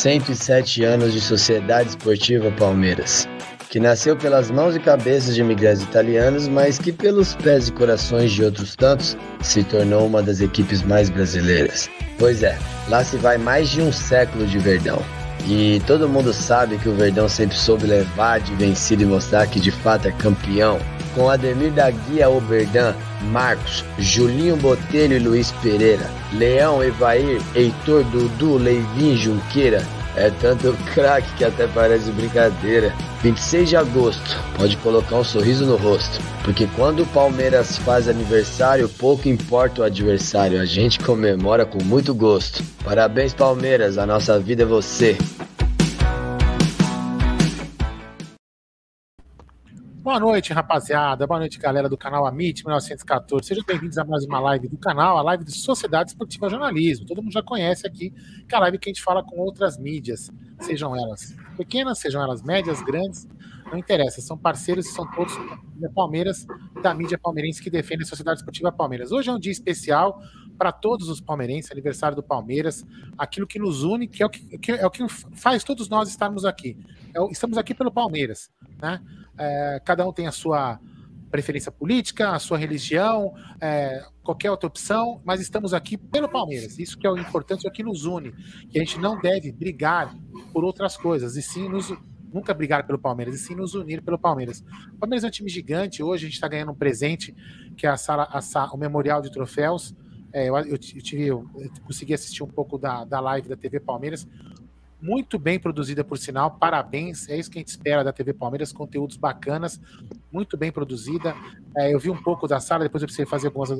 Cento e sete anos de Sociedade Esportiva Palmeiras que nasceu pelas mãos e cabeças de imigrantes italianos, mas que pelos pés e corações de outros tantos se tornou uma das equipes mais brasileiras. Pois é, lá se vai mais de um século de Verdão. E todo mundo sabe que o Verdão sempre soube levar de vencido e mostrar que de fato é campeão. Com Ademir da Guia Oberdan, Marcos, Julinho Botelho e Luiz Pereira, Leão, Evair, Heitor, Dudu, Leivin, Junqueira, é tanto craque que até parece brincadeira. 26 de agosto, pode colocar um sorriso no rosto, porque quando o Palmeiras faz aniversário, pouco importa o adversário, a gente comemora com muito gosto. Parabéns, Palmeiras, a nossa vida é você. Boa noite, rapaziada. Boa noite, galera do canal Amit 1914. Sejam bem-vindos a mais uma live do canal, a live de Sociedade Esportiva Jornalismo. Todo mundo já conhece aqui, que é a live que a gente fala com outras mídias, sejam elas pequenas, sejam elas médias, grandes, não interessa, são parceiros e são todos da Palmeiras, da mídia palmeirense que defende a Sociedade Esportiva Palmeiras. Hoje é um dia especial para todos os palmeirenses, aniversário do Palmeiras, aquilo que nos une, que é o que, que é o que faz todos nós estarmos aqui. É, estamos aqui pelo Palmeiras, né? É, cada um tem a sua preferência política, a sua religião, é, qualquer outra opção, mas estamos aqui pelo Palmeiras. Isso que é o importante, é o que nos une. Que a gente não deve brigar por outras coisas, e sim nos, nunca brigar pelo Palmeiras, e sim nos unir pelo Palmeiras. O Palmeiras é um time gigante, hoje a gente está ganhando um presente, que é a sala, a, o Memorial de Troféus. É, eu, eu, tive, eu consegui assistir um pouco da, da live da TV Palmeiras muito bem produzida, por sinal. Parabéns, é isso que a gente espera da TV Palmeiras, conteúdos bacanas, muito bem produzida. É, eu vi um pouco da sala, depois eu precisei fazer algumas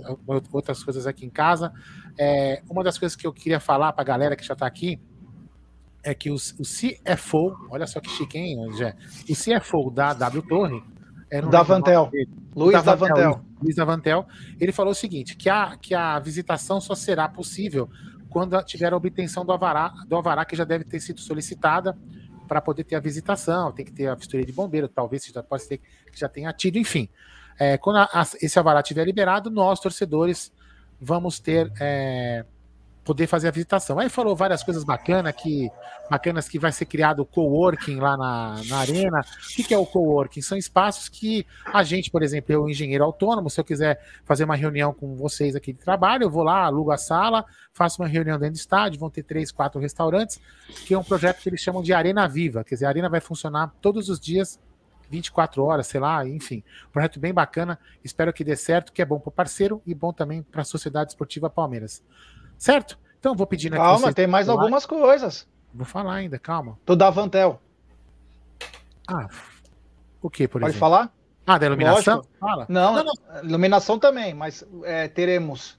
outras coisas aqui em casa. É, uma das coisas que eu queria falar para a galera que já está aqui é que o, o CFO, olha só que chique, hein, Jé? O CFO da W Torre. É, Davantel. Luiz Davantel. Davantel. Luiz Davantel. Ele falou o seguinte: que a, que a visitação só será possível quando tiver a obtenção do avará, do avará que já deve ter sido solicitada para poder ter a visitação, tem que ter a vistoria de bombeiro, talvez já pode ser que já tenha tido, enfim. É, quando a, a, esse avará estiver liberado, nós, torcedores, vamos ter é, poder fazer a visitação. Aí falou várias coisas bacanas que bacanas que vai ser criado o coworking lá na, na arena. O que, que é o coworking? São espaços que a gente, por exemplo, eu engenheiro autônomo, se eu quiser fazer uma reunião com vocês aqui de trabalho, eu vou lá, alugo a sala, faço uma reunião dentro do estádio, vão ter três, quatro restaurantes, que é um projeto que eles chamam de Arena Viva, quer dizer, a arena vai funcionar todos os dias 24 horas, sei lá, enfim. Projeto bem bacana, espero que dê certo, que é bom para o parceiro e bom também para a Sociedade Esportiva Palmeiras. Certo? Então vou pedir Calma, você... tem mais falar. algumas coisas. Vou falar ainda, calma. Do Davantel. Ah, o que, por Pode exemplo? falar? Ah, da iluminação? Fala. Não, não, não, iluminação também, mas é, teremos.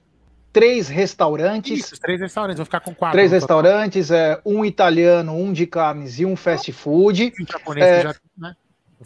três restaurantes. Isso, três restaurantes, vou ficar com quatro. Três restaurantes, é, um italiano, um de carnes e um fast food. E japonês, é, já,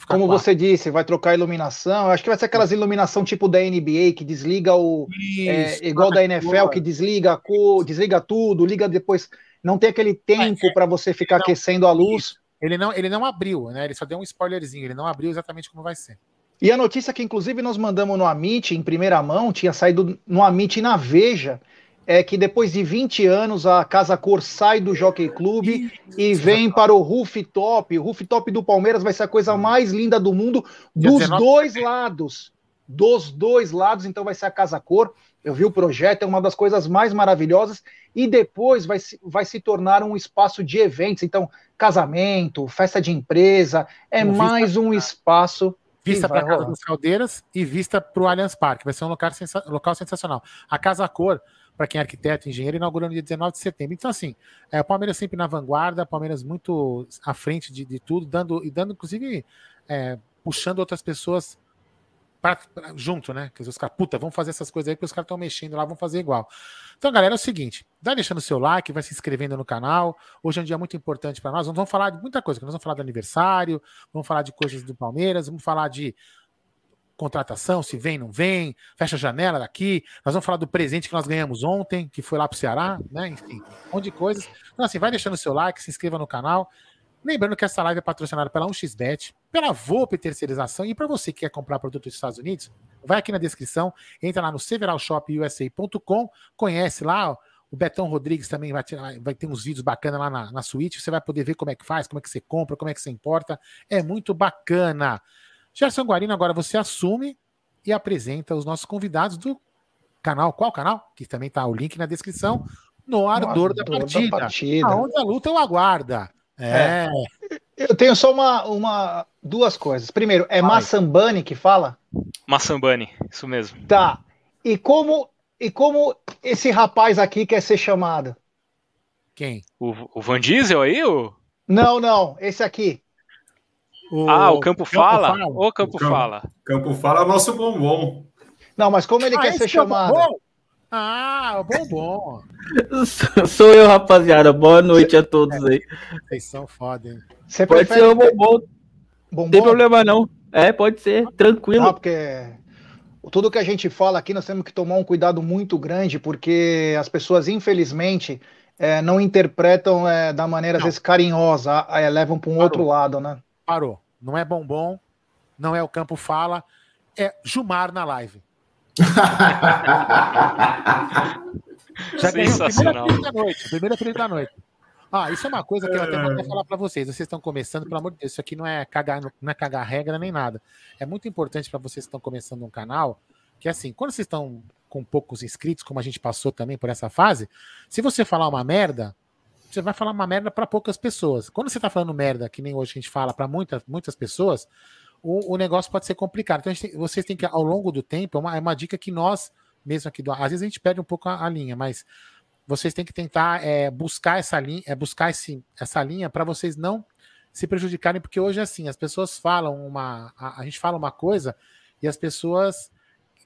Como você disse, vai trocar iluminação. Acho que vai ser aquelas iluminação tipo da NBA que desliga o. É, Isso, é, igual da NFL, que desliga a cor, desliga tudo, liga depois. Não tem aquele tempo para você ficar não, aquecendo a luz. Ele não, ele não abriu, né? Ele só deu um spoilerzinho, ele não abriu exatamente como vai ser. E a notícia que, inclusive, nós mandamos no Amit em primeira mão, tinha saído no Amit na Veja, é que depois de 20 anos a Casa Cor sai do Jockey Club e vem para o rooftop. O rooftop do Palmeiras vai ser a coisa mais linda do mundo, dos dois lados. Dos dois lados, então vai ser a Casa Cor. Eu vi o projeto, é uma das coisas mais maravilhosas. E depois vai se, vai se tornar um espaço de eventos. Então, casamento, festa de empresa, é mais um espaço Vista para a Casa das Caldeiras e vista para o Allianz Parque. Vai ser um local, sensa local sensacional. A Casa Cor, para quem é arquiteto, engenheiro, inaugurou no dia 19 de setembro. Então, assim, é, o Palmeiras sempre na vanguarda, Palmeiras muito à frente de, de tudo, dando e dando, inclusive, é, puxando outras pessoas pra, pra, junto, né? Que os caras, puta, vamos fazer essas coisas aí, porque os caras estão mexendo lá, vamos fazer igual. Então, galera, é o seguinte: dá deixando o seu like, vai se inscrevendo no canal. Hoje é um dia muito importante para nós. Nós vamos falar de muita coisa, nós vamos falar do aniversário, vamos falar de coisas do Palmeiras, vamos falar de contratação, se vem, não vem, fecha a janela daqui. Nós vamos falar do presente que nós ganhamos ontem, que foi lá para o Ceará, né? Enfim, um monte de coisas. Então, assim, vai deixando o seu like, se inscreva no canal. Lembrando que essa live é patrocinada pela 1xBet, pela VOP Terceirização e para você que quer comprar produto dos Estados Unidos, vai aqui na descrição, entra lá no severalshopusa.com, conhece lá, o Betão Rodrigues também vai, ter, vai ter uns vídeos bacanas lá na, na suíte, você vai poder ver como é que faz, como é que você compra, como é que você importa, é muito bacana. Gerson Guarino, agora você assume e apresenta os nossos convidados do canal, qual canal? Que também está o link na descrição, no Ardor, da, partida, da partida, aonde a luta o aguarda. É. é. Eu tenho só uma, uma, duas coisas. Primeiro, é Vai. Massambani que fala? Massambani, isso mesmo. Tá. E como e como esse rapaz aqui quer ser chamado? Quem? O, o Van Diesel aí? O... Não, não, esse aqui. O... Ah, o Campo, Campo Fala? Fala? O Campo, Campo Fala. Campo Fala é o nosso bombom. Não, mas como ele ah, quer ser chamado? É ah, bombom. Sou eu, rapaziada. Boa noite a todos aí. Vocês são foda, hein? Você pode ser o bombom. Não tem problema não. É, pode ser, tranquilo. Não, porque tudo que a gente fala aqui nós temos que tomar um cuidado muito grande, porque as pessoas, infelizmente, é, não interpretam é, da maneira, não. às vezes, carinhosa, é, levam para um Parou. outro lado, né? Parou. Não é bombom, não é o campo fala, é Jumar na live. Já Sensacional. Primeira da noite. Primeira trilha da noite. Ah, isso é uma coisa que eu até vou falar para vocês. Vocês estão começando, pelo amor de Deus, isso aqui não é cagar, não é cagar regra nem nada. É muito importante para vocês que estão começando um canal, que assim, quando vocês estão com poucos inscritos, como a gente passou também por essa fase, se você falar uma merda, você vai falar uma merda para poucas pessoas. Quando você tá falando merda, que nem hoje a gente fala para muitas, muitas pessoas, o, o negócio pode ser complicado. Então, tem, vocês têm que, ao longo do tempo, é uma, é uma dica que nós, mesmo aqui, do, às vezes a gente perde um pouco a, a linha, mas vocês têm que tentar é, buscar essa linha, é, buscar esse, essa linha para vocês não se prejudicarem, porque hoje é assim, as pessoas falam uma. A, a gente fala uma coisa e as pessoas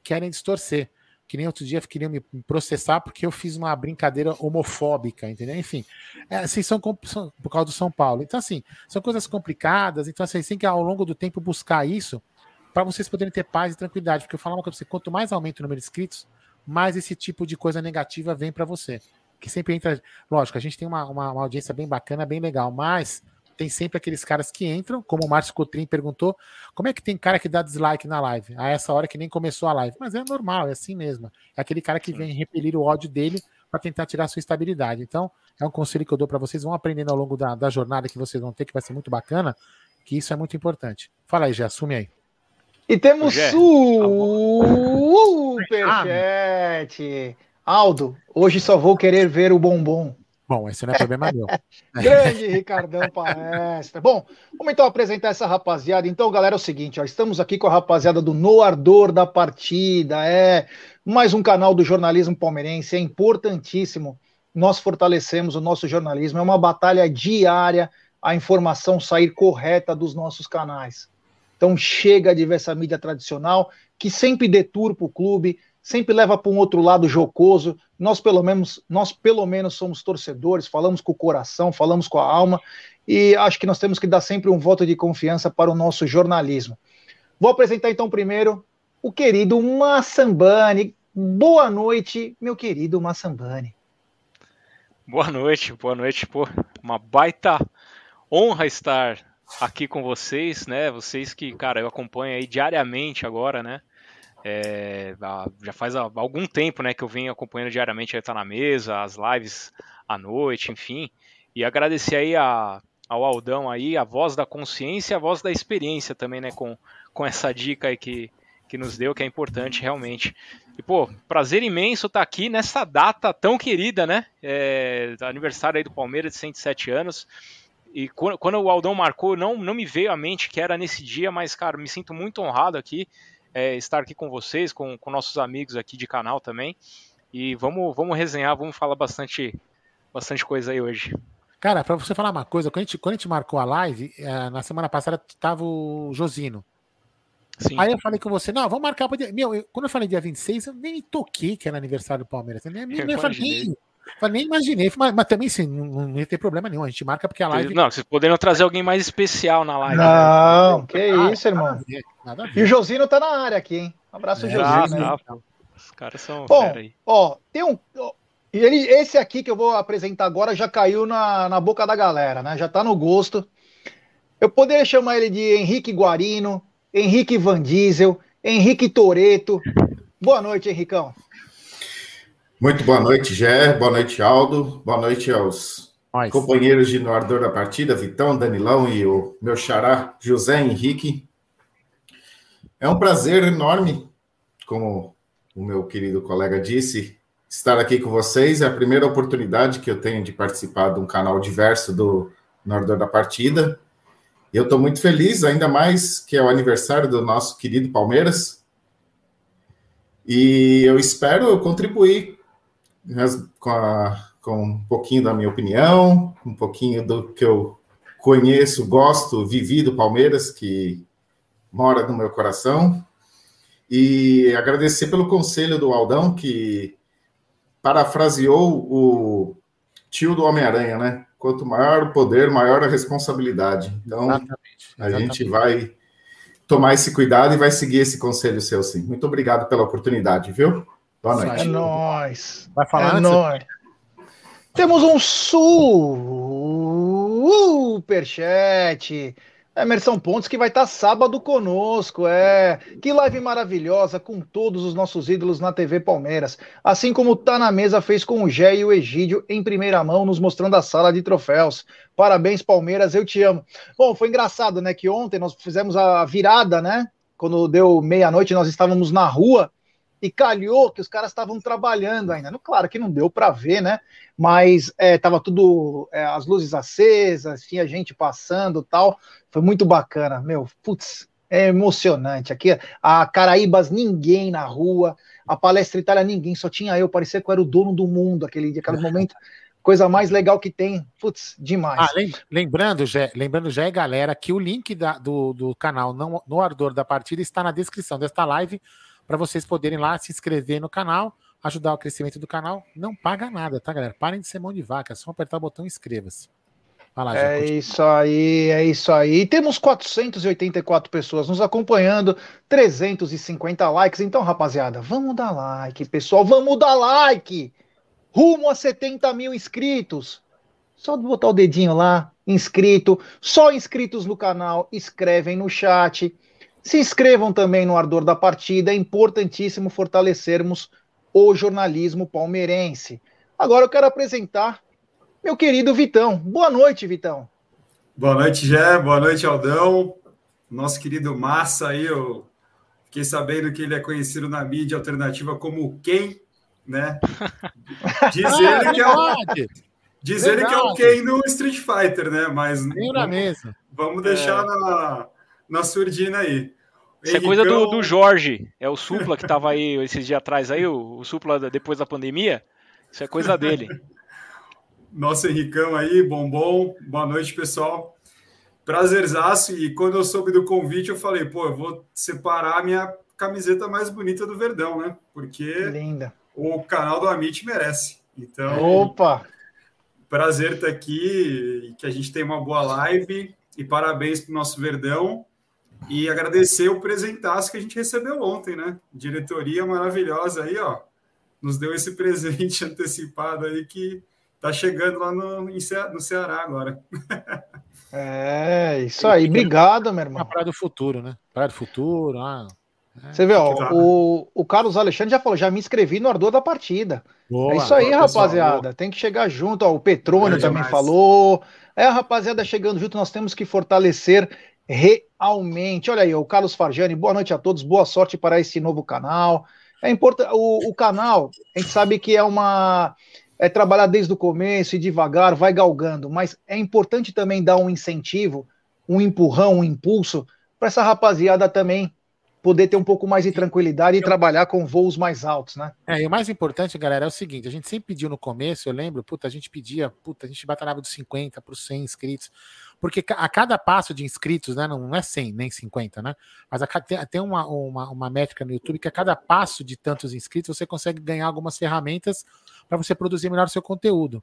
querem distorcer que nem outro dia queriam me processar porque eu fiz uma brincadeira homofóbica, entendeu? Enfim, é, assim, são, são, por causa do São Paulo. Então, assim, são coisas complicadas, então assim, tem que ao longo do tempo buscar isso para vocês poderem ter paz e tranquilidade, porque eu falo uma coisa pra você, quanto mais aumenta o número de inscritos, mais esse tipo de coisa negativa vem para você. Que sempre entra, lógico, a gente tem uma, uma, uma audiência bem bacana, bem legal, mas tem sempre aqueles caras que entram, como o Márcio Cotrim perguntou, como é que tem cara que dá dislike na live? A essa hora que nem começou a live. Mas é normal, é assim mesmo. É aquele cara que vem repelir o ódio dele para tentar tirar sua estabilidade. Então, é um conselho que eu dou para vocês, vão aprendendo ao longo da, da jornada que vocês vão ter, que vai ser muito bacana, que isso é muito importante. Fala aí, já assume aí. E temos superchat. Aldo, hoje só vou querer ver o bombom. Bom, esse não é problema meu. Grande Ricardão Palestra. Bom, vamos então apresentar essa rapaziada. Então, galera, é o seguinte, ó, estamos aqui com a rapaziada do No Ardor da Partida. É mais um canal do jornalismo palmeirense. É importantíssimo. Nós fortalecemos o nosso jornalismo. É uma batalha diária a informação sair correta dos nossos canais. Então, chega de ver essa mídia tradicional que sempre deturpa o clube, sempre leva para um outro lado jocoso. Nós pelo menos, nós pelo menos somos torcedores, falamos com o coração, falamos com a alma e acho que nós temos que dar sempre um voto de confiança para o nosso jornalismo. Vou apresentar então primeiro o querido Massambani. Boa noite, meu querido Massambani. Boa noite, boa noite, pô. Uma baita honra estar aqui com vocês, né? Vocês que, cara, eu acompanho aí diariamente agora, né? É, já faz algum tempo, né, que eu venho acompanhando diariamente aí tá na mesa, as lives à noite, enfim. E agradecer aí a, ao Aldão aí, a voz da consciência, a voz da experiência também, né, com, com essa dica aí que, que nos deu, que é importante realmente. E, pô, prazer imenso estar tá aqui nessa data tão querida, né? É, aniversário aí do Palmeiras de 107 anos. E quando, quando o Aldão marcou, não, não me veio à mente que era nesse dia, mas, cara, me sinto muito honrado aqui é, estar aqui com vocês, com, com nossos amigos aqui de canal também. E vamos, vamos resenhar, vamos falar bastante, bastante coisa aí hoje. Cara, para você falar uma coisa, quando a gente, quando a gente marcou a live, é, na semana passada tava o Josino. Sim. Aí eu falei com você, não, vamos marcar para dia. Meu, eu, quando eu falei dia 26, eu nem me toquei que era aniversário do Palmeiras. Eu nem, eu nem, falei, nem imaginei, mas, mas também sim, não, não, ia ter problema nenhum. A gente marca porque a live. Não, vocês poderiam trazer alguém mais especial na live. Não, né? que ah, isso, irmão. Nada a ver, nada a ver. E o Josino tá na área aqui, hein? Um abraço, é, Josino. Ah, tá. Os caras são. Bom, ó, tem um. Ele, esse aqui que eu vou apresentar agora já caiu na, na boca da galera, né? Já tá no gosto. Eu poderia chamar ele de Henrique Guarino, Henrique Van Diesel, Henrique Toreto. Boa noite, Henricão. Muito boa noite, Gé. Boa noite, Aldo. Boa noite aos Nossa. companheiros de No Ardor da Partida, Vitão, Danilão e o meu xará, José Henrique. É um prazer enorme, como o meu querido colega disse, estar aqui com vocês. É a primeira oportunidade que eu tenho de participar de um canal diverso do No Ardor da Partida. E eu estou muito feliz, ainda mais que é o aniversário do nosso querido Palmeiras. E eu espero contribuir com, a, com um pouquinho da minha opinião, um pouquinho do que eu conheço, gosto, vivi do Palmeiras, que mora no meu coração. E agradecer pelo conselho do Aldão, que parafraseou o tio do Homem-Aranha, né? quanto maior o poder, maior a responsabilidade. Então, exatamente, exatamente. a gente vai tomar esse cuidado e vai seguir esse conselho seu, sim. Muito obrigado pela oportunidade, viu? Boa noite. É nóis. Vai falar é nóis. Temos um superchat Emerson Pontes, que vai estar sábado conosco. É, que live maravilhosa com todos os nossos ídolos na TV Palmeiras. Assim como Tá na Mesa fez com o Gé e o Egídio em primeira mão, nos mostrando a sala de troféus. Parabéns, Palmeiras, eu te amo. Bom, foi engraçado, né? Que ontem nós fizemos a virada, né? Quando deu meia-noite, nós estávamos na rua e calhou que os caras estavam trabalhando ainda. Claro que não deu para ver, né? Mas estava é, tudo, é, as luzes acesas, tinha gente passando tal. Foi muito bacana, meu. Putz, é emocionante. Aqui, a Caraíbas, ninguém na rua. A palestra Itália, ninguém, só tinha eu. Parecia que eu era o dono do mundo aquele dia, aquele momento. Coisa mais legal que tem. Putz, demais. Ah, lembrando, Jé, lembrando, Jé, galera, que o link da, do, do canal no, no Ardor da Partida está na descrição desta live para vocês poderem lá se inscrever no canal, ajudar o crescimento do canal. Não paga nada, tá, galera? Parem de ser mão de vaca, é só apertar o botão inscreva-se. Lá, é isso aí, é isso aí. Temos 484 pessoas nos acompanhando, 350 likes. Então, rapaziada, vamos dar like, pessoal, vamos dar like! Rumo a 70 mil inscritos. Só botar o dedinho lá, inscrito. Só inscritos no canal, escrevem no chat. Se inscrevam também no Ardor da Partida, é importantíssimo fortalecermos o jornalismo palmeirense. Agora eu quero apresentar meu querido Vitão. Boa noite, Vitão. Boa noite, Gé. Boa noite, Aldão. Nosso querido Massa aí, eu fiquei sabendo que ele é conhecido na mídia alternativa como quem, né? Diz ele que é o, diz ele que é o Ken no Street Fighter, né? Mas vamos, vamos deixar é. na na surdina aí. Isso é coisa do, do, Jorge, é o Supla que estava aí esses dias atrás aí, o, o Supla depois da pandemia. Isso é coisa dele. Nosso Henricão aí, bombom. Boa noite, pessoal. Prazerzaço. E quando eu soube do convite, eu falei, pô, eu vou separar a minha camiseta mais bonita do Verdão, né? Porque Linda. o canal do Amit merece. Então, Opa! prazer estar aqui, que a gente tem uma boa live e parabéns para o nosso Verdão e agradecer o presentaço que a gente recebeu ontem, né? Diretoria maravilhosa aí, ó, nos deu esse presente antecipado aí que tá chegando lá no, no Ceará agora. É, isso aí. Obrigado, meu irmão. A Praia do Futuro, né? Praia do Futuro, ah, é, Você vê, ó, o, o Carlos Alexandre já falou, já me inscrevi no Ardor da Partida. Boa, é isso aí, boa, rapaziada. Pessoal, Tem que chegar junto. Ó, o Petrônio é também demais. falou. É, rapaziada, chegando junto, nós temos que fortalecer realmente. Olha aí, o Carlos Farjani, boa noite a todos, boa sorte para esse novo canal. É importante, o, o canal, a gente sabe que é uma é trabalhar desde o começo e devagar, vai galgando, mas é importante também dar um incentivo, um empurrão, um impulso para essa rapaziada também poder ter um pouco mais de tranquilidade e trabalhar com voos mais altos, né? É, e o mais importante, galera, é o seguinte, a gente sempre pediu no começo, eu lembro, puta, a gente pedia, puta, a gente batalhava dos 50 para os 100 inscritos, porque a cada passo de inscritos, né, não é 100 nem 50, né, mas a, tem uma, uma, uma métrica no YouTube que a cada passo de tantos inscritos você consegue ganhar algumas ferramentas para você produzir melhor o seu conteúdo.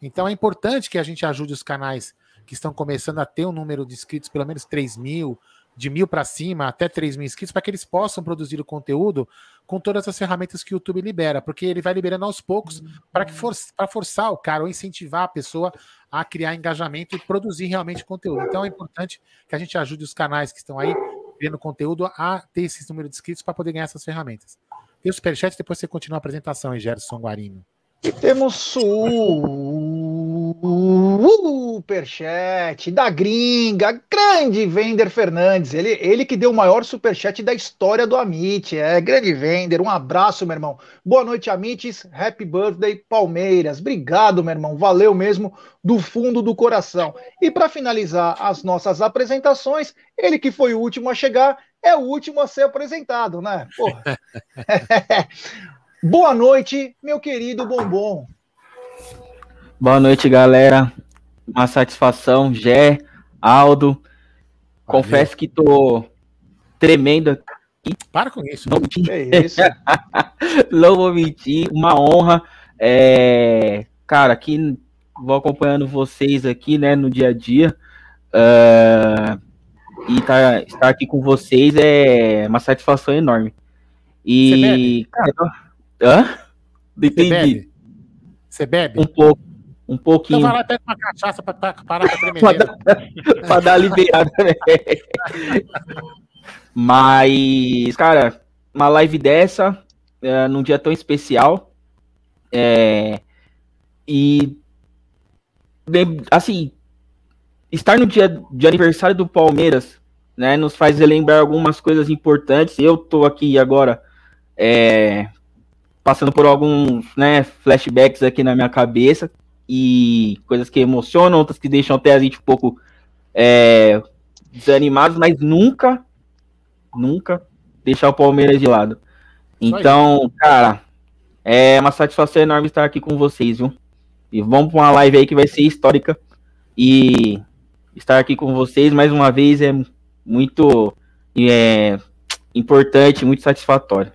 Então é importante que a gente ajude os canais que estão começando a ter um número de inscritos, pelo menos 3 mil, de mil para cima, até 3 mil inscritos, para que eles possam produzir o conteúdo com todas as ferramentas que o YouTube libera, porque ele vai liberando aos poucos para que for, forçar o cara ou incentivar a pessoa a criar engajamento e produzir realmente conteúdo. Então é importante que a gente ajude os canais que estão aí criando conteúdo a ter esse número de inscritos para poder ganhar essas ferramentas. E o Superchat, depois você continua a apresentação, hein, Gerson Guarino. E temos superchat da gringa, grande Vender Fernandes. Ele, ele que deu o maior superchat da história do Amit. É, grande Vender. Um abraço, meu irmão. Boa noite, Amites. Happy birthday, Palmeiras. Obrigado, meu irmão. Valeu mesmo, do fundo do coração. E para finalizar as nossas apresentações, ele que foi o último a chegar, é o último a ser apresentado, né? Porra. Boa noite, meu querido Bombom. Boa noite, galera. Uma satisfação, Gé, Aldo. Valeu. Confesso que tô tremendo aqui. Para com isso. Não, é isso. Não vou mentir, uma honra. É... Cara, aqui vou acompanhando vocês aqui, né, no dia a dia. Uh... E tá, estar aqui com vocês é uma satisfação enorme. E, cara, Hã? Entendi. Você bebe? Um pouco. Um pouquinho. Então vai lá pega uma cachaça parar pra tremer. pra, dar, a liberada, né? Mas, cara, uma live dessa, é, num dia tão especial, é, e, assim, estar no dia de aniversário do Palmeiras, né, nos faz relembrar algumas coisas importantes. Eu tô aqui agora, é, passando por alguns né, flashbacks aqui na minha cabeça e coisas que emocionam, outras que deixam até a gente um pouco é, desanimados, mas nunca, nunca deixar o Palmeiras de lado. Então, cara, é uma satisfação enorme estar aqui com vocês, viu? E vamos para uma live aí que vai ser histórica. E estar aqui com vocês mais uma vez é muito é, importante, muito satisfatório.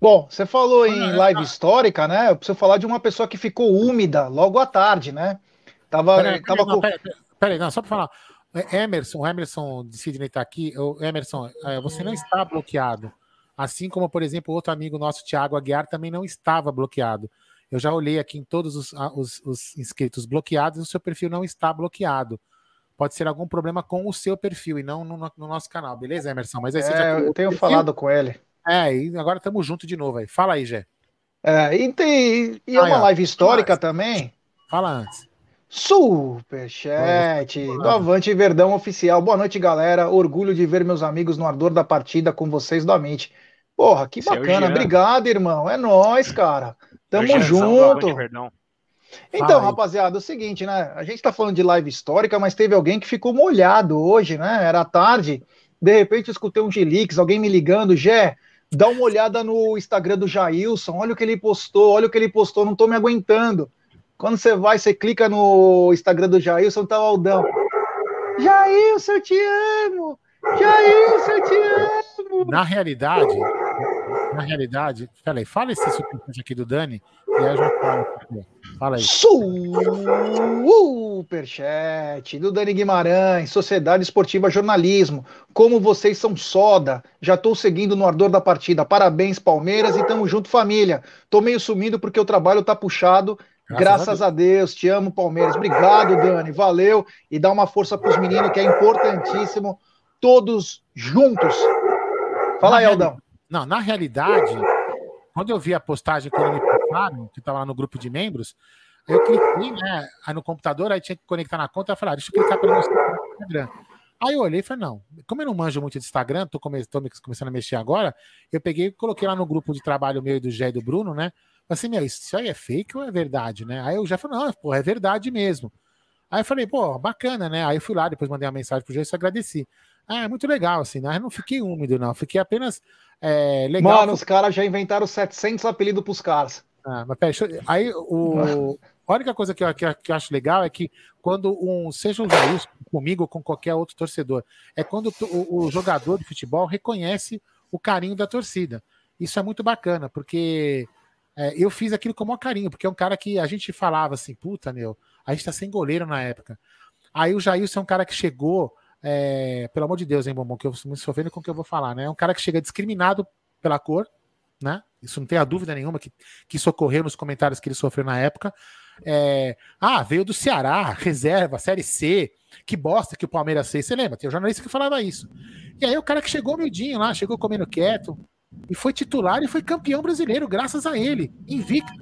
Bom, você falou em live histórica, né? Eu preciso falar de uma pessoa que ficou úmida logo à tarde, né? Tava, peraí, tava não, com... peraí, peraí, não, só para falar. É, Emerson, o Emerson de Sidney está aqui. Emerson, é, você não está bloqueado. Assim como, por exemplo, outro amigo nosso, Thiago Aguiar, também não estava bloqueado. Eu já olhei aqui em todos os, os, os inscritos bloqueados e o seu perfil não está bloqueado pode ser algum problema com o seu perfil e não no, no nosso canal, beleza, Emerson? Mas aí você é, já eu tenho perfil, falado com ele. É, e agora estamos juntos de novo aí. Fala aí, Gé. É, e, tem, e é uma live histórica Fala também. Fala antes. Superchat do Avante Verdão Oficial. Boa noite, galera. Orgulho de ver meus amigos no ardor da partida com vocês do Amit. Porra, que Esse bacana. É Obrigado, irmão. É nós, cara. Tamo junto. Então, rapaziada, é o seguinte, né? A gente tá falando de live histórica, mas teve alguém que ficou molhado hoje, né? Era tarde. De repente, eu escutei um Gilix, alguém me ligando, Gé, dá uma olhada no Instagram do Jailson, olha o que ele postou, olha o que ele postou, não tô me aguentando. Quando você vai, você clica no Instagram do Jailson, tá o Aldão. Jailson, eu te amo! Jailson, eu te amo! Na realidade, na realidade, peraí, fala esse superchat aqui do Dani eu já falo. Fala aí. Superchat do Dani Guimarães, Sociedade Esportiva Jornalismo. Como vocês são soda. Já estou seguindo no ardor da partida. Parabéns, Palmeiras, e tamo junto, família. Tô meio sumindo porque o trabalho tá puxado. Graças, Graças a, Deus. a, Deus. te amo, Palmeiras. Obrigado, Dani, valeu. E dá uma força para os meninos, que é importantíssimo. Todos juntos. Fala na aí, Aldão. Não, na realidade, quando eu vi a postagem quando me que estava lá no grupo de membros, eu cliquei né, aí no computador, aí tinha que conectar na conta, eu falei, ah, deixa eu clicar pelo Instagram. Aí eu olhei e falei, não, como eu não manjo muito de Instagram, tô, come tô começando a mexer agora, eu peguei e coloquei lá no grupo de trabalho meu e do Gé e do Bruno, né? Assim, meu, isso aí é fake ou é verdade, né? Aí eu já falei, não, pô, é verdade mesmo. Aí eu falei, pô, bacana, né? Aí eu fui lá, depois mandei uma mensagem pro Gé e agradeci. Ah, é muito legal, assim, né? Eu não fiquei úmido, não. Fiquei apenas é, legal. Mano, os caras já inventaram 700 apelidos pros caras. Ah, mas aí o. A única coisa que eu, que, eu acho legal é que quando um, seja o Jair, comigo ou com qualquer outro torcedor, é quando o, o, jogador de futebol reconhece o carinho da torcida. Isso é muito bacana, porque é, eu fiz aquilo com o maior carinho, porque é um cara que a gente falava assim, puta, meu, a gente tá sem goleiro na época. Aí o Jailson é um cara que chegou é, pelo amor de Deus, hein, Bombom, que eu me sofrendo com o que eu vou falar, né? É um cara que chega discriminado pela cor, né? Isso não tem a dúvida nenhuma que, que isso ocorreu nos comentários que ele sofreu na época. É, ah, veio do Ceará, reserva, Série C, que bosta que o Palmeiras fez. Você lembra? Tem um jornalista que falava isso. E aí o cara que chegou humildinho lá, chegou comendo quieto, e foi titular e foi campeão brasileiro, graças a ele, invicto.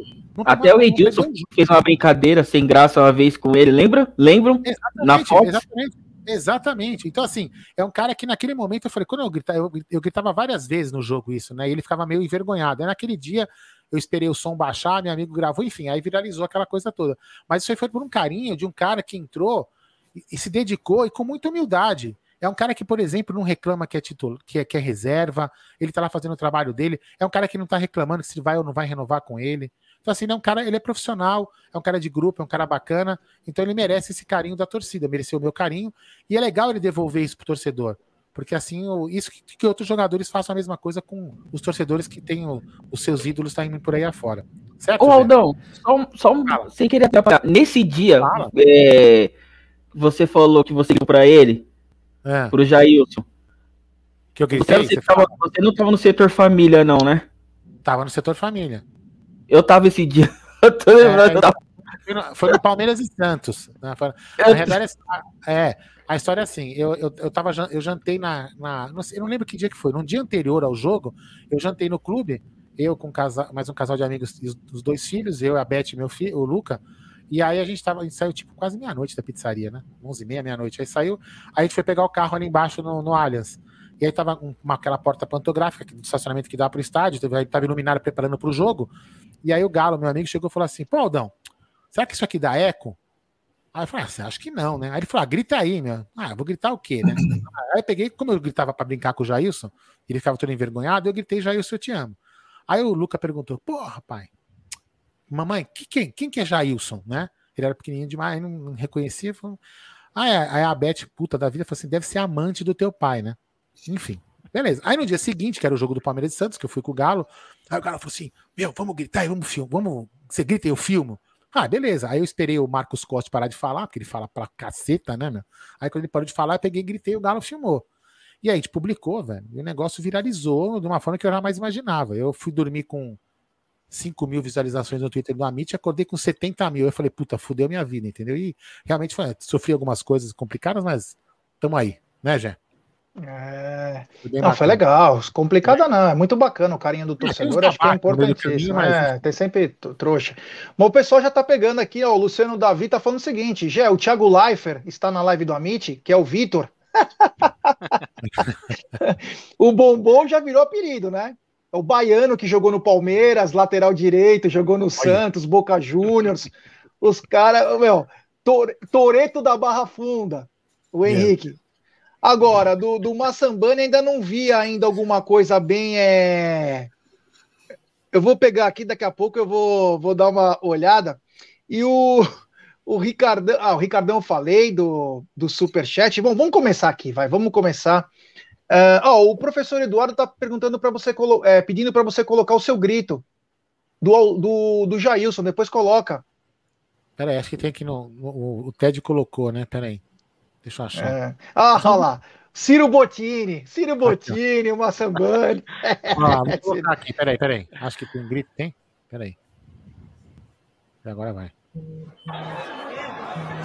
Até o Edilson fez uma brincadeira sem graça uma vez com ele, lembra? Lembram? Exatamente, na foto? Exatamente. Exatamente. Então, assim, é um cara que naquele momento eu falei, quando eu gritava, eu, eu gritava várias vezes no jogo isso, né? E ele ficava meio envergonhado. Aí naquele dia eu esperei o som baixar, meu amigo gravou, enfim, aí viralizou aquela coisa toda. Mas isso aí foi por um carinho de um cara que entrou e, e se dedicou e com muita humildade. É um cara que, por exemplo, não reclama que é título, que é, que é reserva, ele tá lá fazendo o trabalho dele. É um cara que não tá reclamando se vai ou não vai renovar com ele. Então, assim, ele é um cara, ele é profissional, é um cara de grupo, é um cara bacana, então ele merece esse carinho da torcida, mereceu o meu carinho, e é legal ele devolver isso pro torcedor. Porque assim, isso que, que outros jogadores façam a mesma coisa com os torcedores que têm o, os seus ídolos tá indo por aí afora. Certo? Ô, Aldão, só, só um, sem querer atrapalhar. Nesse dia, é, você falou que você ligou para ele, é. pro Jailson. Que eu gritei, você, você, tava, você não estava no setor família, não, né? Tava no setor família. Eu tava esse dia. Eu tô lembrando. É, tava... Foi no Palmeiras e Santos. Né? Na verdade, é, a história é assim: eu, eu, eu, tava, eu jantei na. na não sei, eu não lembro que dia que foi. No dia anterior ao jogo, eu jantei no clube, eu com um casal, mais um casal de amigos, os dois filhos, eu, a Beth e meu filho, o Luca. E aí a gente tava, a gente saiu tipo quase meia-noite da pizzaria, né? 11 e meia, meia-noite. Aí saiu, aí a gente foi pegar o carro ali embaixo no, no Allianz. E aí tava uma, aquela porta pantográfica do estacionamento que dá pro estádio, aí tava iluminado preparando pro jogo. E aí o Galo, meu amigo, chegou e falou assim: pô, Aldão, será que isso aqui dá eco? Aí eu falei, ah, acho que não, né? Aí ele falou, ah, grita aí, meu. Ah, vou gritar o quê, né? aí eu peguei, como eu gritava para brincar com o Jailson, ele ficava todo envergonhado, eu gritei, Jailson, eu te amo. Aí o Luca perguntou, porra, pai, mamãe, que, quem, quem que é Jailson, né? Ele era pequenininho demais, não reconhecia. Falou... Aí, aí a Beth, puta da vida, falou assim, deve ser amante do teu pai, né? Enfim. Beleza. Aí no dia seguinte, que era o jogo do Palmeiras de Santos, que eu fui com o Galo, aí o Galo falou assim: Meu, vamos gritar aí, vamos filmar, vamos. Você grita e eu filmo. Ah, beleza. Aí eu esperei o Marcos Costa parar de falar, porque ele fala pra caceta, né, meu? Aí quando ele parou de falar, eu peguei e gritei e o Galo filmou. E aí a gente publicou, velho. E o negócio viralizou de uma forma que eu jamais imaginava. Eu fui dormir com 5 mil visualizações no Twitter do Amit e acordei com 70 mil. Eu falei, puta, fudeu minha vida, entendeu? E realmente foi, sofri algumas coisas complicadas, mas tamo aí, né, Jé? É... Não, foi legal. Complicada não, é muito bacana o carinho do torcedor, acho que é importantíssimo. É, tem sempre trouxa. Mas o pessoal já tá pegando aqui, ó, o Luciano Davi tá falando o seguinte: Gé, o Thiago Leifert está na live do Amit, que é o Vitor. o Bombom já virou apelido, né? É o baiano que jogou no Palmeiras, lateral direito, jogou no Olha. Santos, Boca Juniors. Os caras, meu, Toreto da Barra Funda, o Henrique. Agora, do, do Massambani ainda não vi ainda alguma coisa bem. É... Eu vou pegar aqui, daqui a pouco eu vou, vou dar uma olhada. E o, o Ricardão. Ah, o Ricardão falei do, do Superchat. Bom, vamos começar aqui, vai. Vamos começar. Uh, oh, o professor Eduardo está perguntando para você, é, pedindo para você colocar o seu grito do, do, do Jailson, depois coloca. Peraí, acho que tem aqui no. O Ted colocou, né? Peraí. Deixa eu achar. É. Ah, olha lá. Ciro Bottini, Ciro Bottini, o Massambani. Ah, vou colocar aqui, peraí, peraí. Acho que tem grito, tem? Peraí. Agora vai.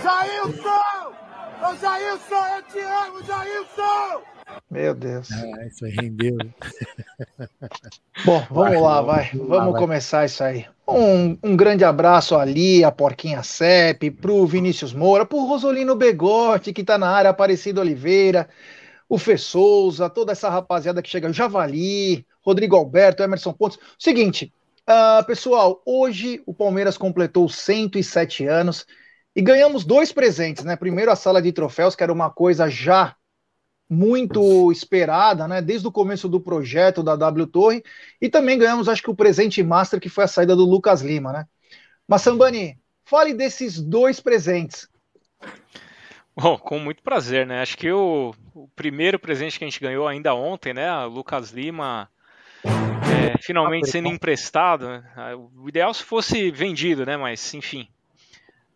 Jailson! Ô Jailson, eu te amo, Jailson! Meu Deus. Ah, isso aí rendeu. Bom, vamos vai, lá, vai. Vamos, lá, vai. começar isso aí. Um, um, grande abraço ali, a Porquinha Cep, pro Vinícius Moura, pro Rosolino Begotti, que tá na área, Aparecido Oliveira, o Fê Souza, toda essa rapaziada que chega, Javali, Rodrigo Alberto, Emerson Pontes. Seguinte, uh, pessoal, hoje o Palmeiras completou 107 anos e ganhamos dois presentes, né? Primeiro a sala de troféus, que era uma coisa já muito esperada, né? Desde o começo do projeto da W Torre, e também ganhamos, acho que o presente master, que foi a saída do Lucas Lima, né? Mas Sambani, fale desses dois presentes. Bom, com muito prazer, né? Acho que o, o primeiro presente que a gente ganhou ainda ontem, né? O Lucas Lima é, finalmente sendo emprestado. Né? O ideal se fosse vendido, né? Mas, enfim.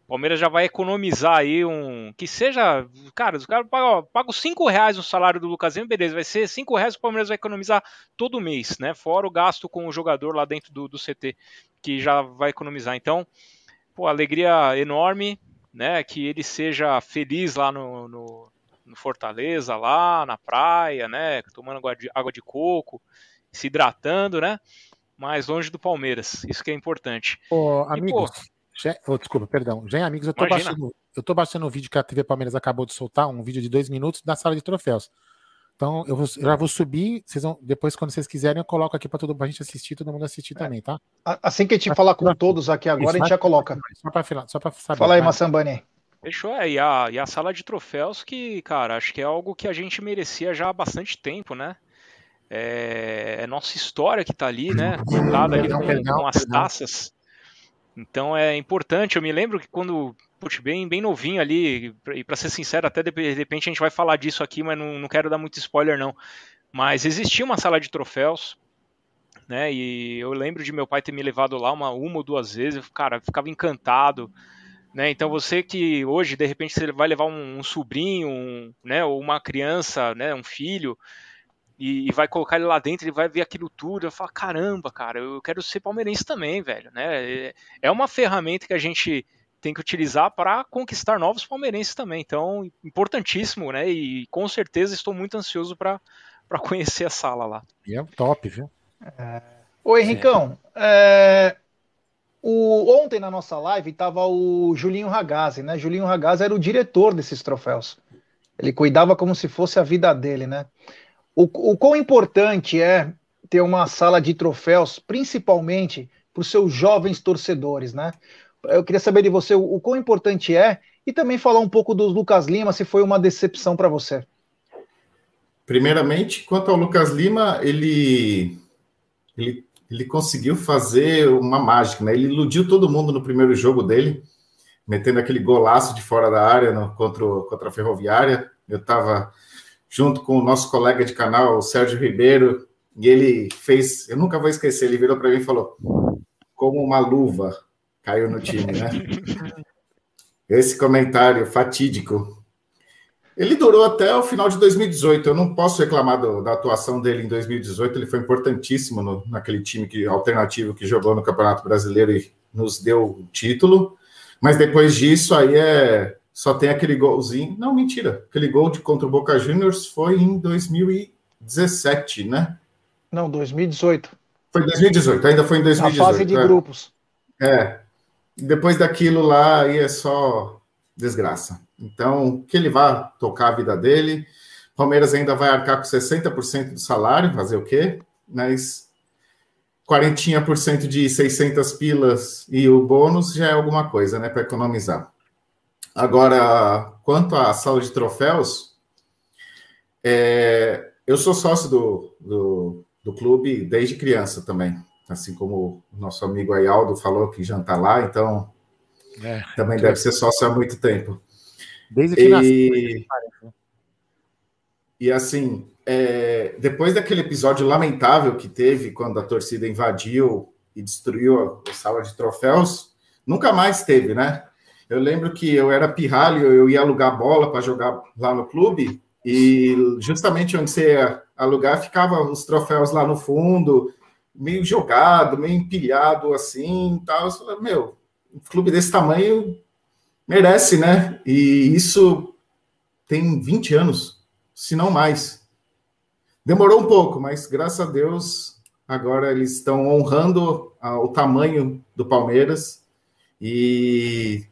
O Palmeiras já vai economizar aí um. Que seja. Cara, os caras pagam, pagam 5 reais o salário do Lucas Lima, beleza. Vai ser 5 reais que o Palmeiras vai economizar todo mês, né? Fora o gasto com o jogador lá dentro do, do CT, que já vai economizar. Então, pô, alegria enorme né, que ele seja feliz lá no, no, no Fortaleza, lá na praia, né, tomando água de, coco, se hidratando, né, mas longe do Palmeiras, isso que é importante. Ô, amigos, já, oh, desculpa, perdão, já amigos, eu tô, baixando, eu tô baixando o vídeo que a TV Palmeiras acabou de soltar, um vídeo de dois minutos da sala de troféus. Então eu, vou, eu, já vou subir, vocês vão, depois quando vocês quiserem eu coloco aqui para todo a gente assistir, todo mundo assistir é. também, tá? Assim que a gente falar com todos aqui agora, Isso, a gente já coloca. Só para só para saber. Fala aí, tá? Massambani. Fechou, é, e a, e a sala de troféus que, cara, acho que é algo que a gente merecia já há bastante tempo, né? É, é nossa história que tá ali, né? Contada ali com, com as taças. Então é importante. Eu me lembro que quando putz, bem, bem novinho ali, e para ser sincero, até de, repente a gente vai falar disso aqui, mas não, não quero dar muito spoiler não. Mas existia uma sala de troféus, né? E eu lembro de meu pai ter me levado lá uma, uma ou duas vezes, cara, ficava encantado. Né? Então você que hoje de repente você vai levar um, um sobrinho, um, né, ou uma criança, né, um filho, e, e, vai colocar ele lá dentro, ele vai ver aquilo tudo, e vai falar, caramba, cara, eu quero ser palmeirense também, velho, né? É, é uma ferramenta que a gente tem que utilizar para conquistar novos palmeirenses também. Então, importantíssimo, né? E com certeza estou muito ansioso para conhecer a sala lá. E é top, viu? É... Ô, Henricão, é... O... ontem na nossa live estava o Julinho Ragazzi, né? Julinho Ragazzi era o diretor desses troféus. Ele cuidava como se fosse a vida dele, né? O, o quão importante é ter uma sala de troféus, principalmente para os seus jovens torcedores, né? eu queria saber de você o, o quão importante é e também falar um pouco do Lucas Lima, se foi uma decepção para você. Primeiramente, quanto ao Lucas Lima, ele, ele, ele conseguiu fazer uma mágica, né? Ele iludiu todo mundo no primeiro jogo dele, metendo aquele golaço de fora da área no, contra, contra a Ferroviária. Eu estava junto com o nosso colega de canal, o Sérgio Ribeiro, e ele fez, eu nunca vou esquecer, ele virou para mim e falou: como uma luva, caiu no time, né? Esse comentário fatídico. Ele durou até o final de 2018. Eu não posso reclamar do, da atuação dele em 2018. Ele foi importantíssimo no, naquele time que, alternativo que jogou no Campeonato Brasileiro e nos deu o título. Mas depois disso, aí é só tem aquele golzinho. Não, mentira. Aquele gol de contra o Boca Juniors foi em 2017, né? Não, 2018. Foi 2018, ainda foi em 2018. A fase de é. grupos. É, depois daquilo lá, aí é só desgraça. Então, que ele vá tocar a vida dele. Palmeiras ainda vai arcar com 60% do salário, fazer o quê? Mas 40% de 600 pilas e o bônus já é alguma coisa, né, para economizar. Agora, quanto à sala de troféus, é, eu sou sócio do, do, do clube desde criança também assim como o nosso amigo Ayaldo falou que já está lá, então é, também deve ser sócio há muito tempo. Desde que e, nasceu. E assim, é, depois daquele episódio lamentável que teve quando a torcida invadiu e destruiu a, a sala de troféus, nunca mais teve, né? Eu lembro que eu era pirralho, eu ia alugar bola para jogar lá no clube, e justamente onde você ia alugar ficava os troféus lá no fundo, meio jogado, meio empilhado assim, tal. Eu falei, meu, um clube desse tamanho merece, né? E isso tem 20 anos, se não mais. Demorou um pouco, mas graças a Deus agora eles estão honrando o tamanho do Palmeiras e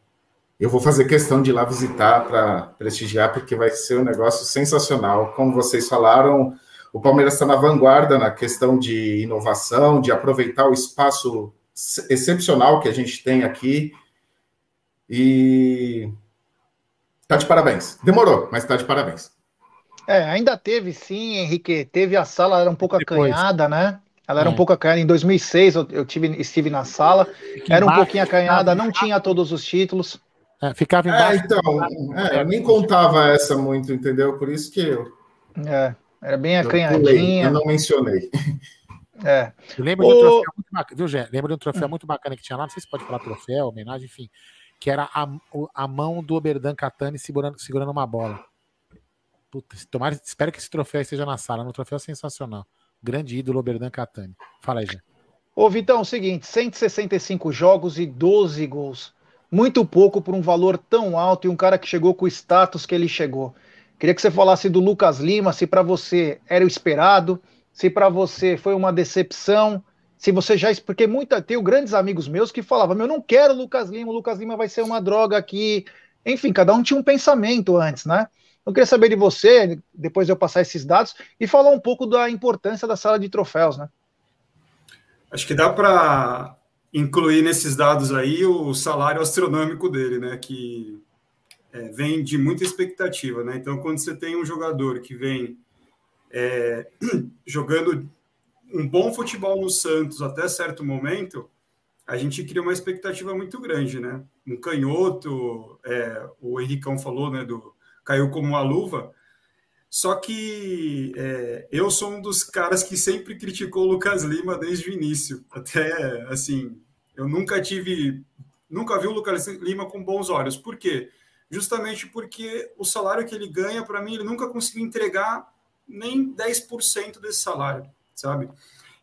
eu vou fazer questão de ir lá visitar para prestigiar, porque vai ser um negócio sensacional. Como vocês falaram, o Palmeiras está na vanguarda na questão de inovação, de aproveitar o espaço excepcional que a gente tem aqui. E tá de parabéns. Demorou, mas tá de parabéns. É, ainda teve sim, Henrique. Teve a sala, era um pouco Depois. acanhada, né? Ela era é. um pouco acanhada. Em 2006 eu, eu tive, estive na sala, era um pouquinho acanhada, não tinha todos os títulos. É, ficava é, embaixo. É, então, é, eu nem contava essa muito, entendeu? Por isso que eu. É, era bem acanhadinha. Eu, eu não mencionei. É. Eu lembro o... de um troféu muito bacana, viu, Gé? Lembro de um troféu muito bacana que tinha lá, não sei se pode falar troféu, homenagem, enfim, que era a, a mão do Oberdan Catani segurando, segurando uma bola. Puta, tomara, espero que esse troféu esteja na sala, um troféu sensacional. Grande ídolo Oberdan Catani. Fala aí, Gé. Ô, Vitão, é o seguinte: 165 jogos e 12 gols muito pouco por um valor tão alto e um cara que chegou com o status que ele chegou. Queria que você falasse do Lucas Lima, se para você era o esperado, se para você foi uma decepção, se você já. Porque muita, tenho grandes amigos meus que falavam: eu não quero Lucas Lima, o Lucas Lima vai ser uma droga aqui. Enfim, cada um tinha um pensamento antes, né? Eu queria saber de você, depois de eu passar esses dados, e falar um pouco da importância da sala de troféus, né? Acho que dá para incluir nesses dados aí o salário astronômico dele, né? Que é, vem de muita expectativa, né? Então, quando você tem um jogador que vem é, jogando um bom futebol no Santos até certo momento, a gente cria uma expectativa muito grande, né? Um canhoto, é, o Henricão falou, né? Do caiu como uma luva. Só que é, eu sou um dos caras que sempre criticou o Lucas Lima desde o início. Até, assim, eu nunca tive, nunca vi o Lucas Lima com bons olhos. Por quê? Justamente porque o salário que ele ganha, para mim, ele nunca conseguiu entregar nem 10% desse salário, sabe?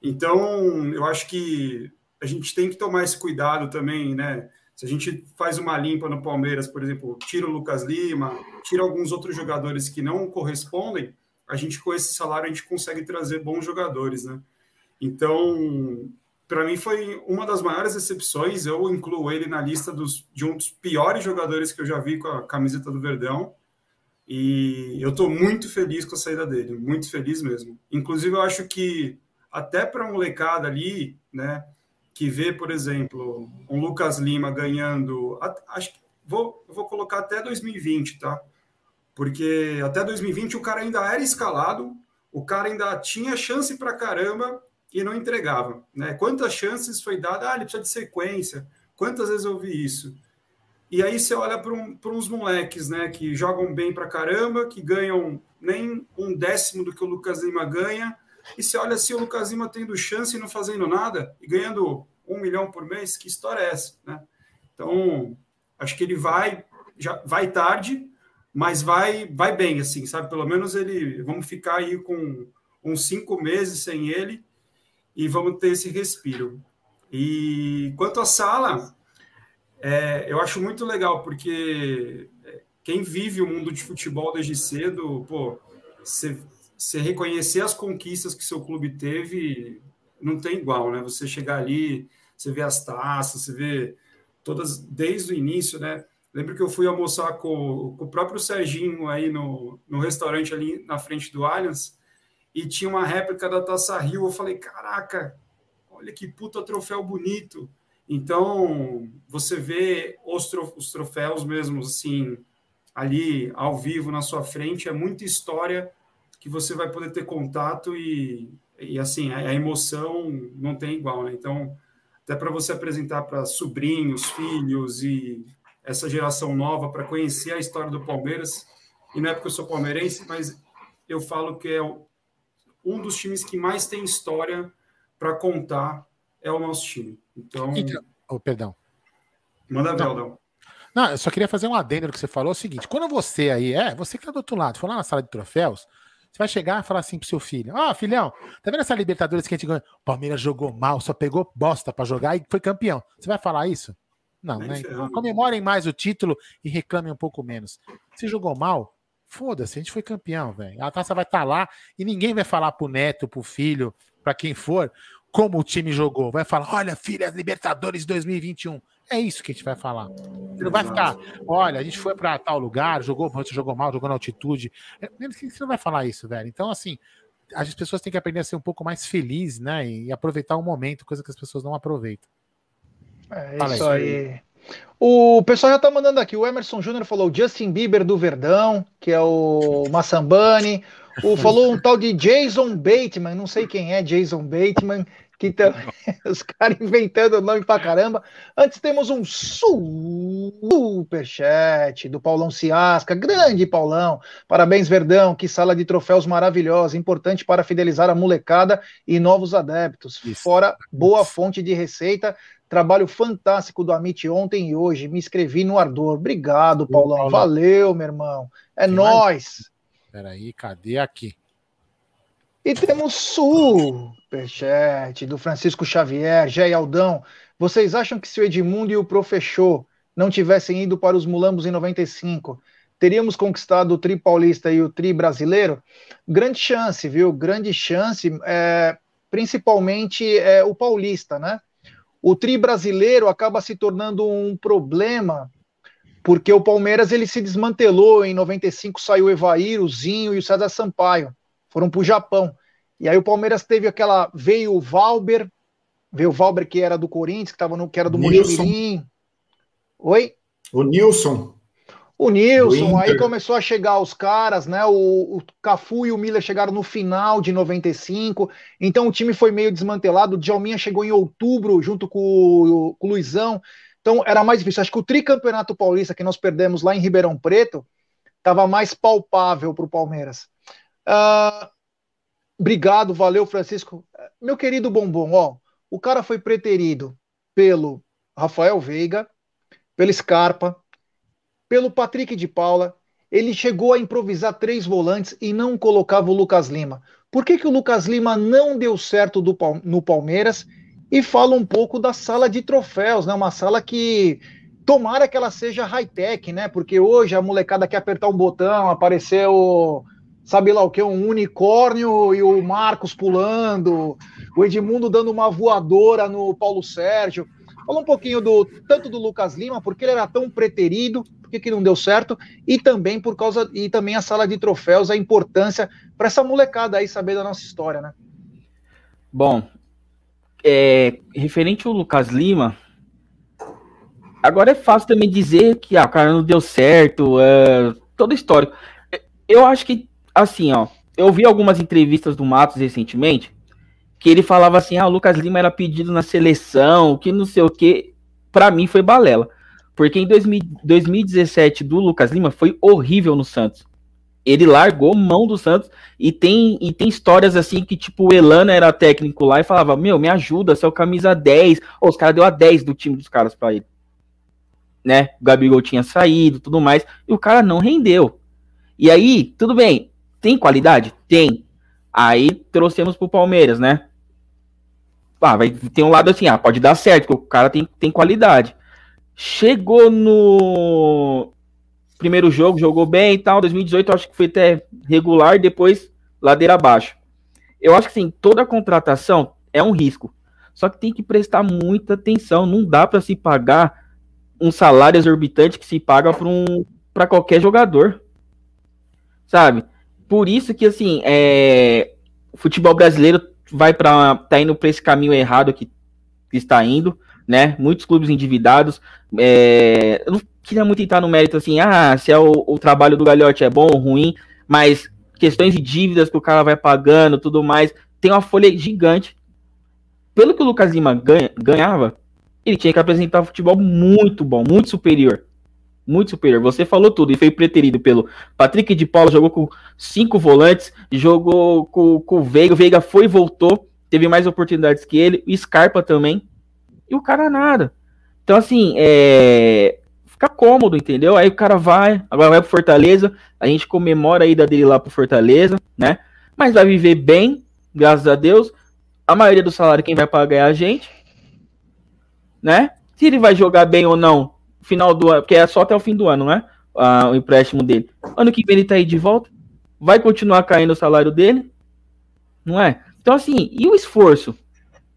Então, eu acho que a gente tem que tomar esse cuidado também, né? Se a gente faz uma limpa no Palmeiras, por exemplo, tira o Lucas Lima, tira alguns outros jogadores que não correspondem, a gente com esse salário a gente consegue trazer bons jogadores, né? Então, para mim foi uma das maiores decepções. Eu incluo ele na lista dos, de um dos piores jogadores que eu já vi com a camiseta do Verdão. E eu estou muito feliz com a saída dele, muito feliz mesmo. Inclusive, eu acho que até para um molecada ali, né, que vê, por exemplo, um Lucas Lima ganhando, acho que vou, vou colocar até 2020, tá? Porque até 2020 o cara ainda era escalado, o cara ainda tinha chance para caramba e não entregava, né? Quantas chances foi dada? Ah, ele precisa de sequência. Quantas vezes eu ouvi isso? E aí você olha para um, uns moleques, né, que jogam bem para caramba, que ganham nem um décimo do que o Lucas Lima ganha, e você olha assim, o Lucas Lima tendo chance e não fazendo nada, e ganhando um milhão por mês, que história é essa? Né? Então, acho que ele vai, já vai tarde, mas vai, vai bem, assim, sabe? Pelo menos ele, vamos ficar aí com uns cinco meses sem ele e vamos ter esse respiro. E quanto à sala, é, eu acho muito legal, porque quem vive o mundo de futebol desde cedo, pô, você você reconhecer as conquistas que seu clube teve, não tem igual, né? Você chegar ali, você vê as taças, você vê todas desde o início, né? Lembro que eu fui almoçar com, com o próprio Serginho aí no, no restaurante ali na frente do Allianz e tinha uma réplica da Taça Rio. Eu falei, caraca, olha que puta troféu bonito. Então, você vê os, os troféus mesmo, assim, ali ao vivo na sua frente, é muita história que você vai poder ter contato e, e assim, a, a emoção não tem igual, né? Então, até para você apresentar para sobrinhos, filhos e essa geração nova para conhecer a história do Palmeiras, e não é porque eu sou palmeirense, mas eu falo que é um dos times que mais tem história para contar é o nosso time. Então, Então, oh, perdão. manda ver, Não. Aldão. Não, eu só queria fazer um adendo que você falou. É o seguinte: quando você aí, é, você que tá do outro lado, for lá na sala de troféus, você vai chegar e falar assim pro seu filho: Ó, filhão, tá vendo essa Libertadores que a gente ganhou? Palmeiras jogou mal, só pegou bosta pra jogar e foi campeão. Você vai falar isso? Não, Nem né? Então, comemorem mais o título e reclamem um pouco menos. Se jogou mal, foda-se, a gente foi campeão, velho. A taça vai estar lá e ninguém vai falar pro neto, pro filho, pra quem for, como o time jogou. Vai falar: olha, filha, Libertadores 2021. É isso que a gente vai falar. Não vai ficar, olha, a gente foi pra tal lugar, jogou, você jogou mal, jogou na altitude. É, Você não vai falar isso, velho. Então, assim, as pessoas têm que aprender a ser um pouco mais felizes, né? E aproveitar o momento, coisa que as pessoas não aproveitam. É Fala isso aí. aí. O pessoal já tá mandando aqui. O Emerson Júnior falou Justin Bieber do Verdão, que é o Massambani. O, falou um tal de Jason Bateman, não sei quem é Jason Bateman, que tá, os caras inventando nome pra caramba. Antes temos um superchat do Paulão Ciasca, grande Paulão. Parabéns, Verdão, que sala de troféus maravilhosa, importante para fidelizar a molecada e novos adeptos. Isso. Fora boa fonte de receita. Trabalho fantástico do Amit ontem e hoje. Me inscrevi no Ardor. Obrigado, Paulão. Valeu, meu irmão. É nóis. Peraí, cadê aqui? E temos superchat do Francisco Xavier, Jé Aldão. Vocês acham que se o Edmundo e o Profechô não tivessem ido para os Mulambos em 95, teríamos conquistado o Tri Paulista e o Tri Brasileiro? Grande chance, viu? Grande chance, é, principalmente é, o Paulista, né? O Tri Brasileiro acaba se tornando um problema porque o Palmeiras ele se desmantelou em 95, saiu o Evair, o Zinho e o César Sampaio foram para o Japão. E aí o Palmeiras teve aquela. Veio o Valber, veio o Valber que era do Corinthians, que, tava no, que era do. Mojimirim. Oi? O Nilson. O Nilson, aí começou a chegar os caras, né? O, o Cafu e o Miller chegaram no final de 95, então o time foi meio desmantelado. O Djalminha chegou em outubro junto com o, com o Luizão, então era mais difícil. Acho que o tricampeonato paulista que nós perdemos lá em Ribeirão Preto estava mais palpável para o Palmeiras. Ah, obrigado, valeu, Francisco. Meu querido Bombom, ó, o cara foi preterido pelo Rafael Veiga, pelo Scarpa, pelo Patrick de Paula. Ele chegou a improvisar três volantes e não colocava o Lucas Lima. Por que, que o Lucas Lima não deu certo do no Palmeiras? E fala um pouco da sala de troféus, né? Uma sala que tomara que ela seja high-tech, né? Porque hoje a molecada quer apertar um botão, apareceu, sabe lá o que, um unicórnio e o Marcos pulando, o Edmundo dando uma voadora no Paulo Sérgio. Fala um pouquinho do tanto do Lucas Lima, porque ele era tão preterido, por que que não deu certo, e também por causa e também a sala de troféus, a importância para essa molecada aí saber da nossa história, né? Bom, é, referente ao Lucas Lima, agora é fácil também dizer que ah, o cara não deu certo, é, todo histórico. Eu acho que, assim, ó, eu vi algumas entrevistas do Matos recentemente, que ele falava assim, ah, o Lucas Lima era pedido na seleção, que não sei o que, pra mim foi balela. Porque em 2000 2017 do Lucas Lima foi horrível no Santos. Ele largou mão do Santos e tem, e tem histórias assim que, tipo, o Elano era técnico lá e falava: Meu, me ajuda, o camisa 10. Ô, os caras deu a 10 do time dos caras pra ele. Né? O Gabigol tinha saído tudo mais. E o cara não rendeu. E aí, tudo bem. Tem qualidade? Tem. Aí trouxemos pro Palmeiras, né? Ah, vai ter um lado assim, ah, pode dar certo, porque o cara tem, tem qualidade. Chegou no primeiro jogo, jogou bem e tal. 2018 eu acho que foi até regular, depois ladeira abaixo. Eu acho que sim, toda contratação é um risco. Só que tem que prestar muita atenção. Não dá para se pagar um salário exorbitante que se paga para um, pra qualquer jogador. Sabe? Por isso que assim, é, o futebol brasileiro vai para tá indo para esse caminho errado que, está indo, né? Muitos clubes endividados. É, eu não queria muito entrar no mérito assim, ah, se é o, o trabalho do Galhote é bom ou ruim, mas questões de dívidas que o cara vai pagando, tudo mais, tem uma folha gigante. Pelo que o Lucas Lima ganha, ganhava, ele tinha que apresentar um futebol muito bom, muito superior. Muito superior. Você falou tudo e foi preterido pelo Patrick de Paula, jogou com cinco volantes, jogou com, com o Veiga, o Veiga foi e voltou, teve mais oportunidades que ele, o Scarpa também, e o cara nada. Então, assim, é... fica cômodo, entendeu? Aí o cara vai, agora vai pro Fortaleza, a gente comemora a ida dele lá pro Fortaleza, né? Mas vai viver bem, graças a Deus. A maioria do salário quem vai pagar é a gente, né? Se ele vai jogar bem ou não, final do ano, porque é só até o fim do ano, né? Ah, o empréstimo dele. Ano que vem ele tá aí de volta, vai continuar caindo o salário dele, não é? Então, assim, e o esforço?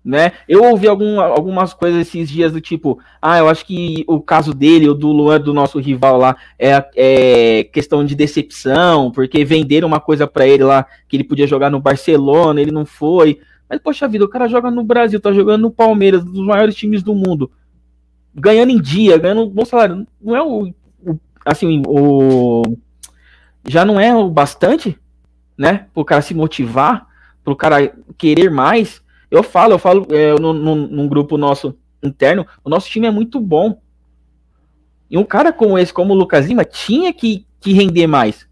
Né? Eu ouvi algum, algumas coisas esses dias do tipo, ah, eu acho que o caso dele, o do Luan, do nosso rival lá, é, é questão de decepção, porque venderam uma coisa para ele lá, que ele podia jogar no Barcelona, ele não foi. Mas, poxa vida, o cara joga no Brasil, tá jogando no Palmeiras, um dos maiores times do mundo, ganhando em dia, ganhando um bom salário. Não é o, o assim, o. Já não é o bastante, né? Pro cara se motivar, pro cara querer mais. Eu falo, eu falo é, no, no, num grupo nosso interno, o nosso time é muito bom. E um cara como esse, como o Lucas Lima, tinha que, que render mais.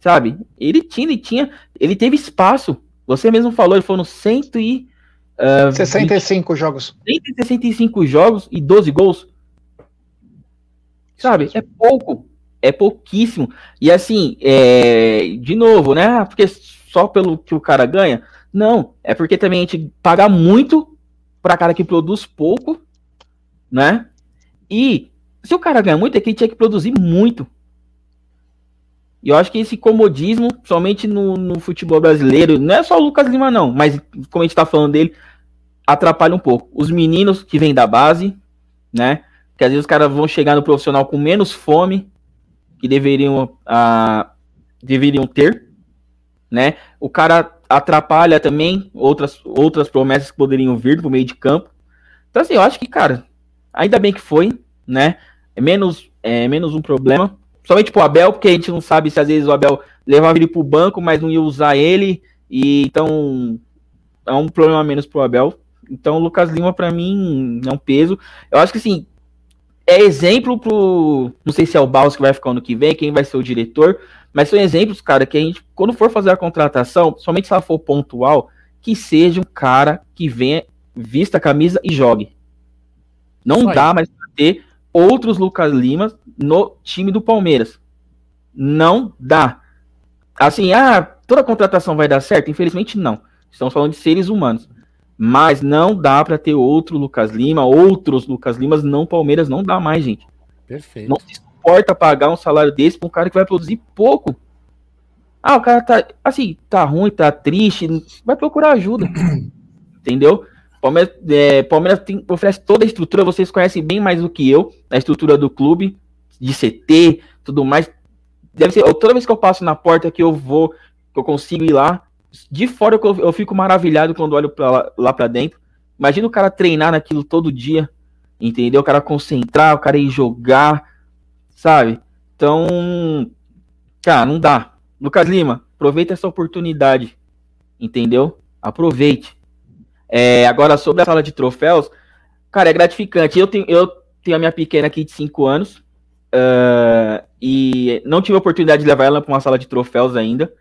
Sabe? Ele tinha, ele tinha, ele teve espaço. Você mesmo falou, ele no 100 e. Uh, 65 20, jogos. 165 jogos e 12 gols. Sabe? É pouco. É pouquíssimo. E assim, é, de novo, né? Porque só pelo que o cara ganha. Não, é porque também a gente paga muito para cara que produz pouco, né? E se o cara ganha muito, é que ele tinha que produzir muito. E eu acho que esse comodismo, somente no, no, futebol brasileiro, não é só o Lucas Lima, não, mas como a gente tá falando dele, atrapalha um pouco. Os meninos que vêm da base, né? Que às vezes os caras vão chegar no profissional com menos fome que deveriam, ah, deveriam ter, né? O cara atrapalha também outras, outras promessas que poderiam vir pro meio de campo. Então, assim, eu acho que, cara, ainda bem que foi, né? É menos, é menos um problema. Somente pro Abel, porque a gente não sabe se às vezes o Abel levava ele pro banco, mas não ia usar ele. E então é um problema menos pro Abel. Então o Lucas Lima, para mim, é um peso. Eu acho que assim, é exemplo pro. Não sei se é o Baus que vai ficar ano que vem, quem vai ser o diretor, mas são exemplos, cara, que a gente, quando for fazer a contratação, somente se ela for pontual, que seja um cara que venha, vista a camisa e jogue. Não dá mais pra ter outros Lucas Limas no time do Palmeiras. Não dá. Assim, ah, toda contratação vai dar certo? Infelizmente, não. Estamos falando de seres humanos. Mas não dá para ter outro Lucas Lima, outros Lucas Limas, não Palmeiras, não dá mais, gente. Perfeito. Não se importa pagar um salário desse para um cara que vai produzir pouco. Ah, o cara tá assim, tá ruim, tá triste, vai procurar ajuda. Entendeu? Palmeiras, é, Palmeiras tem, oferece toda a estrutura, vocês conhecem bem mais do que eu, a estrutura do clube, de CT, tudo mais. Deve ser, toda vez que eu passo na porta que eu vou, que eu consigo ir lá, de fora eu, eu fico maravilhado quando olho pra lá, para dentro. Imagina o cara treinar naquilo todo dia, entendeu? O cara concentrar, o cara ir jogar, sabe? Então, cara, não dá. Lucas Lima, aproveita essa oportunidade, entendeu? Aproveite. É, agora, sobre a sala de troféus, cara, é gratificante. Eu tenho, eu tenho a minha pequena aqui de 5 anos uh, e não tive a oportunidade de levar ela para uma sala de troféus ainda.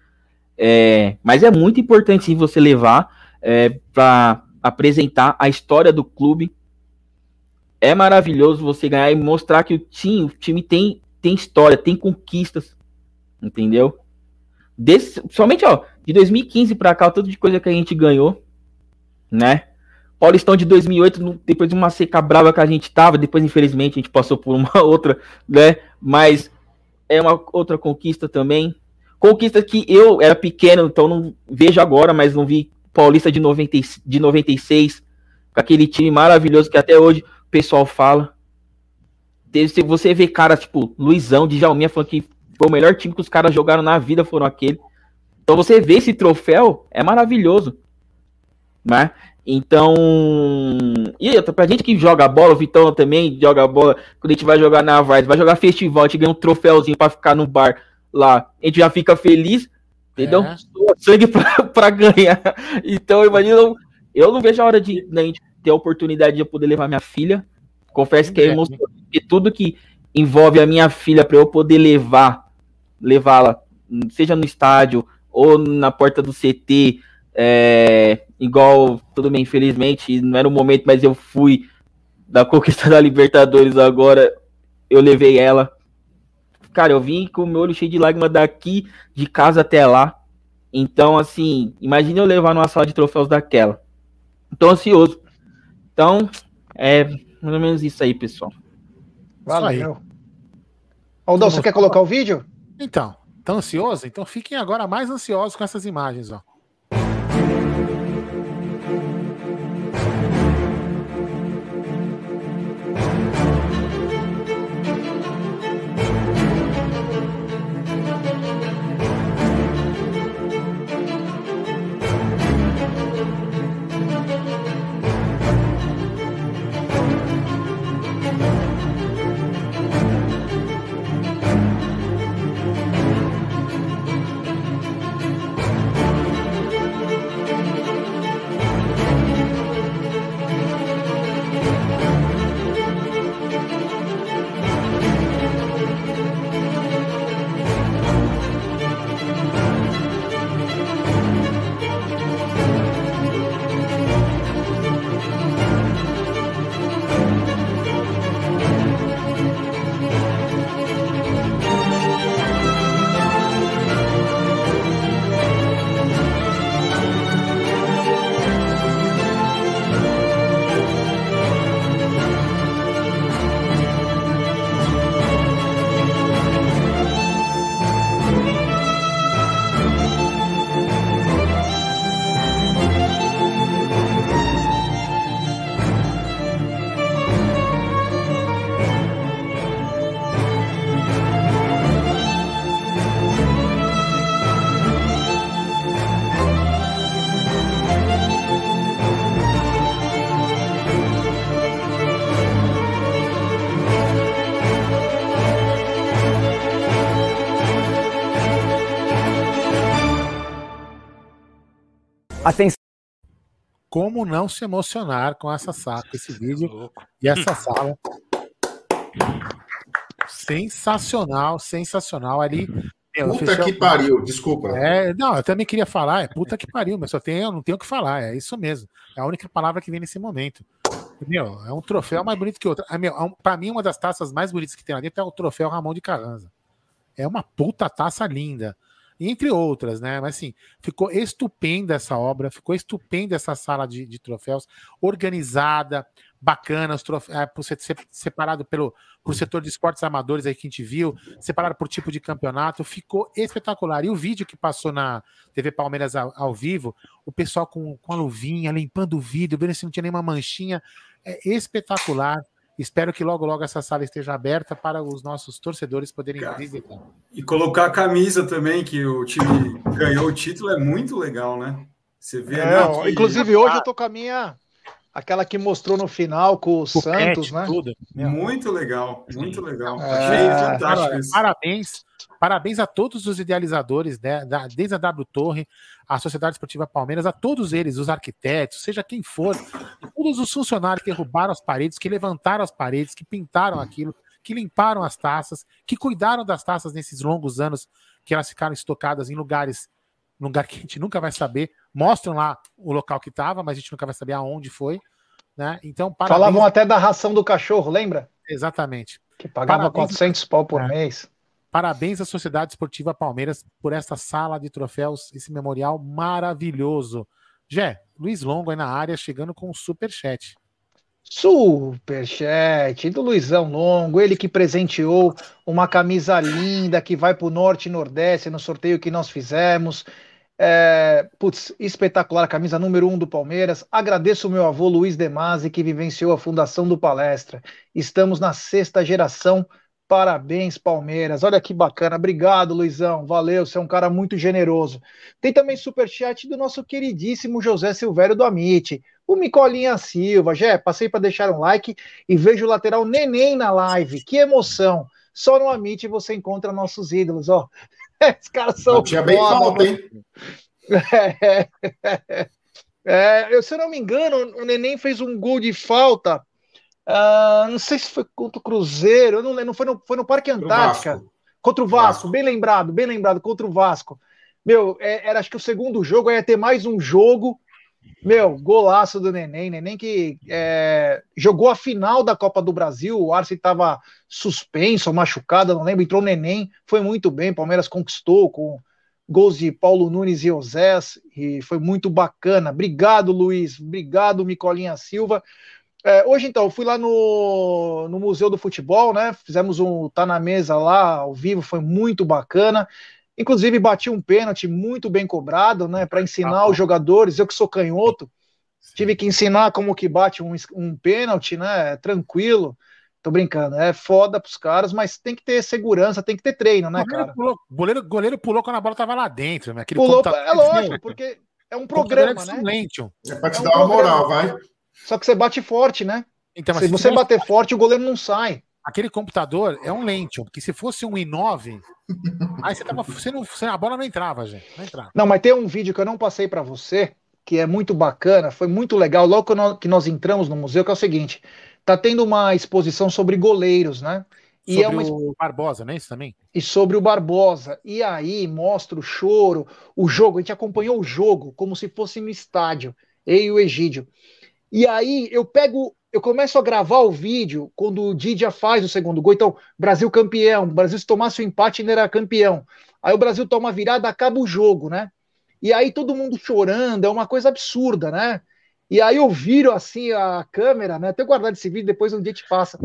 É, mas é muito importante sim, você levar é, para apresentar a história do clube, é maravilhoso você ganhar e mostrar que o time, o time tem, tem história, tem conquistas, entendeu? Desse, somente, ó, de 2015 para cá, tudo de coisa que a gente ganhou, né? Paulistão de 2008, depois de uma seca brava que a gente tava, depois infelizmente a gente passou por uma outra, né? Mas é uma outra conquista também. Conquista que eu era pequeno, então não vejo agora, mas não vi Paulista de, 90, de 96, com aquele time maravilhoso que até hoje pessoal fala. Se você vê cara tipo Luizão, de Jalminha falando que foi o melhor time que os caras jogaram na vida, foram aquele. Então você vê esse troféu, é maravilhoso. Né? Então, e pra gente que joga bola, o Vitão também joga bola, quando a gente vai jogar na Vars, vai jogar festival, a gente ganha um troféuzinho pra ficar no bar lá, a gente já fica feliz, entendeu? É. Sangue pra, pra ganhar. Então, imagina, eu não vejo a hora de, de a gente ter a oportunidade de eu poder levar minha filha. Confesso que é emocionante, tudo que envolve a minha filha para eu poder levar, levá-la, seja no estádio ou na porta do CT, é, igual, tudo bem, infelizmente, não era o momento, mas eu fui da conquista da Libertadores agora, eu levei ela. Cara, eu vim com o meu olho cheio de lágrimas daqui de casa até lá. Então, assim, imagine eu levar numa sala de troféus daquela. Tô ansioso. Então, é mais ou menos isso aí, pessoal. Valeu. Aldão, você quer colocar o vídeo? Então, tão ansioso? Então fiquem agora mais ansiosos com essas imagens, ó. Atenção. Como não se emocionar com essa sala, com esse vídeo e essa sala. Sensacional, sensacional ali. meu, eu Puta que o- pariu, desculpa. É, não, eu também queria falar, é puta que pariu, mas só tenho, eu não tenho o que falar, é isso mesmo. É a única palavra que vem nesse momento. Meu, é um troféu mais bonito que outro. Ah, meu, é um- pra mim, uma das taças mais bonitas que tem lá dentro é o troféu Ramon de Carranza. É uma puta taça linda. Entre outras, né? Mas assim, ficou estupenda essa obra, ficou estupenda essa sala de, de troféus, organizada, bacana, os troféus, é, por ser separado pelo por setor de esportes amadores aí que a gente viu, separado por tipo de campeonato, ficou espetacular. E o vídeo que passou na TV Palmeiras ao, ao vivo, o pessoal com, com a luvinha, limpando o vidro, vendo se não tinha nenhuma manchinha, é espetacular. Espero que logo, logo essa sala esteja aberta para os nossos torcedores poderem visitar. E colocar a camisa também, que o time ganhou o título, é muito legal, né? Você vê É, ali ó, que- inclusive hoje eu tô com a minha. Aquela que mostrou no final com o Santos, né? tudo. Muito legal, muito legal. É. Achei fantástico Cara, isso. Parabéns, parabéns a todos os idealizadores, né, da- desde a W Torre, a Sociedade Esportiva Palmeiras, a todos eles, os arquitetos, seja quem for, todos os funcionários que derrubaram as paredes, que levantaram as paredes, que pintaram aquilo, que limparam as taças, que cuidaram das taças nesses longos anos que elas ficaram estocadas em lugares, lugar que a gente nunca vai saber. Mostram lá o local que estava, mas a gente nunca vai saber aonde foi. Né? Então, parabéns. Falavam até da ração do cachorro, lembra? Exatamente. Que pagava Parabéns. 400 pau por É. mês. Parabéns à Sociedade Esportiva Palmeiras por essa sala de troféus, esse memorial maravilhoso. Jé, Luiz Longo aí na área, chegando com um superchat. Superchat do Luizão Longo, ele que presenteou uma camisa linda que vai para o Norte e Nordeste no sorteio que nós fizemos. É, putz, espetacular, a camisa número um do Palmeiras. Agradeço o meu avô Luiz Demasi, que vivenciou a fundação do Palestra. Estamos na sexta geração. Parabéns, Palmeiras. Olha que bacana. Obrigado, Luizão. Valeu, você é um cara muito generoso. Tem também superchat do nosso queridíssimo José Silvério do Amit. O Micolinha Silva. Jé, passei para deixar um like e vejo o lateral Neném na live. Que emoção. Só no Amit você encontra nossos ídolos, ó. Esses caras são. Tinha bem falta, hein? É, é, eu, se eu não me engano, o Neném fez um gol de falta Uh, não sei se foi contra o Cruzeiro, eu não lembro, foi no, foi no Parque Antártica. Contra o Vasco, Vasco, bem lembrado, bem lembrado, contra o Vasco. Meu, é, era acho que o segundo jogo ia ter mais um jogo. Meu, golaço do Neném, Neném que é, jogou a final da Copa do Brasil, o Arce estava suspenso, machucado, não lembro, entrou o Neném, foi muito bem, Palmeiras conquistou com gols de Paulo Nunes e Osés, e foi muito bacana. Obrigado, Luiz, obrigado, Micolinha Silva. É, hoje, então, fui lá no, no Museu do Futebol, né? Fizemos um Tá na Mesa lá, ao vivo, foi muito bacana. Inclusive, bati um pênalti muito bem cobrado, né? Para ensinar ah, os jogadores. Eu que sou canhoto, Sim. tive que ensinar como que bate um, um pênalti, né? Tranquilo. Tô brincando, é foda pros caras, mas tem que ter segurança, tem que ter treino, né, goleiro cara? Pulou, goleiro, goleiro pulou quando a bola tava lá dentro, né? Aquele pulou, é lógico, porque é um programa, né? É pra te é um dar uma moral, vai. Só que você bate forte, né? Então, se você bater forte, o goleiro não sai. Aquele computador é um Lentium, porque se fosse um i9, aí você tava, você não, a bola não entrava, gente. Não, entrava. não, mas tem um vídeo que eu não passei para você, que é muito bacana, foi muito legal, logo que nós, que nós entramos no museu, que é o seguinte, tá tendo uma exposição sobre goleiros, né? E sobre é uma... o Barbosa, né? Isso também? E sobre o Barbosa. E aí mostra o choro, o jogo. A gente acompanhou o jogo como se fosse no estádio, eu e o Egídio. E aí eu pego, eu começo a gravar o vídeo quando o Didia faz o segundo gol. Então, Brasil campeão. Brasil, se tomasse o empate, ainda era campeão. Aí o Brasil toma a virada, acaba o jogo, né? E aí todo mundo chorando, é uma coisa absurda, né? E aí eu viro assim a câmera, né? Até guardar esse vídeo, depois um dia te passa.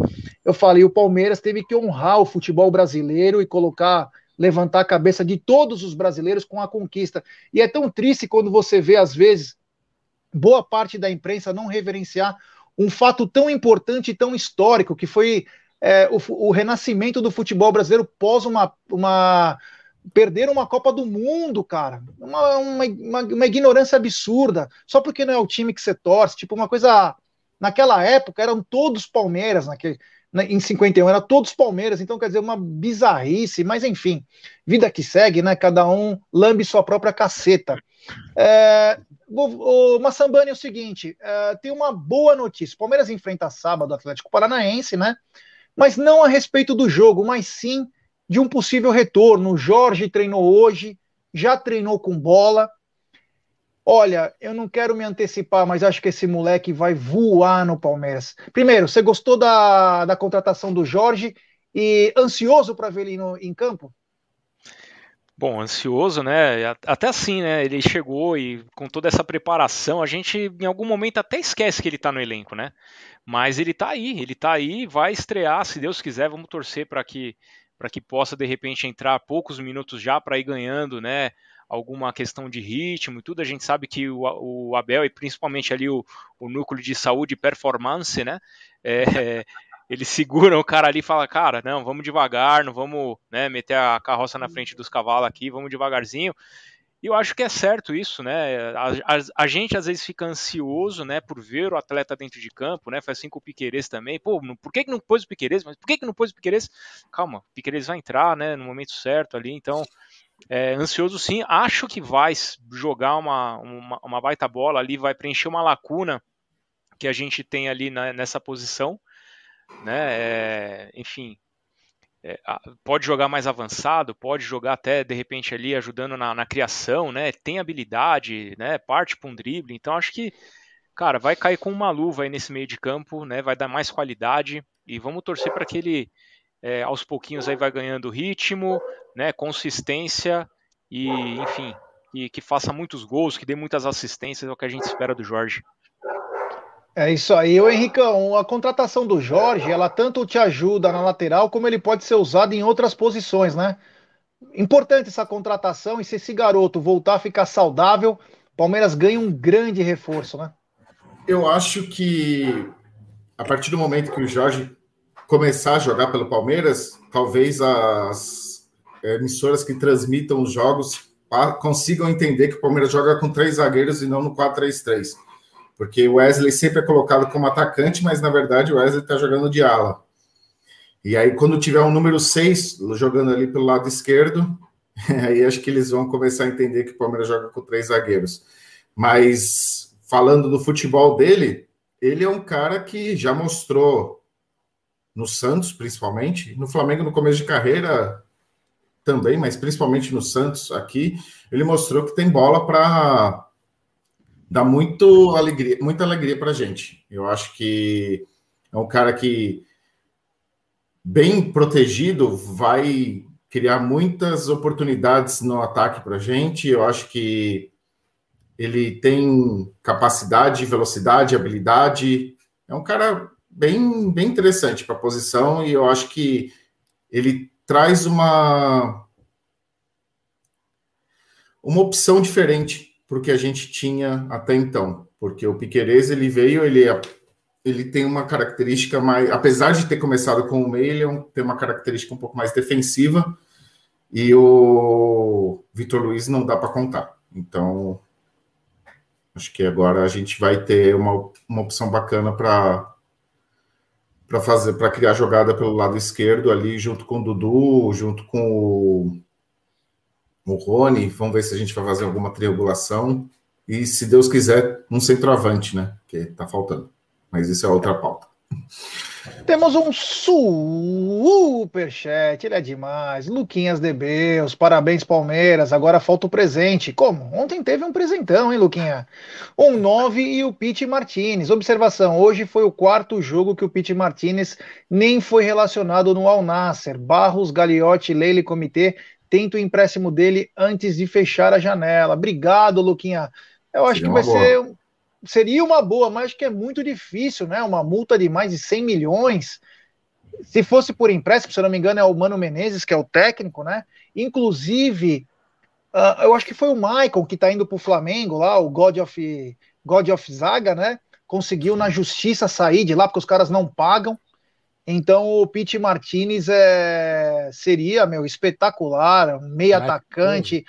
Eu falei, o Palmeiras teve que honrar o futebol brasileiro e colocar, levantar a cabeça de todos os brasileiros com a conquista. E é tão triste quando você vê, às vezes, boa parte da imprensa não reverenciar um fato tão importante e tão histórico que foi é, o, o, renascimento do futebol brasileiro pós uma, uma perder uma Copa do Mundo, cara. Uma, uma, uma, ignorância absurda. Só porque não é o time que você torce. Tipo, uma coisa. Naquela época eram todos Palmeiras, naquele, em 51, eram todos Palmeiras. Então, quer dizer, uma bizarrice. Mas, enfim, vida que segue, né? Cada um lambe sua própria caceta. É, o, Massambani é o seguinte: é, tem uma boa notícia. Palmeiras enfrenta sábado o Atlético Paranaense, né? Mas não a respeito do jogo, mas sim de um possível retorno. O Jorge treinou hoje, já treinou com bola. Olha, eu não quero me antecipar, mas acho que esse moleque vai voar no Palmeiras. Primeiro, você gostou da, da contratação do Jorge e ansioso para ver ele no, em campo? Bom, ansioso, né? Até assim, né? Ele chegou e com toda essa preparação, a gente em algum momento até esquece que ele tá no elenco, né? Mas ele tá aí, ele tá aí, vai estrear, se Deus quiser, vamos torcer para que para que possa de repente entrar poucos minutos já para ir ganhando, né? Alguma questão de ritmo e tudo. A gente sabe que o, o Abel e principalmente ali o, o núcleo de saúde e performance, né? É, eles seguram o cara ali e falam, cara, não, vamos devagar, não vamos né, meter a carroça na frente dos cavalos aqui, vamos devagarzinho. E eu acho que é certo isso, né? A, a, a, gente às vezes fica ansioso, né, por ver o atleta dentro de campo, né? Faz assim com o Piqueires também. Pô, não, por que, que não pôs o Piqueires? Mas por que, que não pôs o Piqueires? Calma, o Piqueires vai entrar, né, no momento certo ali, então. É, ansioso sim, acho que vai jogar uma, uma, uma baita bola ali, vai preencher uma lacuna que a gente tem ali na, nessa posição né? É, enfim, é, pode jogar mais avançado, pode jogar até de repente ali ajudando na, na criação, né? Tem habilidade, né? Parte para um drible, então acho que cara vai cair com uma luva aí nesse meio de campo, né? Vai dar mais qualidade e vamos torcer para que ele é, aos pouquinhos aí vai ganhando ritmo, né? Consistência e enfim, e que faça muitos gols, que dê muitas assistências, é o que a gente espera do Jorge. É isso aí, o Henricão. A contratação do Jorge, ela tanto te ajuda na lateral, como ele pode ser usado em outras posições, né? Importante essa contratação e se esse garoto voltar a ficar saudável, Palmeiras ganha um grande reforço, né? Eu acho que a partir do momento que o Jorge começar a jogar pelo Palmeiras, talvez as emissoras que transmitam os jogos consigam entender que o Palmeiras joga com três zagueiros e não no 4-3-3 porque o Wesley sempre é colocado como atacante, mas na verdade o Wesley está jogando de ala. E aí, quando tiver um número 6 jogando ali pelo lado esquerdo, aí acho que eles vão começar a entender que o Palmeiras joga com três zagueiros. Mas falando do futebol dele, ele é um cara que já mostrou no Santos, principalmente, no Flamengo no começo de carreira também, mas principalmente no Santos aqui, ele mostrou que tem bola para dar muito alegria, muita alegria para gente. Eu acho que é um cara que bem protegido vai criar muitas oportunidades no ataque para gente. Eu acho que ele tem capacidade, velocidade, habilidade. É um cara bem, bem interessante para a posição e eu acho que ele traz uma uma opção diferente para o que a gente tinha até então, porque o Piquerez ele veio, ele é, ele tem uma característica mais, apesar de ter começado com o meio, ele é tem uma característica um pouco mais defensiva e o Vitor Luiz não dá para contar. Então, acho que agora a gente vai ter uma, uma opção bacana para para fazer para criar jogada pelo lado esquerdo ali junto com o Dudu, junto com o, o Rony. Vamos ver se a gente vai fazer alguma triangulação e se Deus quiser um centroavante, né? Que tá faltando. Mas isso é outra pauta. Temos um superchat, ele é demais. Luquinhas Debeus, parabéns Palmeiras, agora falta o presente. Como? Ontem teve um presentão, hein, Luquinha? Um 9 e o Pete Martinez. Observação, hoje foi o quarto jogo que o Pete Martinez nem foi relacionado no Al Nasser. Barros, Gagliotti, Leile Comitê tenta o empréstimo dele antes de fechar a janela. Obrigado, Luquinha. Eu acho Seria que vai ser seria uma boa, mas que é muito difícil, né? Uma multa de mais de 100 milhões. Se fosse por empréstimo, se eu não me engano, é o Mano Menezes, que é o técnico, né? Inclusive, uh, eu acho que foi o Michael que está indo para o Flamengo lá, o God of, God of Zaga, né? Conseguiu na justiça sair de lá, porque os caras não pagam. Então o Pete Martinez é, seria, meu, espetacular, meio atacante.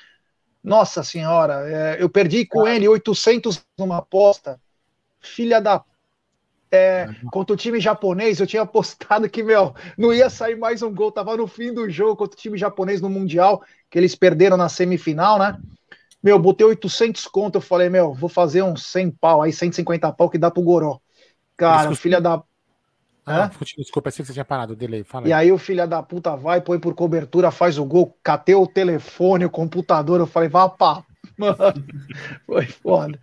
Nossa senhora, é, eu perdi com ah. ele 800 numa aposta. Filha da. É, contra o time japonês, eu tinha apostado que, meu, não ia sair mais um gol. Tava no fim do jogo contra o time japonês no Mundial, que eles perderam na semifinal, né? Meu, botei 800 conto. Eu falei, meu, vou fazer uns 100 pau, aí 150 pau que dá pro Goró. Cara, filha da. Ah, desculpa, pensei que você tinha parado o delay. Fala e aí o filho da puta vai, põe por cobertura, faz o gol, catei o telefone, o computador, eu falei, vá pá. Mano, foi foda.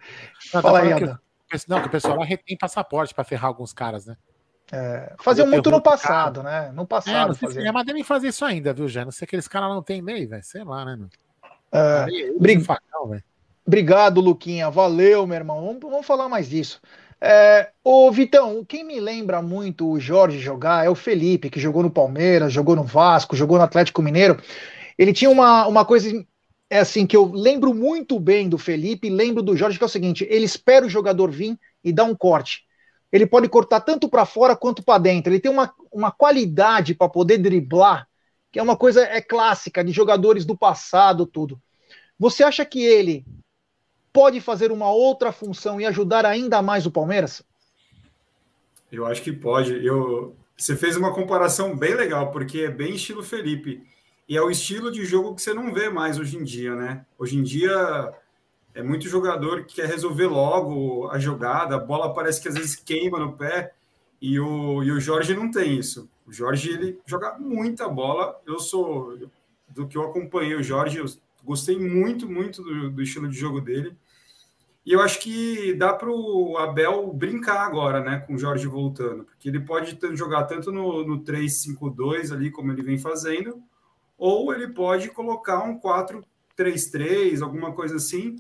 Não, Fala tá aí, que, Não, que o pessoal lá retém passaporte para ferrar alguns caras, né? É, faziam muito no passado, né? No passado. É, fazia. mas devem fazer isso ainda, viu, Jé? Não sei que aqueles caras não tem meio, velho. Sei lá, né, meu? É, brig... facão, Obrigado, Luquinha. Valeu, meu irmão. Vamos, vamos falar mais disso. É, ô Vitão, quem me lembra muito o Jorge jogar é o Felipe, que jogou no Palmeiras, jogou no Vasco, jogou no Atlético Mineiro. Ele tinha uma, uma coisa é assim que eu lembro muito bem do Felipe, lembro do Jorge, que é o seguinte: ele espera o jogador vir e dá um corte. Ele pode cortar tanto para fora quanto para dentro. Ele tem uma, uma qualidade para poder driblar, que é uma coisa é clássica de jogadores do passado, tudo. Você acha que ele pode fazer uma outra função e ajudar ainda mais o Palmeiras? Eu acho que pode. Eu, você fez uma comparação bem legal, porque é bem estilo Felipe. E é o estilo de jogo que você não vê mais hoje em dia, né? Hoje em dia é muito jogador que quer resolver logo a jogada, a bola parece que às vezes queima no pé, e o, e o Jorge não tem isso. O Jorge ele joga muita bola. Eu sou do que eu acompanhei o Jorge, eu gostei muito, muito do, do estilo de jogo dele. E eu acho que dá para o Abel brincar agora, né, com o Jorge voltando, porque ele pode jogar tanto no, no 3-5-2 ali, como ele vem fazendo, ou ele pode colocar um 4-3-3, alguma coisa assim,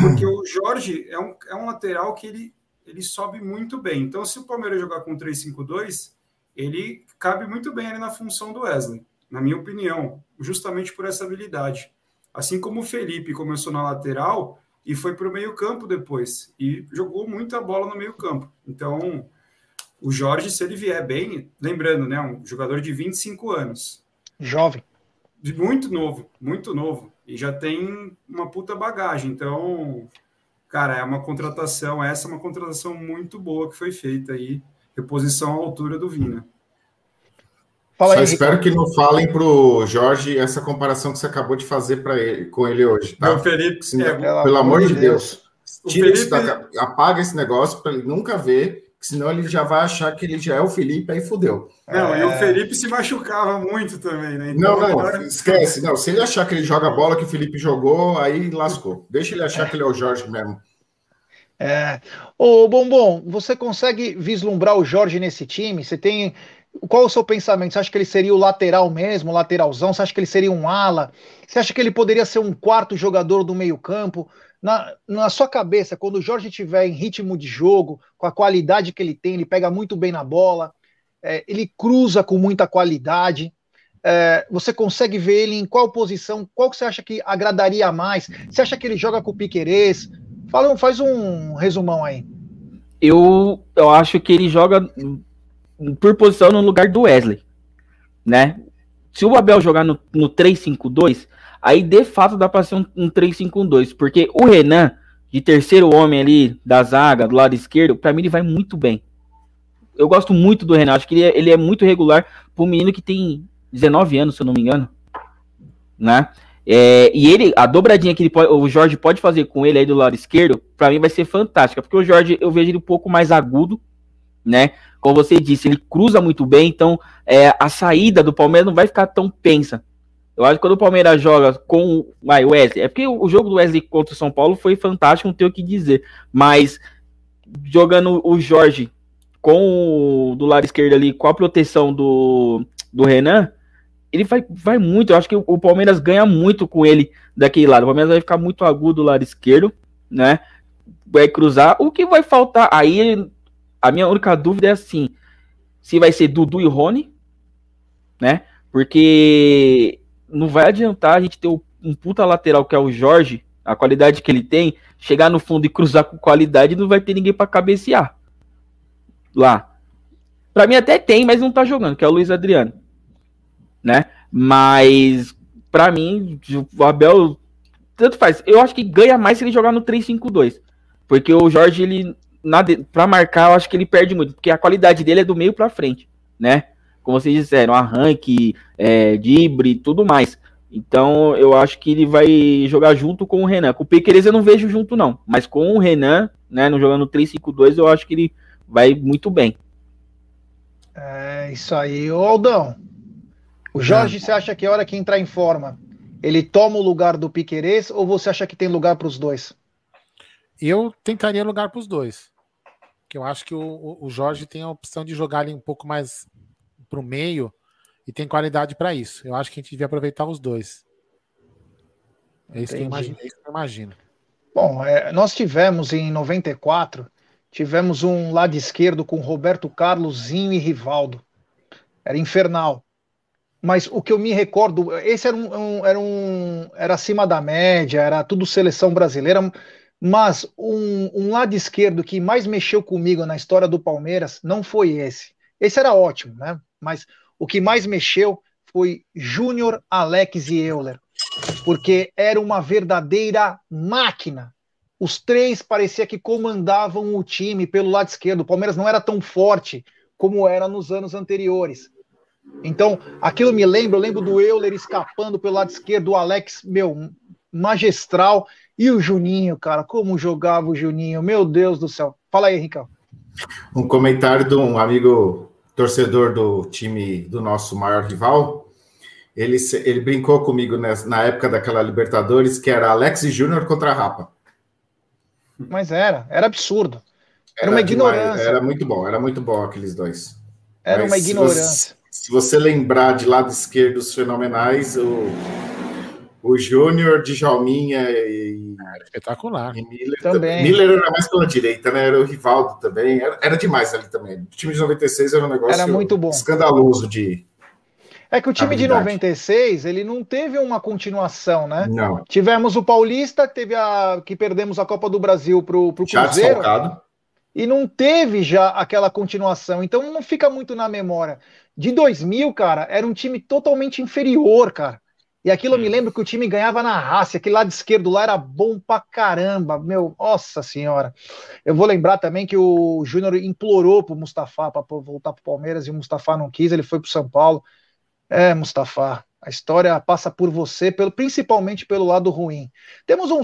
porque o Jorge é um, é um lateral que ele, ele sobe muito bem. Então, se o Palmeiras jogar com 3-5-2, ele cabe muito bem ali na função do Wesley, na minha opinião, justamente por essa habilidade. Assim como o Felipe começou na lateral e foi para o meio-campo depois e jogou muita bola no meio-campo. Então, o Jorge, se ele vier bem, lembrando, né, um jogador de 25 anos. Jovem. De muito novo, muito novo. E já tem uma puta bagagem. Então, cara, é uma contratação, essa é uma contratação muito boa que foi feita aí, reposição à altura do Vina. Fala Só aí, espero Ricardo. que não falem para o Jorge essa comparação que você acabou de fazer para ele, com ele hoje. Tá? Meu Felipe, Sim, é, pelo, amor de Deus. Deus. Tira Felipe... da, apaga esse negócio para ele nunca ver senão ele já vai achar que ele já é o Felipe, aí fudeu. Não, é... e o Felipe se machucava muito também, né? Então, não, não, agora... esquece. Não, se ele achar que ele joga a bola que o Felipe jogou, aí lascou. Deixa ele achar que ele é o Jorge mesmo. É. Ô, Bombom, você consegue vislumbrar o Jorge nesse time? Você tem. Qual o seu pensamento? Você acha que ele seria o lateral mesmo, lateralzão? Você acha que ele seria um ala? Você acha que ele poderia ser um quarto jogador do meio-campo? Na, na sua cabeça, quando o Jorge estiver em ritmo de jogo, com a qualidade que ele tem, ele pega muito bem na bola, é, ele cruza com muita qualidade. É, você consegue ver ele em qual posição? Qual que você acha que agradaria mais? Você acha que ele joga com o Piquerez? Fala, faz um resumão aí. Eu, eu acho que ele joga por posição no lugar do Wesley, né? Se o Abel jogar no, no 3-5-2, aí de fato dá para ser um, um 3-5-2, porque o Renan, de terceiro homem ali da zaga, do lado esquerdo, para mim ele vai muito bem. Eu gosto muito do Renan, acho que ele é, ele é muito regular para um menino que tem 19 anos, se eu não me engano, né? É, e ele, a dobradinha que ele pode, o Jorge pode fazer com ele aí do lado esquerdo, para mim vai ser fantástica, porque o Jorge eu vejo ele um pouco mais agudo, né? Como você disse, ele cruza muito bem, então é, a saída do Palmeiras não vai ficar tão pensa. Eu acho que quando o Palmeiras joga com o Wesley, é porque o jogo do Wesley contra o São Paulo foi fantástico, não tenho o que dizer, mas jogando o Jorge com o do lado esquerdo ali, com a proteção do, do Renan, ele vai, vai muito. Eu acho que o, Palmeiras ganha muito com ele daquele lado. O Palmeiras vai ficar muito agudo do lado esquerdo, né? Vai cruzar. O que vai faltar? Aí a minha única dúvida é assim: se vai ser Dudu e Rony, né? Porque não vai adiantar a gente ter um puta lateral que é o Jorge, a qualidade que ele tem, chegar no fundo e cruzar com qualidade, não vai ter ninguém para cabecear lá. Para mim até tem, mas não tá jogando, que é o Luiz Adriano né? Mas para mim, o Abel tanto faz. Eu acho que ganha mais se ele jogar no 3-5-2. Porque o Jorge, ele para marcar, eu acho que ele perde muito, porque a qualidade dele é do meio para frente, né? Como vocês disseram, arranque, é, dibre, tudo mais. Então, eu acho que ele vai jogar junto com o Renan. Com o Piqueires eu não vejo junto, não. Mas com o Renan, né, no jogando 3-5-2, eu acho que ele vai muito bem. É isso aí, ô Aldão. O Jorge, é. você acha que a hora que entrar em forma, ele toma o lugar do Piquerez ou você acha que tem lugar para os dois? Eu tentaria lugar para os dois. Que eu acho que o, o Jorge tem a opção de jogar ali um pouco mais para o meio e tem qualidade para isso. Eu acho que a gente devia aproveitar os dois. É isso, que eu, imagino, é isso que eu imagino. Bom, é, nós tivemos em 94, tivemos um lado esquerdo com Roberto Carlosinho e Rivaldo. Era infernal mas o que eu me recordo, esse era um, um, era um era acima da média, era tudo seleção brasileira, mas um, um, lado esquerdo que mais mexeu comigo na história do Palmeiras não foi esse. Esse era ótimo, né? Mas o que mais mexeu foi Júnior, Alex e Euler, porque era uma verdadeira máquina. Os três parecia que comandavam o time pelo lado esquerdo. O Palmeiras não era tão forte como era nos anos anteriores então, aquilo me lembra, eu lembro do Euler escapando pelo lado esquerdo, o Alex, meu, magistral, e o Juninho, cara, como jogava o Juninho, meu Deus do céu. Fala aí, Ricão. Um comentário de um amigo torcedor do time do nosso maior rival. Ele, ele brincou comigo nessa, na época daquela Libertadores, que era Alex Júnior contra a Rapa. Mas era, era absurdo. Era, era uma demais, ignorância. Era muito bom, era muito bom aqueles dois. Era Mas uma ignorância se você lembrar de lado esquerdo os fenomenais, o, o Júnior, Djalminha e. Era espetacular. E Miller também. Miller era mais pela direita, né? Era o Rivaldo também. Era, era demais ali também. O time de 96 era um negócio era muito bom. escandaloso de. É que o time de 96, ele não teve uma continuação, né? Não. Tivemos o Paulista, que teve a que perdemos a Copa do Brasil pro, pro Cruzeiro. E não teve já aquela continuação, então não fica muito na memória de 2000, cara, era um time totalmente inferior, cara. E aquilo eu me hum. lembro que o time ganhava na raça, aquele lado esquerdo lá era bom pra caramba, meu, nossa senhora. Eu vou lembrar também que o Júnior implorou pro Mustafa para voltar pro Palmeiras e o Mustafa não quis, ele foi pro São Paulo. É, Mustafa, a história passa por você, pelo, principalmente pelo lado ruim. Temos um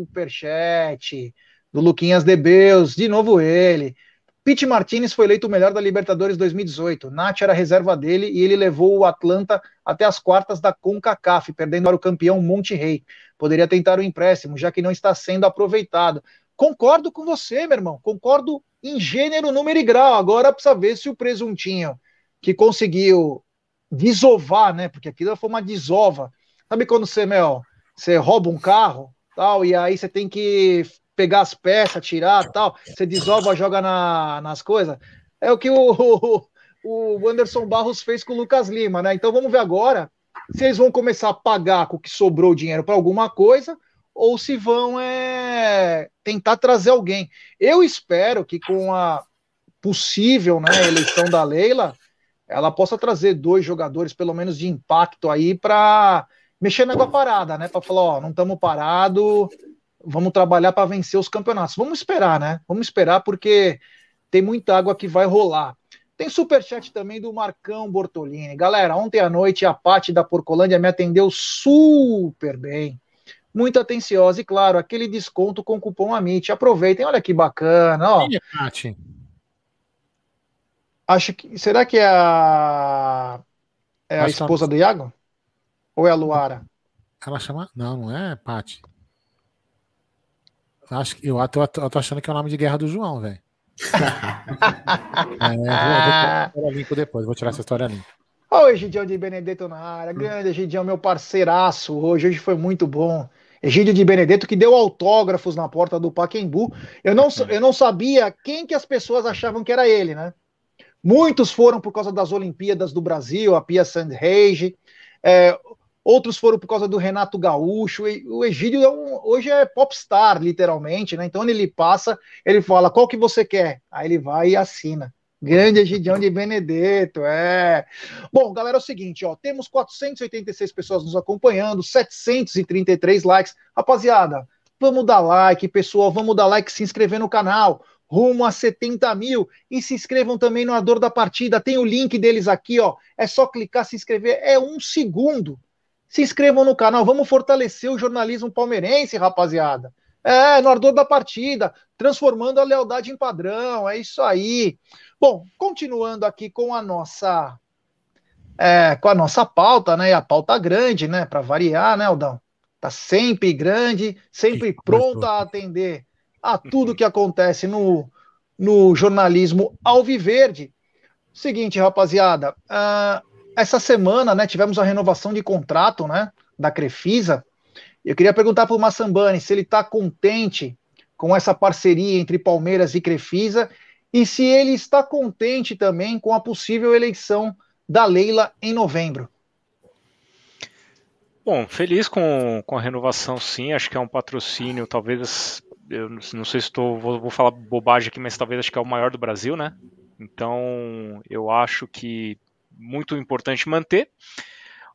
superchat do Luquinhas Debeus, de novo ele. Pete Martinez foi eleito o melhor da Libertadores 2018. Nath era reserva dele e ele levou o Atlanta até as quartas da CONCACAF, perdendo para o campeão Monte Rei. Poderia tentar o empréstimo, já que não está sendo aproveitado. Concordo com você, meu irmão. Concordo em gênero, número e grau. Agora precisa ver se o presuntinho que conseguiu desovar, né? Porque aquilo foi uma desova. Sabe quando você, meu, você rouba um carro, tal, e aí você tem que pegar as peças, tirar tal, você desova, joga na, nas coisas. É o que o, o Anderson Barros fez com o Lucas Lima, né? Então vamos ver agora se eles vão começar a pagar com o que sobrou dinheiro para alguma coisa ou se vão é, tentar trazer alguém. Eu espero que com a possível né, eleição da Leila, ela possa trazer dois jogadores, pelo menos de impacto aí, para mexer na água parada, né? Para falar, ó, não estamos parados, vamos trabalhar para vencer os campeonatos. Vamos esperar, né? Vamos esperar porque tem muita água que vai rolar. Tem superchat também do Marcão Bortolini. Galera, ontem à noite a Pati da Porcolândia me atendeu super bem. Muito atenciosa e, claro, aquele desconto com cupom AMIT. Aproveitem, olha que bacana. Ó. Quem é Pati? Acho que. Será que é a. É a esposa do Iago? Ou é a Luara? Ela chama. Não, não é Pati. Acho que eu tô, eu tô achando que é o nome de guerra do João, velho. é, vou, vou, limpo depois, vou tirar essa história limpa. Ô, Egidião de Benedetto na área, grande Egidião, meu parceiraço hoje, hoje foi muito bom. Egídio de Benedetto que deu autógrafos na porta do Paquembu. Eu não, eu não sabia quem que as pessoas achavam que era ele, né? Muitos foram por causa das Olimpíadas do Brasil, a Pia Sandhage. É, outros foram por causa do Renato Gaúcho. O Egídio é um, hoje é popstar, literalmente, né? Então ele passa, ele fala qual que você quer, aí ele vai e assina. Grande Egidião de Benedetto, é. Bom, galera, é o seguinte, ó, temos 486 pessoas nos acompanhando, 733 likes. Rapaziada, vamos dar like, pessoal, vamos dar like, se inscrever no canal, rumo a 70 mil. E se inscrevam também no Ador da Partida, tem o link deles aqui, ó. É só clicar, se inscrever, é um segundo. Se inscrevam no canal, vamos fortalecer o jornalismo palmeirense, rapaziada. É, no ardor da partida, transformando a lealdade em padrão, é isso aí. Bom, continuando aqui com a nossa é, com a nossa pauta, né? E a pauta grande, né? Para variar, né, Aldão? Tá sempre grande, sempre que pronta a atender a tudo que acontece no, no jornalismo alviverde. Seguinte, rapaziada, uh, essa semana, né, tivemos a renovação de contrato, né, da Crefisa. Eu queria perguntar para o Massambani se ele está contente com essa parceria entre Palmeiras e Crefisa e se ele está contente também com a possível eleição da Leila em novembro. Bom, feliz com, com a renovação, sim. Acho que é um patrocínio, talvez. Eu não sei se estou. Vou, vou falar bobagem aqui, mas talvez acho que é o maior do Brasil, né? Então, eu acho que muito importante manter.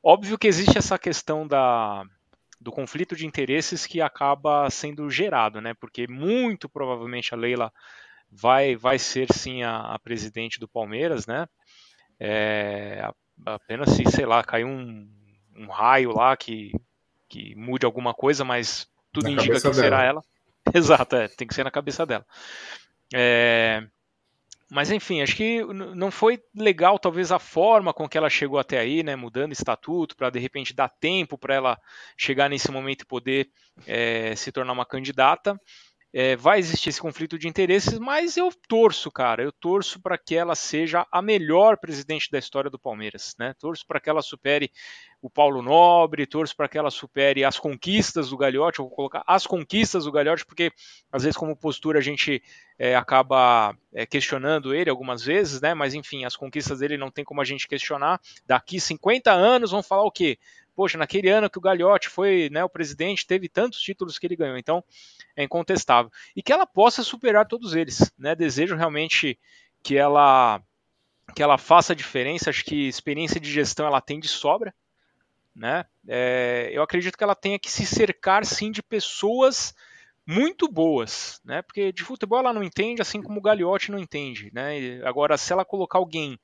Óbvio que existe essa questão da, do conflito de interesses que acaba sendo gerado, né? Porque muito provavelmente a Leila vai, vai ser sim a, a presidente do Palmeiras, né? É, apenas se, sei lá, cair um, um raio lá que, que mude alguma coisa, mas tudo na indica que dela. será ela. Exato, é, tem que ser na cabeça dela. É, mas enfim, acho que não foi legal talvez a forma com que ela chegou até aí, né, mudando estatuto para de repente dar tempo para ela chegar nesse momento e poder é, se tornar uma candidata. É, vai existir esse conflito de interesses, mas eu torço, cara, eu torço para que ela seja a melhor presidente da história do Palmeiras, né? Torço para que ela supere o Paulo Nobre, torço para que ela supere as conquistas do Gagliotti, eu vou colocar as conquistas do Gagliotti, porque às vezes como postura a gente é, acaba é, questionando ele algumas vezes, né? Mas enfim, as conquistas dele não tem como a gente questionar. Daqui 50 anos vão falar o quê? Poxa, naquele ano que o Gagliotti foi né, o presidente, teve tantos títulos que ele ganhou, então é incontestável. E que ela possa superar todos eles. Né? Desejo realmente que ela que ela faça diferença, acho que experiência de gestão ela tem de sobra. Né? É, eu acredito que ela tenha que se cercar sim de pessoas muito boas, né? Porque de futebol ela não entende, assim como o Gagliotti não entende, né? Agora, se ela colocar alguém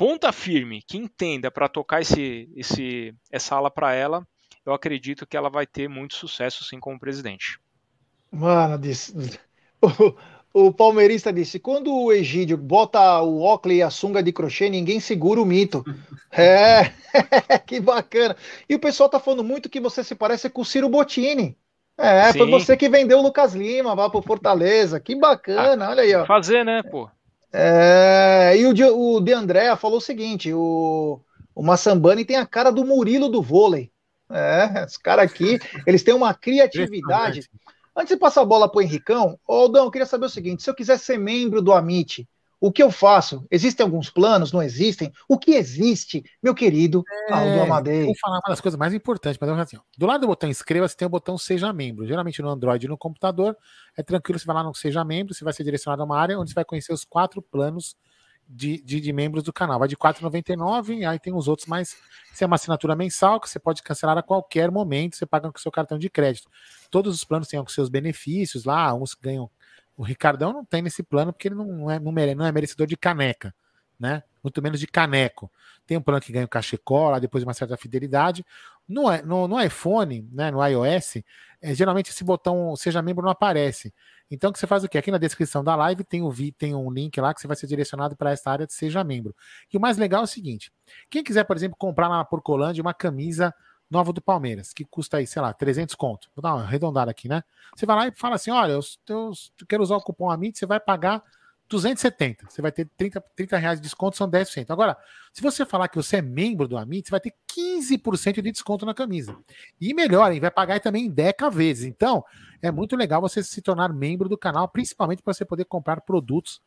ponta firme que entenda para tocar esse, esse, essa ala para ela, eu acredito que ela vai ter muito sucesso sim como presidente. Mano, disse. O, o palmeirista disse: quando o Egídio bota o óculos e a sunga de crochê, ninguém segura o mito. É, que bacana. E o pessoal tá falando muito que você se parece com o Ciro Bottini. É, foi Sim. você que vendeu o Lucas Lima lá pro Fortaleza. Que bacana, olha aí, ó. Fazer, né, pô? É, e o de, o de André falou o seguinte: o, o Massambani tem a cara do Murilo do vôlei. É, os caras aqui, eles têm uma criatividade. Antes de passar a bola pro Henricão, ô Aldão, eu queria saber o seguinte: se eu quiser ser membro do Amit, o que eu faço? Existem alguns planos? Não existem? O que existe, meu querido Aldo Amadei? Vou falar uma das coisas mais importantes, mas assim, ó, do lado do botão inscreva-se tem o botão seja membro. Geralmente no Android e no computador é tranquilo, você vai lá no seja membro, você vai ser direcionado a uma área onde você vai conhecer os quatro planos de, de, de membros do canal. Vai de R$ 4,99, aí tem os outros mais. Isso é uma assinatura mensal que você pode cancelar a qualquer momento, você paga com o seu cartão de crédito. Todos os planos têm os seus benefícios lá, uns ganham. O Ricardão não tem nesse plano porque ele não é, não mere- não é merecedor de caneca, né? Muito menos de caneco. Tem um plano que ganha o cachecol, depois de uma certa fidelidade. No, no, no iPhone, né, no iOS, é, geralmente esse botão seja membro não aparece. Então, o que você faz o quê? Aqui na descrição da live tem, o tem um link lá que você vai ser direcionado para essa área de seja membro. E o mais legal é o seguinte: quem quiser, por exemplo, comprar lá na Porcolândia uma camisa nova do Palmeiras, que custa aí, sei lá, 300 conto. Vou dar uma arredondada aqui, né? Você vai lá e fala assim: olha, eu, eu quero usar o cupom AMIT, você vai pagar 270. Você vai ter 30, 30 reais de desconto, são 10%. Agora, se você falar que você é membro do Amit, você vai ter 15% de desconto na camisa. E melhor, hein, vai pagar também em 10 vezes. Então, é muito legal você se tornar membro do canal, principalmente para você poder comprar produtos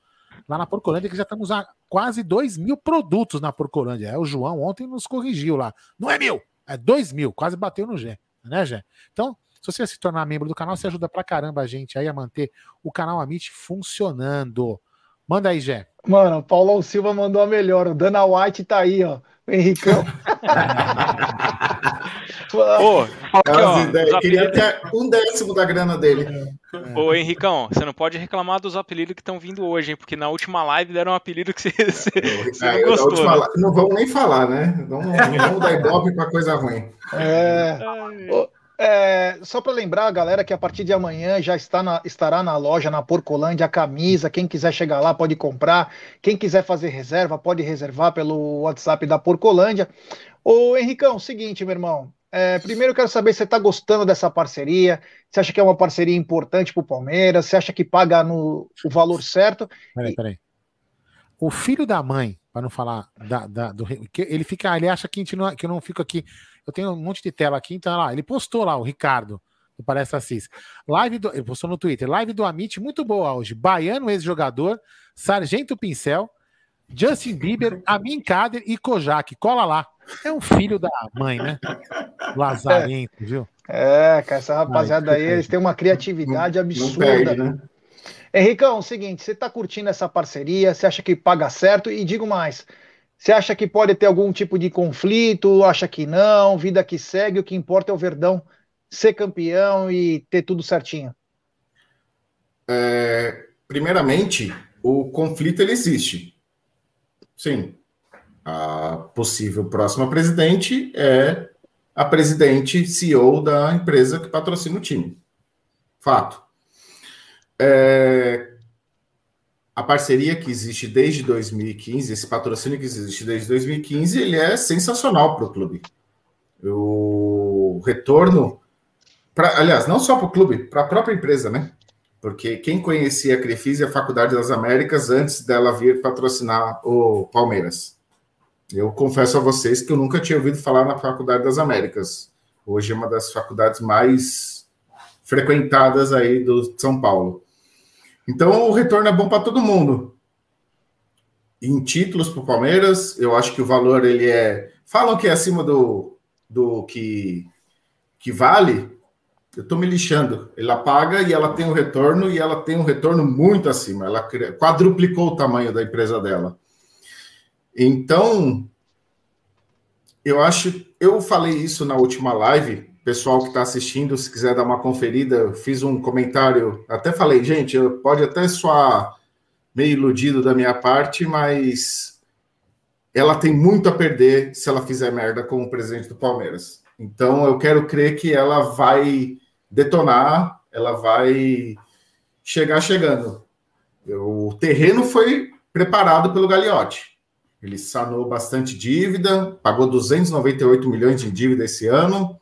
lá na Porcolândia, que já estamos a quase 2 mil produtos na Porcolândia. É, o João ontem nos corrigiu lá. Não é mil, é 2 mil, quase bateu no Gé, né, Gé? Então, se você se tornar membro do canal, você ajuda pra caramba a gente aí a manter o canal Amit funcionando. Manda aí, Gé. Mano, o Paulão Silva mandou a melhor. O Dana White tá aí, ó. O Henricão. Ô, aqui, ó, queria até um décimo da grana dele. Ô, Henricão, você não pode reclamar dos apelidos que estão vindo hoje, hein? Porque na última live deram um apelido que você, você, você É, não gostou. última né? Não vamos nem falar, né? Não, não vamos dar ibope pra coisa ruim. É. Ô, é, só para lembrar, galera, que a partir de amanhã já está na- estará na loja, na Porcolândia, a camisa. Quem quiser chegar lá pode comprar. Quem quiser fazer reserva, pode reservar pelo WhatsApp da Porcolândia. Ô, Henricão, seguinte, meu irmão. é, primeiro quero saber se você está gostando dessa parceria. Você acha que é uma parceria importante para o Palmeiras? Você acha que paga no, o valor certo? Peraí, peraí. O filho da mãe, para não falar da, da- do. que Ele fica, ele acha que, a gente não, que eu não fico aqui. Eu tenho um monte de tela aqui, então olha lá, ele postou lá, o Ricardo, do Parece Assis. Live do, ele postou no Twitter, live do Amit, muito boa hoje. Baiano, ex-jogador, Sargento Pincel, Justin Bieber, Amin Kader e Kojak. Cola lá. É um filho da mãe, né? Lazarento, viu? É, cara, essa rapaziada Ai, aí, eles têm uma criatividade Não absurda. perde, né? Henricão, seguinte, você está curtindo essa parceria? Você acha que paga certo? E digo mais, você acha que pode ter algum tipo de conflito? Acha que não? Vida que segue, o que importa é o Verdão ser campeão e ter tudo certinho. É, primeiramente, o conflito ele existe. Sim. A possível próxima presidente é a presidente CEO da empresa que patrocina o time. Fato. É, a parceria que existe desde 2015, esse patrocínio que existe desde 2015, ele é sensacional para o clube. O retorno, pra, aliás, não só para o clube, para a própria empresa, né? Porque quem conhecia a Crefisa e a Faculdade das Américas antes dela vir patrocinar o Palmeiras? Eu confesso a vocês que eu nunca tinha ouvido falar na Faculdade das Américas. Hoje é uma das faculdades mais frequentadas aí do São Paulo. Então o retorno é bom para todo mundo. Em títulos para o Palmeiras, eu acho que o valor ele é. Falam que é acima do, do que, que vale. Eu estou me lixando. Ela paga e ela tem um retorno e ela tem um retorno muito acima. Ela quadruplicou o tamanho da empresa dela. Então, eu acho. Eu falei isso na última live. Pessoal que está assistindo, se quiser dar uma conferida, fiz um comentário. Até falei, gente, pode até soar meio iludido da minha parte, mas ela tem muito a perder se ela fizer merda como presidente do Palmeiras. Então, eu quero crer que ela vai detonar ela vai chegar chegando. O terreno foi preparado pelo Gagliotti. Ele sanou bastante dívida, pagou 298 milhões de dívida esse ano.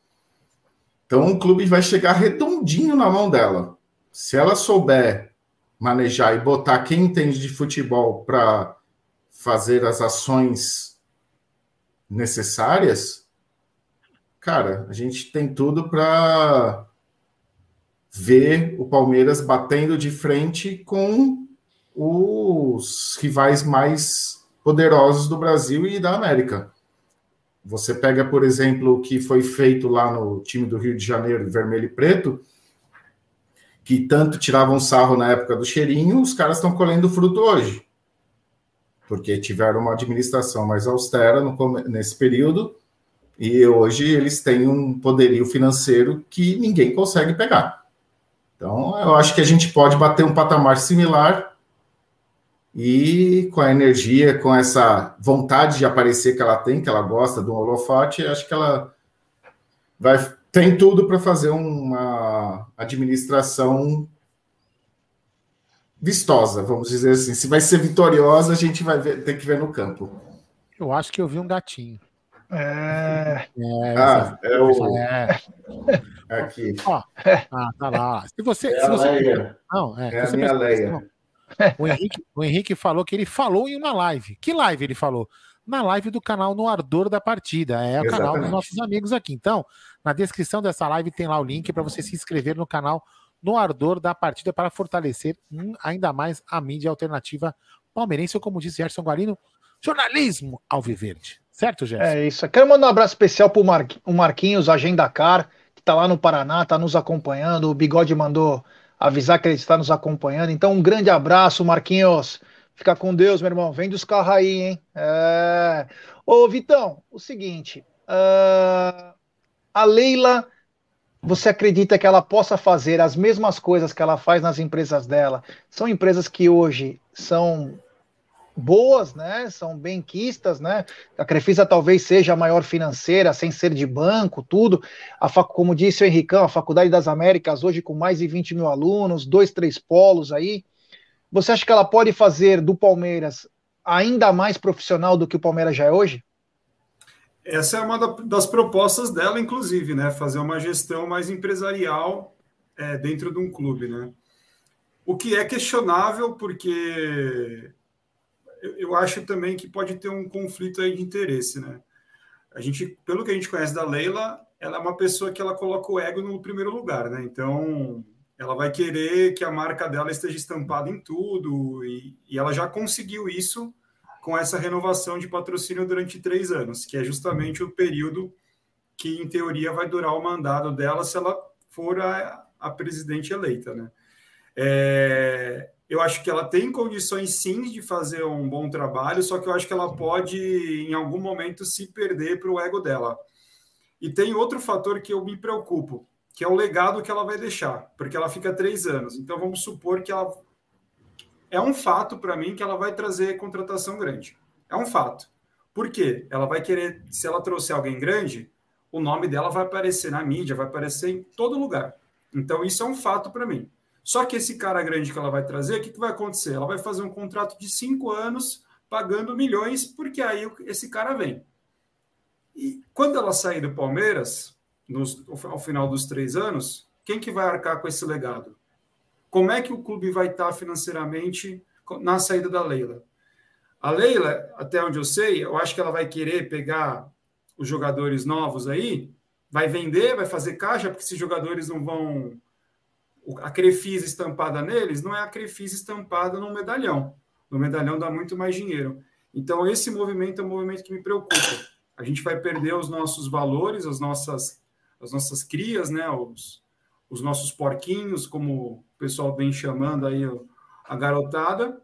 Então o clube vai chegar redondinho na mão dela. Se ela souber manejar e botar quem entende de futebol para fazer as ações necessárias, cara, a gente tem tudo para ver o Palmeiras batendo de frente com os rivais mais poderosos do Brasil e da América. Você pega, por exemplo, o que foi feito lá no time do Rio de Janeiro, vermelho e preto, que tanto tiravam sarro na época do cheirinho, os caras estão colhendo fruto hoje. Porque tiveram uma administração mais austera no, nesse período, e hoje eles têm um poderio financeiro que ninguém consegue pegar. Então, eu acho que a gente pode bater um patamar similar e com a energia, com essa vontade de aparecer que ela tem, que ela gosta do holofote, acho que ela vai tem tudo para fazer uma administração vistosa, vamos dizer assim. Se vai ser vitoriosa, a gente vai ver, ter que ver no campo. Eu acho que eu vi um gatinho. É. é ah, é o. É. Aqui. Ó, ah, tá lá. Se você. É se você... Leia. Não, é. é a minha Leia. O Henrique, o Henrique falou que ele falou em uma live. Que live ele falou? Na live do canal No Ardor da Partida. É o Exatamente. canal dos nossos amigos aqui. Então, na descrição dessa live tem lá o link para você se inscrever no canal No Ardor da Partida para fortalecer ainda mais a mídia alternativa palmeirense, ou como disse Gerson Guarino, jornalismo alviverde. Certo, Gerson? É isso. Quero mandar um abraço especial para o Marquinhos, Agenda Car que está lá no Paraná, está nos acompanhando. O Bigode mandou avisar que ele está nos acompanhando. Então, um grande abraço, Marquinhos. Fica com Deus, meu irmão. Vem dos carros aí, hein? É... Ô, Vitão, o seguinte. Uh... A Leila, você acredita que ela possa fazer as mesmas coisas que ela faz nas empresas dela? São empresas que hoje são boas, né? São benquistas, né? A Crefisa talvez seja a maior financeira, sem ser de banco, tudo. A fac, como disse o Henricão, a Faculdade das Américas, hoje com mais de 20 mil alunos, dois, três polos aí. Você acha que ela pode fazer do Palmeiras ainda mais profissional do que o Palmeiras já é hoje? Essa é uma das propostas dela, inclusive, né? Fazer uma gestão mais empresarial é, dentro de um clube, né? O que é questionável, porque eu acho também que pode ter um conflito aí de interesse, né? A gente, pelo que a gente conhece da Leila, ela é uma pessoa que ela coloca o ego no primeiro lugar, né? Então, ela vai querer que a marca dela esteja estampada em tudo e, e ela já conseguiu isso com essa renovação de patrocínio durante três anos, que é justamente o período que, em teoria, vai durar o mandado dela se ela for a, a presidente eleita, né? É, eu acho que ela tem condições sim de fazer um bom trabalho, só que eu acho que ela pode, em algum momento, se perder para o ego dela. E tem outro fator que eu me preocupo, que é o legado que ela vai deixar, porque ela fica três anos. Então vamos supor que ela. É um fato para mim que ela vai trazer contratação grande. É um fato. Por quê? Ela vai querer, se ela trouxer alguém grande, o nome dela vai aparecer na mídia, vai aparecer em todo lugar. Então isso é um fato para mim. Só que esse cara grande que ela vai trazer, o que, que vai acontecer? Ela vai fazer um contrato de cinco anos pagando milhões, porque aí esse cara vem. E quando ela sair do Palmeiras, nos, ao final dos três anos, quem que vai arcar com esse legado? Como é que o clube vai estar financeiramente na saída da Leila? A Leila, até onde eu sei, eu acho que ela vai querer pegar os jogadores novos aí, vai vender, vai fazer caixa, porque esses jogadores não vão a Crefisa estampada neles não é a Crefisa estampada no medalhão. No medalhão dá muito mais dinheiro. Então, esse movimento é um movimento que me preocupa. A gente vai perder os nossos valores, as nossas, as nossas crias, né? os, os nossos porquinhos, como o pessoal vem chamando aí a garotada,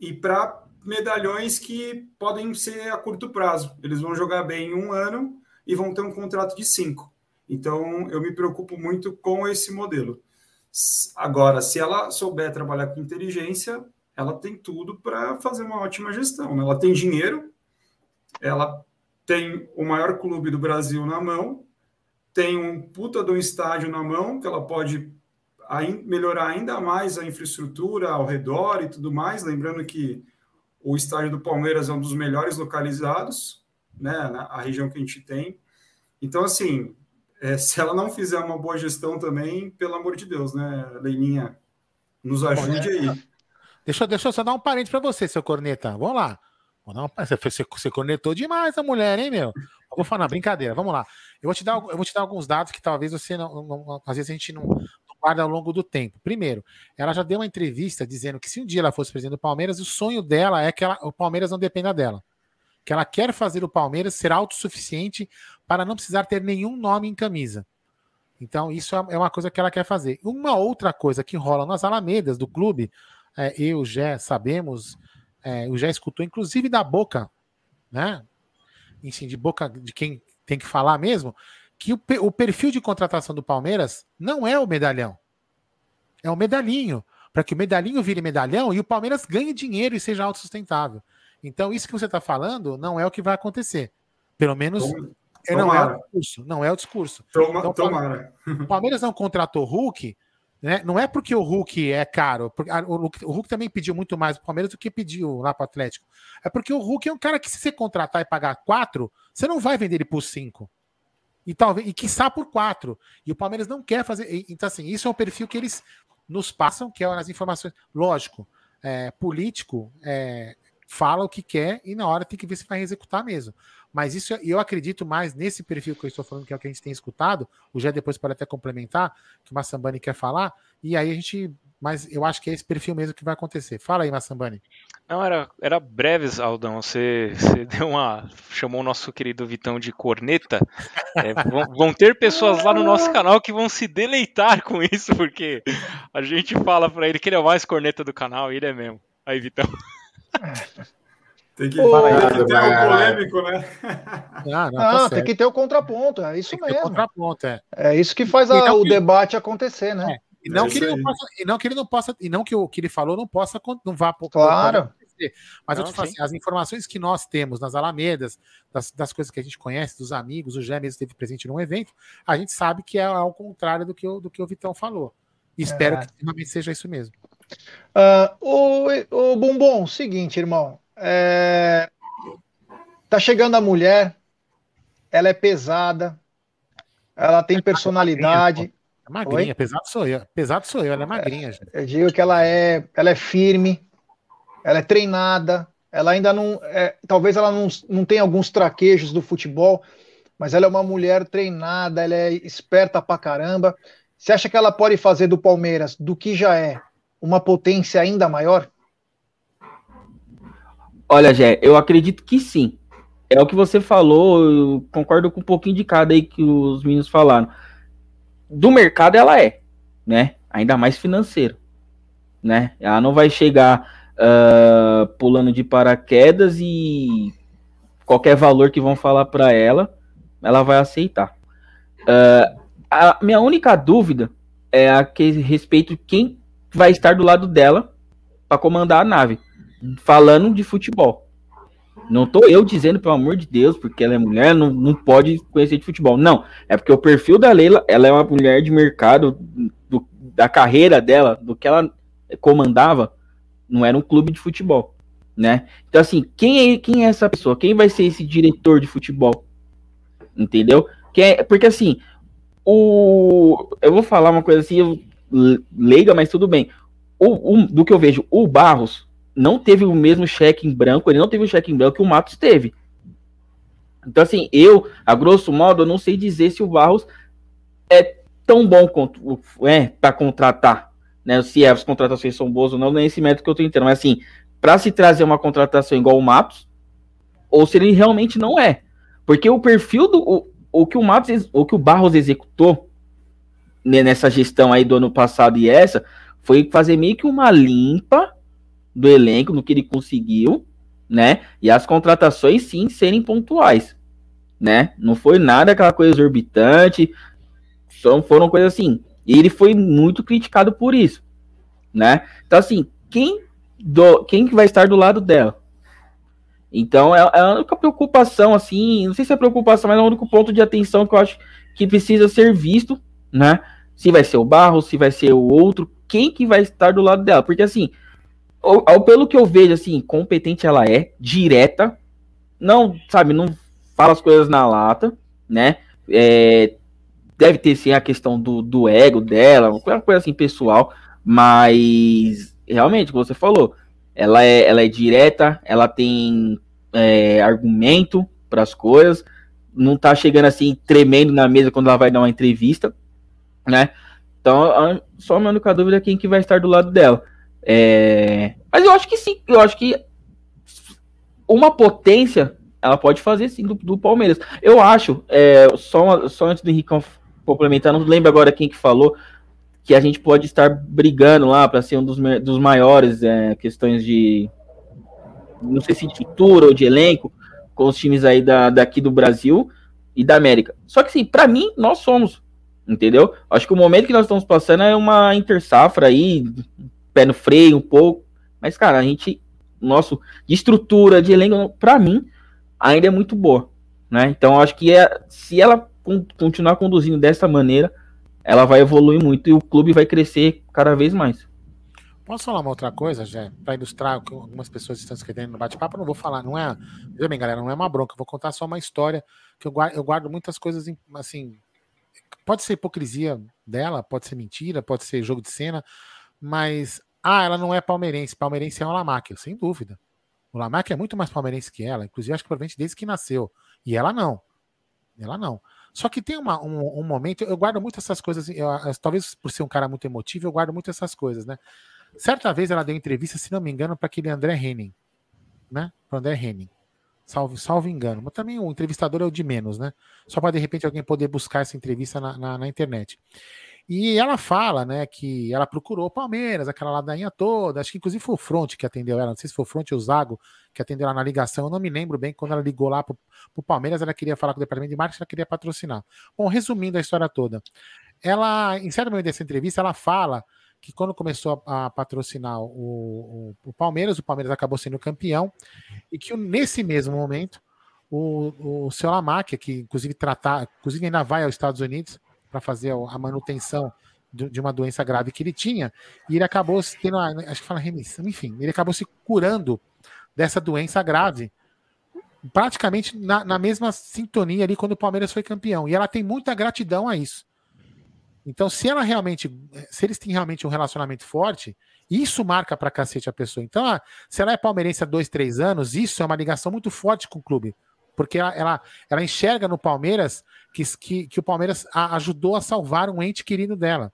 e para medalhões que podem ser a curto prazo. Eles vão jogar bem em um ano e vão ter um contrato de cinco. Então, eu me preocupo muito com esse modelo. Agora, se ela souber trabalhar com inteligência, ela tem tudo para fazer uma ótima gestão. Né? Ela tem dinheiro, ela tem o maior clube do Brasil na mão, tem um puta de um estádio na mão, que ela pode melhorar ainda mais a infraestrutura ao redor e tudo mais. Lembrando que o estádio do Palmeiras é um dos melhores localizados, né, a região que a gente tem. Então, assim, é, se ela não fizer uma boa gestão também, pelo amor de Deus, né, Leininha, nos ajude aí. Deixa, deixa eu só dar um parente para você, seu corneta. Vamos lá. Você cornetou demais a mulher, hein, meu? Eu vou falar, brincadeira, vamos lá. Eu vou te dar, eu vou te dar alguns dados que talvez você não, não às vezes a gente não, não, guarda ao longo do tempo. Primeiro, ela já deu uma entrevista dizendo que se um dia ela fosse presidente do Palmeiras, o sonho dela é que ela, o Palmeiras não dependa dela. Que ela quer fazer o Palmeiras ser autossuficiente para não precisar ter nenhum nome em camisa. Então, isso é, é uma coisa que ela quer fazer. Uma outra coisa que rola nas alamedas do clube, é, eu já sabemos é, eu já escutou, inclusive da boca, né? Enfim, de boca de quem tem que falar mesmo, que o, o perfil de contratação do Palmeiras não é o medalhão. É o medalhinho. Para que o medalhinho vire medalhão e o Palmeiras ganhe dinheiro e seja autossustentável. Então, isso que você está falando não é o que vai acontecer. Pelo menos não é o discurso. Não é o discurso. Toma, então, tomara. O Palmeiras não contratou Hulk né? Não é porque o Hulk é caro, porque o Hulk também pediu muito mais pro Palmeiras do que pediu lá pro Atlético. É porque o Hulk é um cara que, se você contratar e pagar quatro, você não vai vender ele por cinco. E talvez, e quiçá por quatro. E o Palmeiras não quer fazer. Então, assim, isso é um perfil que eles nos passam, que é as informações. Lógico, é, político é, fala o que quer e na hora tem que ver se vai executar mesmo. Mas isso eu acredito mais nesse perfil que eu estou falando, que é o que a gente tem escutado. O Jé depois pode até complementar, que o Massambani quer falar. E aí a gente. Mas eu acho que é esse perfil mesmo que vai acontecer. Fala aí, Massambani. Não, era, era breves, Aldão. Você, você deu uma. chamou o nosso querido Vitão de corneta. É, vão, vão, ter pessoas lá no nosso canal que vão se deleitar com isso, porque a gente fala pra ele que ele é o mais corneta do canal e ele é mesmo. Aí, Vitão. Tem que, tem que ter o polêmico, né? Ah, não, não tá tem que ter o contraponto, é isso mesmo. contraponto, é. é isso que faz a, o que... debate acontecer, né? É. E não, é que ele não possa, e não que ele não possa, e não que o que ele falou não possa, não vá Claro. Mas não, eu te falo assim, as informações que nós temos nas Alamedas, das, das, coisas que a gente conhece, dos amigos, o Gé mesmo esteve presente num evento, a gente sabe que é ao contrário do que o, do que o Vitão falou. E espero é. que realmente seja isso mesmo. Uh, Bumbum, seguinte, irmão. É... Tá chegando a mulher, ela é pesada, ela tem personalidade. É magrinha, Oi? pesado sou eu. Pesado sou eu, ela é magrinha. Gente. Eu digo que ela é, ela é firme, ela é treinada, ela ainda não. É, talvez ela não, não tenha alguns traquejos do futebol, mas ela é uma mulher treinada, ela é esperta pra caramba. Você acha que ela pode fazer do Palmeiras, do que já é, uma potência ainda maior? Olha, Jé, eu acredito que sim. É o que você falou, eu concordo com um pouquinho de cada aí que os meninos falaram. Do mercado ela é, né? Ainda mais financeiro, né? Ela não vai chegar uh, pulando de paraquedas e qualquer valor que vão falar para ela, ela vai aceitar. Uh, a minha única dúvida é a que respeito quem vai estar do lado dela para comandar a nave falando de futebol. Não tô eu dizendo, pelo amor de Deus, porque ela é mulher, não, não pode conhecer de futebol. Não, é porque o perfil da Leila, ela é uma mulher de mercado, do, da carreira dela, do que ela comandava, não era um clube de futebol, né? Então, assim, quem é, quem é essa pessoa? Quem vai ser esse diretor de futebol? Entendeu? Quem é, porque, assim, o... Eu vou falar uma coisa assim, leiga, mas tudo bem. O, o, do que eu vejo, o Barros, não teve o mesmo cheque em branco, ele não teve o cheque em branco que o Matos teve. Então, assim, eu, a grosso modo, eu não sei dizer se o Barros é tão bom quanto é para contratar, né? Se as contratações são boas ou não, não é esse método que eu tô entendendo. Mas assim, para se trazer uma contratação igual o Matos, ou se ele realmente não é. Porque o perfil do. O, o que o Matos, o que o Barros executou nessa gestão aí do ano passado e essa, foi fazer meio que uma limpa do elenco, no que ele conseguiu, né? E as contratações sim serem pontuais, né? Não foi nada aquela coisa exorbitante, só foram coisas assim. E ele foi muito criticado por isso, né? Então assim, quem do, quem que vai estar do lado dela? Então é, é a única preocupação assim, não sei se é preocupação, mas é o único ponto de atenção que eu acho que precisa ser visto, né? Se vai ser o Barro, se vai ser o outro, quem que vai estar do lado dela? Porque assim, ao, ao, pelo que eu vejo, assim, competente ela é, direta, não, sabe, não fala as coisas na lata, né? É, deve ter sim a questão do, do ego dela, uma coisa assim pessoal, mas realmente, como você falou, ela é, ela é direta, ela tem é, argumento para as coisas, não tá chegando assim tremendo na mesa quando ela vai dar uma entrevista, né? Então, só a minha única dúvida quem que vai estar do lado dela. É, mas eu acho que sim, eu acho que uma potência ela pode fazer sim do, do Palmeiras. Eu acho, é, só, só antes do Henrique complementar, não lembro agora quem que falou, que a gente pode estar brigando lá para ser um dos, dos maiores é, questões de não sei se de estrutura ou de elenco com os times aí da, daqui do Brasil e da América. Só que sim, para mim nós somos, entendeu? Acho que o momento que nós estamos passando é uma intersafra aí, pé no freio um pouco, mas cara, a gente nosso de estrutura, de elenco, para mim ainda é muito boa, né? Então acho que é, se ela continuar conduzindo dessa maneira, ela vai evoluir muito e o clube vai crescer cada vez mais. Posso falar uma outra coisa, Jé? Para ilustrar o que algumas pessoas estão escrevendo no bate-papo, não vou falar, não é. Veja bem, galera, não é uma bronca, vou contar só uma história que eu guardo, eu guardo muitas coisas assim. Pode ser hipocrisia dela, pode ser mentira, pode ser jogo de cena, mas. Ah, ela não é palmeirense. Palmeirense é o Lamac, sem dúvida. O Lamac é muito mais palmeirense que ela, inclusive acho que provavelmente desde que nasceu. E ela não. Ela não. Só que tem uma, um, um, momento, eu guardo muito essas coisas, eu, talvez por ser um cara muito emotivo, eu guardo muito essas coisas, né? Certa vez ela deu entrevista, se não me engano, para aquele André Henning, né? Para André Henning. Salvo, salvo engano. Mas também o entrevistador é o de menos, né? Só para de repente alguém poder buscar essa entrevista na, na, na internet. E ela fala, né, que ela procurou o Palmeiras, aquela ladainha toda. Acho que inclusive foi o Front que atendeu ela. Não sei se foi o Front ou o Zago que atendeu ela na ligação. Eu não me lembro bem. Quando ela ligou lá pro, pro Palmeiras, ela queria falar com o departamento de marketing, ela queria patrocinar. Bom, resumindo a história toda. Ela, em certo momento dessa entrevista, ela fala que quando começou a, a patrocinar o, o, o, Palmeiras, o Palmeiras acabou sendo campeão. E que nesse mesmo momento, o, o seu Lamáquia, que inclusive tratar, inclusive ainda vai aos Estados Unidos para fazer a manutenção de uma doença grave que ele tinha, e ele acabou tendo, acho que fala remissão, enfim, ele acabou se curando dessa doença grave, praticamente na, na, mesma sintonia ali quando o Palmeiras foi campeão. E ela tem muita gratidão a isso. Então, se ela realmente, se eles têm realmente um relacionamento forte, isso marca pra cacete a pessoa. Então, ah, se ela é palmeirense há dois, três anos, isso é uma ligação muito forte com o clube. Porque ela, ela, ela enxerga no Palmeiras que, que, que o Palmeiras a, ajudou a salvar um ente querido dela.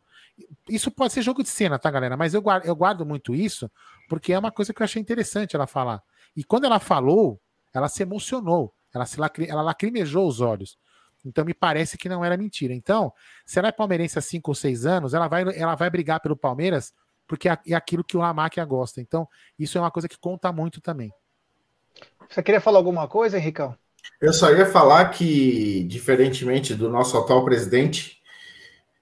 Isso pode ser jogo de cena, tá, galera? Mas eu guardo, eu guardo muito isso porque é uma coisa que eu achei interessante ela falar. E quando ela falou, ela se emocionou, ela, se lacri, ela lacrimejou os olhos. Então me parece que não era mentira. Então, se ela é palmeirense há 5 ou 6 anos, ela vai, ela vai brigar pelo Palmeiras porque é, é aquilo que o Lamáquia gosta. Então, isso é uma coisa que conta muito também. Você queria falar alguma coisa, Henricão? Eu só ia falar que, diferentemente do nosso atual presidente,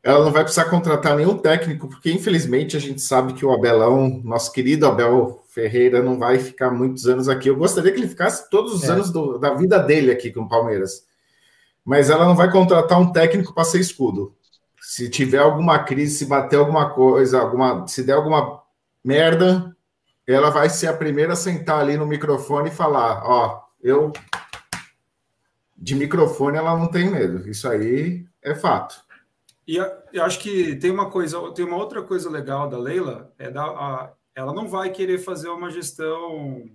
ela não vai precisar contratar nenhum técnico, porque infelizmente a gente sabe que o Abelão, nosso querido Abel Ferreira, não vai ficar muitos anos aqui. Eu gostaria que ele ficasse todos os é. anos do, da vida dele aqui com o Palmeiras. Mas ela não vai contratar um técnico para ser escudo. Se tiver alguma crise, se bater alguma coisa, alguma, se der alguma merda, ela vai ser a primeira a sentar ali no microfone e falar: Ó, eu de microfone ela não tem medo. Isso aí é fato. E eu acho que tem uma coisa, tem uma outra coisa legal da Leila, é da, a, ela não vai querer fazer uma gestão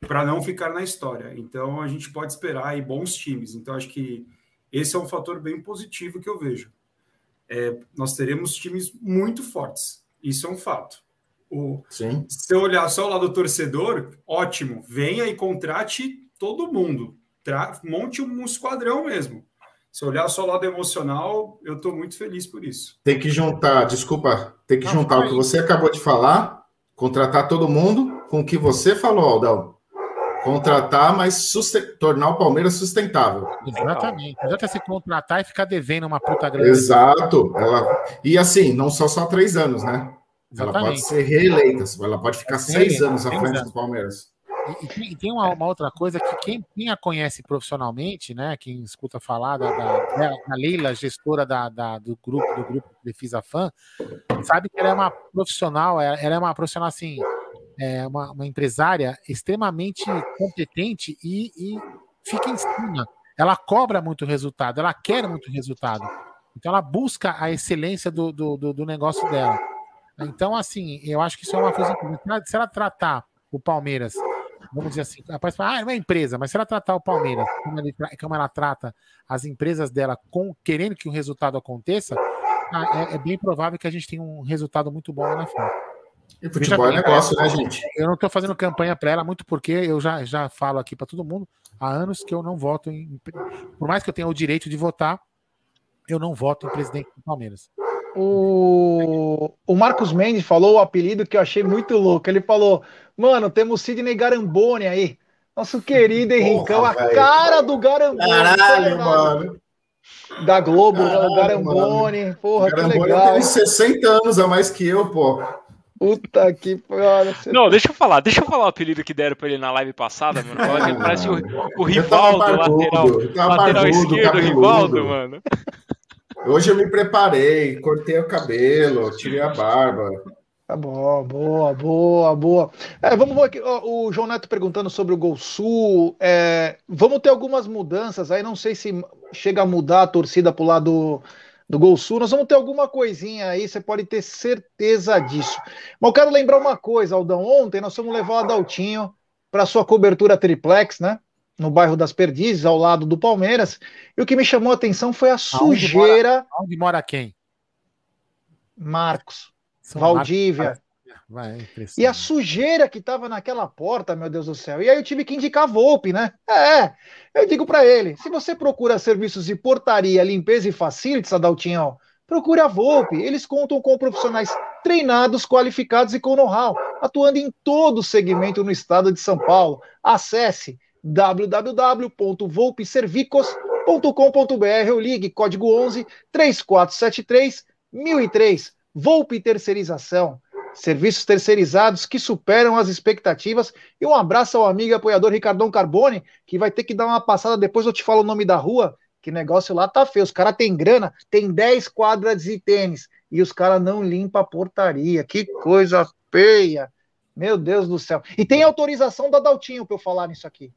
para não ficar na história. Então a gente pode esperar aí bons times. Então acho que esse é um fator bem positivo que eu vejo. É, nós teremos times muito fortes. Isso é um fato. O, Sim. Se eu olhar só o lado do torcedor, ótimo. Venha e contrate todo mundo monte um esquadrão mesmo. Se olhar só o lado emocional, eu estou muito feliz por isso. Tem que juntar, desculpa, tem que Não, juntar o que você acabou de falar, contratar todo mundo com o que você falou, Aldão. Contratar, mas tornar o Palmeiras sustentável. Exatamente. Não adianta se contratar e ficar devendo uma puta grana. Exato. Ela... E assim, não só só três anos, né? Exatamente. Ela pode ser reeleita, ela pode ficar seis anos à frente anos. do Palmeiras. E, tem, tem uma, uma, outra coisa que quem, quem, a conhece profissionalmente, né? Quem escuta falar da, da, da Leila, gestora da, da, do grupo do grupo Defisa Fã, sabe que ela é uma profissional, ela é uma profissional assim, é uma, uma empresária extremamente competente e, e fica em cima. Ela cobra muito resultado, ela quer muito resultado. Então ela busca a excelência do, do, do, negócio dela. Então, assim, eu acho que isso é uma coisa. Se ela tratar o Palmeiras, vamos dizer assim, rapaz, ah, é uma empresa, mas se ela tratar o Palmeiras como, ele, como ela trata as empresas dela com, querendo que o resultado aconteça, ah, é, é, bem provável que a gente tenha um resultado muito bom lá na frente. E futebol é negócio, né, gente? Eu não estou fazendo campanha para ela, muito porque eu já, já falo aqui para todo mundo há anos que eu não voto em. Por mais que eu tenha o direito de votar, eu não voto em presidente do Palmeiras. O, o Marcos Mendes falou o apelido que eu achei muito louco. Ele falou: Mano, temos Sidney Garamboni aí. Nosso querido Henricão, a cara do Garamboni. Caralho, mano. Da Globo, Caralho, Garamboni. Mano. Porra, Garamboni que legal. tem 60 anos a mais que eu, pô. Puta que pariu. Não, deixa eu falar, deixa eu falar o apelido que deram pra ele na live passada, mano. Ele parece o, o Rivaldo, lateral, lateral esquerdo, o Rivaldo, mano. Hoje eu me preparei, cortei o cabelo, tirei a barba. Tá bom, boa, boa, boa. É, vamos ver aqui, o João Neto perguntando sobre o Gol Sul. É, vamos ter algumas mudanças aí, não sei se chega a mudar a torcida pro lado do Gol Sul. Nós vamos ter alguma coisinha aí, você pode ter certeza disso. Mas eu quero lembrar uma coisa, Aldão. Ontem nós fomos levar o Adaltinho para sua cobertura triplex, né? no bairro das Perdizes, ao lado do Palmeiras. E o que me chamou a atenção foi a sujeira. Onde mora, onde mora quem? Marcos, São Valdívia. Marcos. Vai, e a sujeira que tava naquela porta, meu Deus do céu. E aí eu tive que indicar a Volpe, né? É, eu digo para ele: se você procura serviços de portaria, limpeza e facilities, Adaltinho, procure a Volpe. Eles contam com profissionais treinados, qualificados e com know-how, atuando em todo o segmento no estado de São Paulo. Acesse www.volpeservicos.com.br ou ligue código 11 3473 1003. Volpe Terceirização. Serviços terceirizados que superam as expectativas. E um abraço ao amigo e apoiador Ricardão Carbone, que vai ter que dar uma passada. Depois eu te falo o nome da rua, que negócio lá tá feio. Os caras têm grana, tem 10 quadras de tênis. E os caras não limpam a portaria. Que coisa feia. Meu Deus do céu. E tem autorização da Daltinho para eu falar nisso aqui.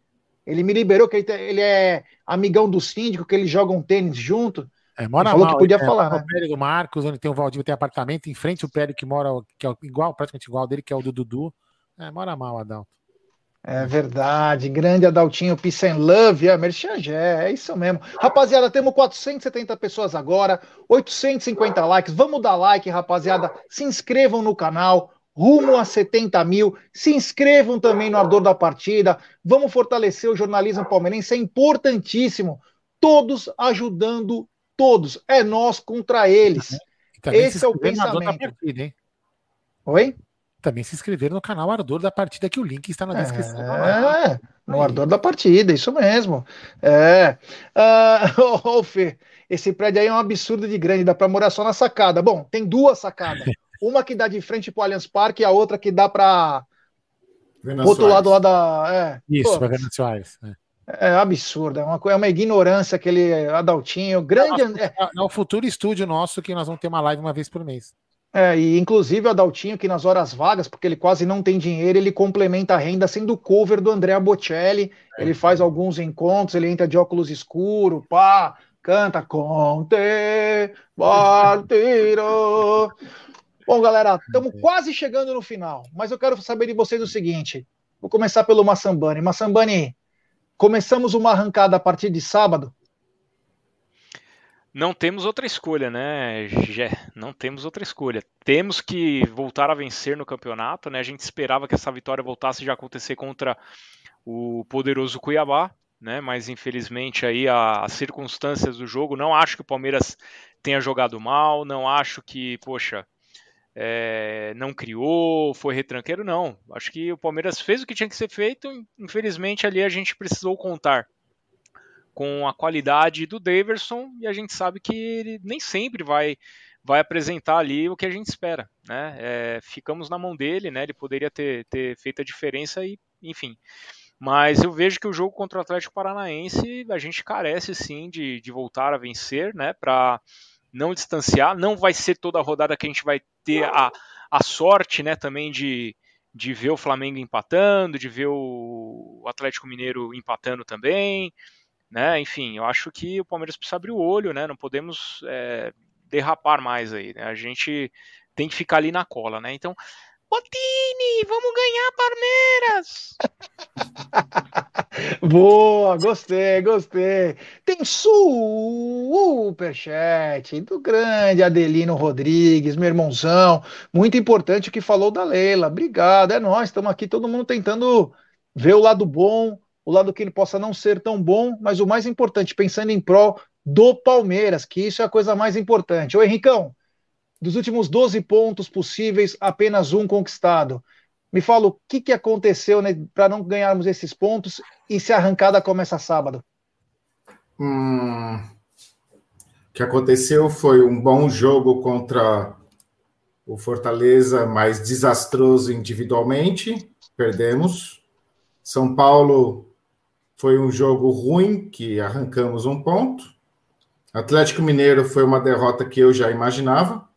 Ele me liberou que ele, é amigão do síndico, que eles jogam tênis junto. É, mora falou mal, que podia é, falar, né? O prédio do Marcos, onde tem o Valdívio, tem apartamento, em frente o prédio que mora, que é igual, praticamente igual dele, que é o do Dudu. É, mora mal, Adalto. É verdade, grande Adaltinho, Peace and Love, é, Merchandé, é isso mesmo. Rapaziada, temos 470 pessoas agora, 850 likes, vamos dar like, rapaziada, se inscrevam no canal, rumo a 70 mil. Se inscrevam também no Ardor da Partida. Vamos fortalecer o jornalismo palmeirense, é importantíssimo. Todos ajudando todos. É nós contra eles. Esse é o pensamento. Partida, hein? Oi? Também se inscreveram no canal Ardor da Partida, que o link está na descrição. É, no Ardor da Partida, isso mesmo. É. Uh, oh, Fê, esse prédio aí é um absurdo de grande, dá para morar só na sacada. Bom, tem duas sacadas. Uma que dá de frente pro Allianz Parque e a outra que dá para o outro lado lá da. É, Isso, para Venâncio Soares. É. é absurdo, é uma, é uma ignorância aquele Adaltinho, grande. É, é, o futuro estúdio nosso que nós vamos ter uma live uma vez por mês. É, e inclusive o Adaltinho, que nas horas vagas, porque ele quase não tem dinheiro, ele complementa a renda sendo cover do Andrea Bocelli. É. Ele faz alguns encontros, ele entra de óculos escuro, pá, canta Conte, Partiro. Bom, galera, estamos quase chegando no final, mas eu quero saber de vocês o seguinte. Vou começar pelo Massambani. Massambani, começamos uma arrancada a partir de sábado? Não temos outra escolha, né, Gé? Não temos outra escolha. Temos que voltar a vencer no campeonato, né? A gente esperava que essa vitória voltasse já a acontecer contra o poderoso Cuiabá, né? Mas infelizmente aí as circunstâncias do jogo, não acho que o Palmeiras tenha jogado mal, não acho que, poxa, é, não criou, foi retranqueiro, não. Acho que o Palmeiras fez o que tinha que ser feito, infelizmente ali a gente precisou contar com a qualidade do Daverson e a gente sabe que ele nem sempre vai vai apresentar ali o que a gente espera, né? É, ficamos na mão dele, né? Ele poderia ter, ter feito a diferença e enfim. Mas eu vejo que o jogo contra o Atlético Paranaense a gente carece sim de, de voltar a vencer, né? Para não distanciar. Não vai ser toda a rodada que a gente vai ter a, a sorte, né? Também de, de ver o Flamengo empatando, de ver o Atlético Mineiro empatando também, né? Enfim, eu acho que o Palmeiras precisa abrir o olho, né? Não podemos é, derrapar mais aí. Né? A gente tem que ficar ali na cola, né? Então, Botini, vamos ganhar Palmeiras! Boa, gostei, gostei. Tem superchat do grande Adelino Rodrigues, meu irmãozão. Muito importante o que falou da Leila. Obrigado, é nós. Estamos aqui, todo mundo tentando ver o lado bom, o lado que ele possa não ser tão bom, mas o mais importante, pensando em prol do Palmeiras, que isso é a coisa mais importante. Ô Henricão, dos últimos 12 pontos possíveis, apenas um conquistado. Me fala o que, que aconteceu né, para não ganharmos esses pontos e se a arrancada começa sábado. Hum, o que aconteceu foi um bom jogo contra o Fortaleza, mais desastroso individualmente, perdemos. São Paulo foi um jogo ruim, que arrancamos um ponto. Atlético Mineiro foi uma derrota que eu já imaginava,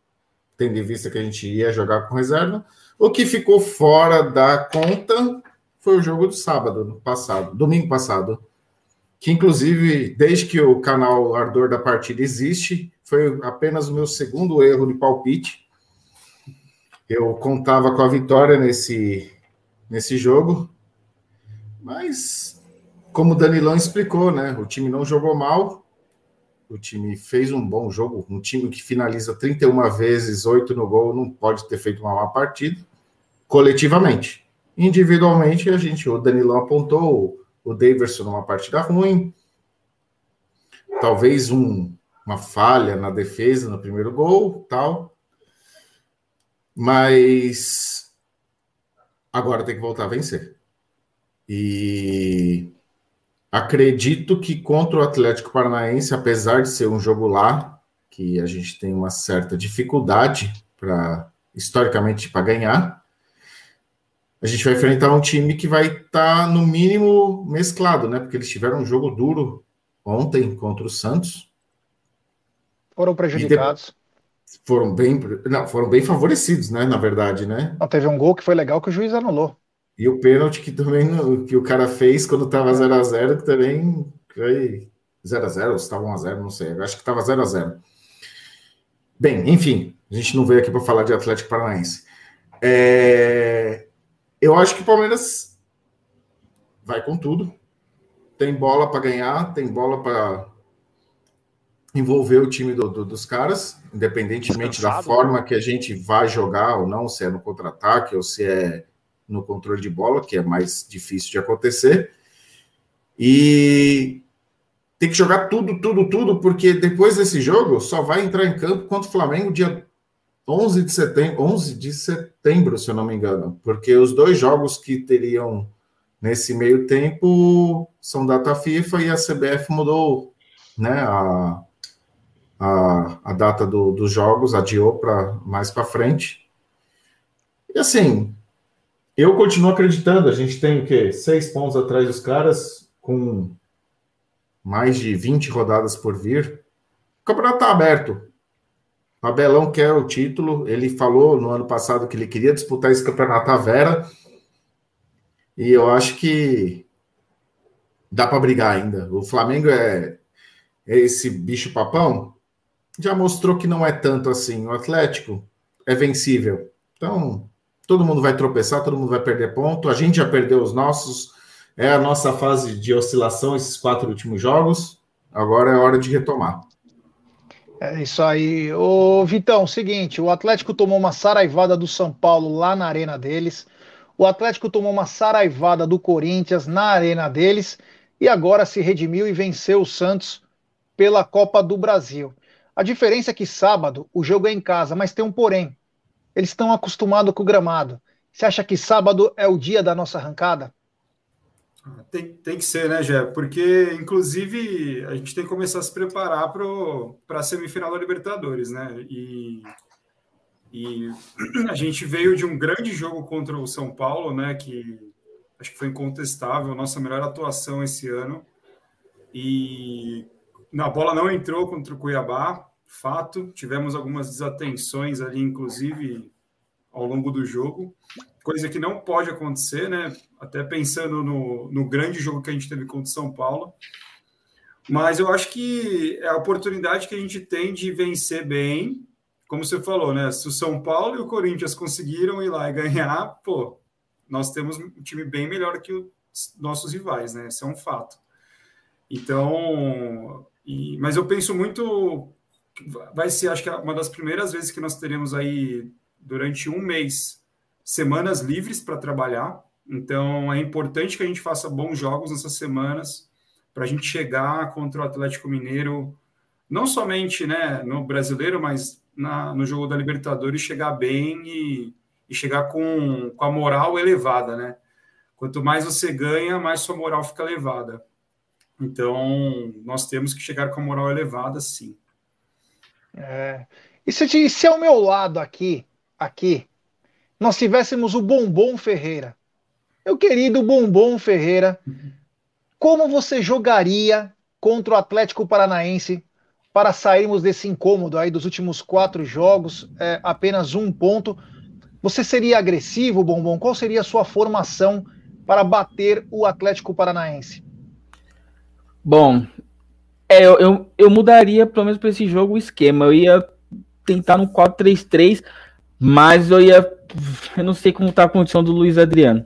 tendo em vista que a gente ia jogar com reserva. O que ficou fora da conta foi o jogo do sábado passado, domingo passado, que inclusive desde que o canal Ardor da Partida existe, foi apenas o meu segundo erro de palpite. Eu contava com a vitória nesse nesse jogo, mas como o Danilão explicou, né? O time não jogou mal, o time fez um bom jogo, um time que finaliza 31 vezes, 8 no gol, não pode ter feito uma má partida, coletivamente. Individualmente, a gente, o Danilão apontou o Daverson numa partida ruim, talvez um, uma falha na defesa no primeiro gol, tal. Mas agora tem que voltar a vencer. E Acredito que contra o Atlético Paranaense, apesar de ser um jogo lá, que a gente tem uma certa dificuldade para historicamente para ganhar, a gente vai enfrentar um time que vai estar tá, no mínimo mesclado, né? Porque eles tiveram um jogo duro ontem contra o Santos. Foram prejudicados. Foram bem, não, foram bem favorecidos, né? Na verdade, né? Não, teve um gol que foi legal que o juiz anulou. E o pênalti que também que o cara fez quando estava 0x0, que também foi 0x0, ou estava 1x0, não sei. Eu acho que estava 0x0. Bem, enfim, a gente não veio aqui para falar de Atlético Paranaense. É... Eu acho que o Palmeiras vai com tudo. Tem bola para ganhar, tem bola para envolver o time do, do, dos caras, independentemente Descansado. da forma que a gente vai jogar ou não, se é no contra-ataque ou se é no controle de bola, que é mais difícil de acontecer. E tem que jogar tudo, tudo, tudo, porque depois desse jogo só vai entrar em campo contra o Flamengo dia 11 de setembro, 11 de setembro, se eu não me engano, porque os dois jogos que teriam nesse meio tempo são data FIFA e a CBF mudou, né, a, a, a data do, dos jogos, adiou para mais para frente. E assim, eu continuo acreditando. A gente tem o quê? Seis pontos atrás dos caras, com mais de 20 rodadas por vir. O campeonato está aberto. O Abelão quer o título. Ele falou no ano passado que ele queria disputar esse campeonato à Vera. E eu acho que dá para brigar ainda. O Flamengo é, é esse bicho papão. Já mostrou que não é tanto assim. O Atlético é vencível. Então, todo mundo vai tropeçar, todo mundo vai perder ponto. A gente já perdeu os nossos. É a nossa fase de oscilação, esses quatro últimos jogos. Agora é hora de retomar. É isso aí. Ô, Vitão, seguinte: o Atlético tomou uma saraivada do São Paulo lá na arena deles. O Atlético tomou uma saraivada do Corinthians na arena deles. E agora se redimiu e venceu o Santos pela Copa do Brasil. A diferença é que sábado o jogo é em casa, mas tem um porém. Eles estão acostumados com o gramado. Você acha que sábado é o dia da nossa arrancada? Tem, tem que ser, né, Gé? Porque, inclusive, a gente tem que começar a se preparar para a semifinal da Libertadores, né? E, e a gente veio de um grande jogo contra o São Paulo, né? Que acho que foi incontestável, nossa melhor atuação esse ano. E na bola não entrou contra o Cuiabá, fato. Tivemos algumas desatenções ali, inclusive ao longo do jogo, coisa que não pode acontecer, né? Até pensando no, no grande jogo que a gente teve contra o São Paulo. Mas eu acho que é a oportunidade que a gente tem de vencer bem, como você falou, né? Se o São Paulo e o Corinthians conseguiram ir lá e ganhar, pô, nós temos um time bem melhor que os nossos rivais, né? Isso é um fato. Então, e, mas eu penso muito, vai ser, acho que uma das primeiras vezes que nós teremos aí durante um mês semanas livres para trabalhar. Então, é importante que a gente faça bons jogos nessas semanas para a gente chegar contra o Atlético Mineiro, não somente né, no brasileiro, mas na, no jogo da Libertadores, chegar bem e, e chegar com, com a moral elevada, né? Quanto mais você ganha, mais sua moral fica elevada. Então, nós temos que chegar com a moral elevada, sim. É. E se, se ao meu lado aqui, aqui, nós tivéssemos o Bombom Ferreira? Meu querido Bombom Ferreira, como você jogaria contra o Atlético Paranaense para sairmos desse incômodo aí dos últimos quatro jogos, é, apenas um ponto? Você seria agressivo, Bombom? Qual seria a sua formação para bater o Atlético Paranaense? Bom, é, eu, eu, eu mudaria, pelo menos para esse jogo, o esquema. Eu ia tentar no 4-3-3, mas eu ia. Eu não sei como tá a condição do Luiz Adriano.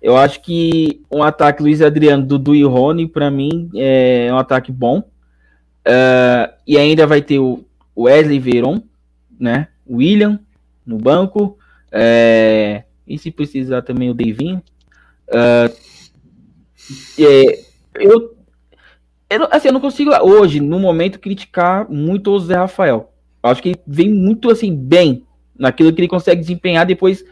Eu acho que um ataque Luiz Adriano, Dudu e Rony, para mim, é um ataque bom. Uh, e ainda vai ter o Wesley Veron, né? William no banco. É, e se precisar também o Davinho. Uh, é, eu, eu, assim, eu não consigo hoje, no momento, criticar muito o Zé Rafael. Eu acho que ele vem muito assim, bem naquilo que ele consegue desempenhar depois,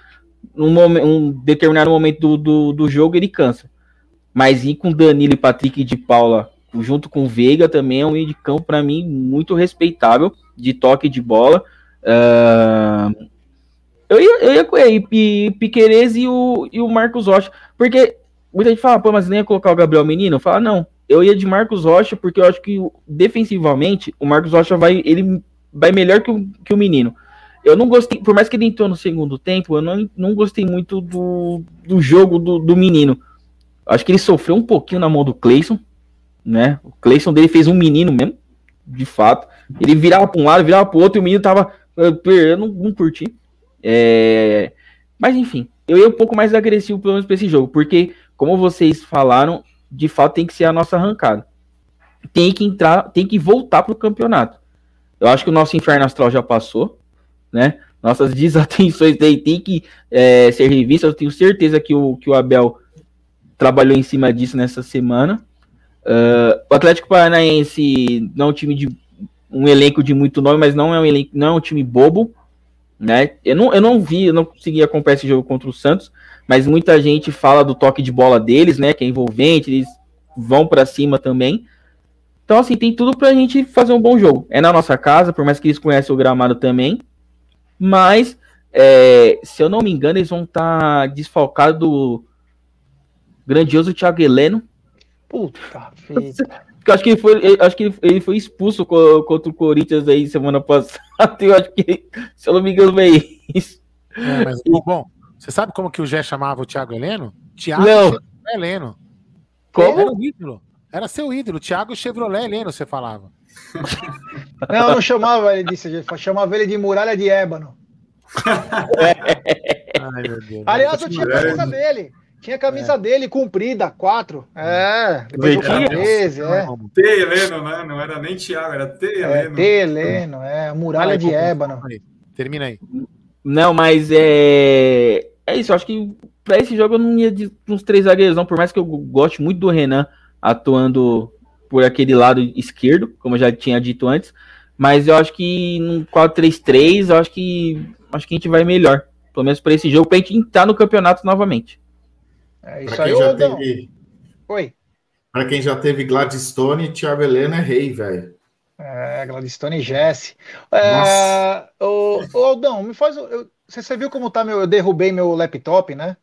num um determinado momento do, do, do, jogo, ele cansa. Mas ir com Danilo e Patrick de Paula, junto com Veiga, também é um meio de campo, para mim, muito respeitável, de toque de bola. Uh, eu ia, eu ia com ele, Piquerez e o, e o Marcos Rocha, porque muita gente fala, pô, mas nem ia colocar o Gabriel Menino? Fala, não, eu ia de Marcos Rocha, porque eu acho que defensivamente o Marcos Rocha vai, ele vai melhor que o, que o menino. Eu não gostei, por mais que ele entrou no segundo tempo, eu não, não gostei muito do, do jogo do, do menino. Acho que ele sofreu um pouquinho na mão do Cleison, né? O Cleison dele fez um menino mesmo, de fato. Ele virava para um lado, virava para o outro, e o menino tava. Eu não, não curti. É... Mas enfim, eu ia um pouco mais agressivo, pelo menos, para esse jogo, porque, como vocês falaram, de fato tem que ser a nossa arrancada. Tem que entrar, tem que voltar para o campeonato. Eu acho que o nosso inferno astral já passou, né? Nossas desatenções daí tem que é, ser revistas. Eu tenho certeza que o, que o Abel trabalhou em cima disso nessa semana. Uh, o Atlético Paranaense não é um time de um elenco de muito nome, mas não é um elenco, não é um time bobo, né? Eu não, eu não vi, eu não consegui acompanhar esse jogo contra o Santos, mas muita gente fala do toque de bola deles, né? Que é envolvente, eles vão para cima também. Então, assim, tem tudo pra gente fazer um bom jogo. É na nossa casa, por mais que eles conheçam o gramado também. Mas, é, se eu não me engano, eles vão estar tá desfalcados do grandioso Thiago Heleno. Puta vida. eu acho que ele foi, acho que ele foi expulso contra o Corinthians aí semana passada. Eu acho que, se eu não me engano, é isso. É, mas, bom, você sabe como que o Gé chamava o Thiago Heleno? Thiago Não. Heleno. Como? Era, ídolo. Era seu ídolo, Thiago Chevrolet Heleno, você falava. Não, não chamava ele disso, chamava ele de muralha de ébano. Ai, meu Deus. Aliás, eu tinha a camisa dele. Tinha a camisa é. dele comprida, quatro. É, depois eu 13, é. T. Heleno, né? Não era nem Thiago, era T. Heleno. É, T. Heleno, é. Muralha de ébano. Termina aí. Não, mas é. É isso, eu acho que pra esse jogo eu não ia de uns três zagueiros, não, por mais que eu goste muito do Renan atuando por aquele lado esquerdo, como eu já tinha dito antes. Mas eu acho que no 4-3-3, eu acho que acho que a gente vai melhor. Pelo menos para esse jogo, pra gente entrar no campeonato novamente. É isso aí, já teve... Oi. Para quem já teve Gladstone, Thiago Helena é rei, velho. É, Gladstone e Jesse. É, o, o Aldão, me faz. Eu, você viu como tá meu. Eu derrubei meu laptop, né?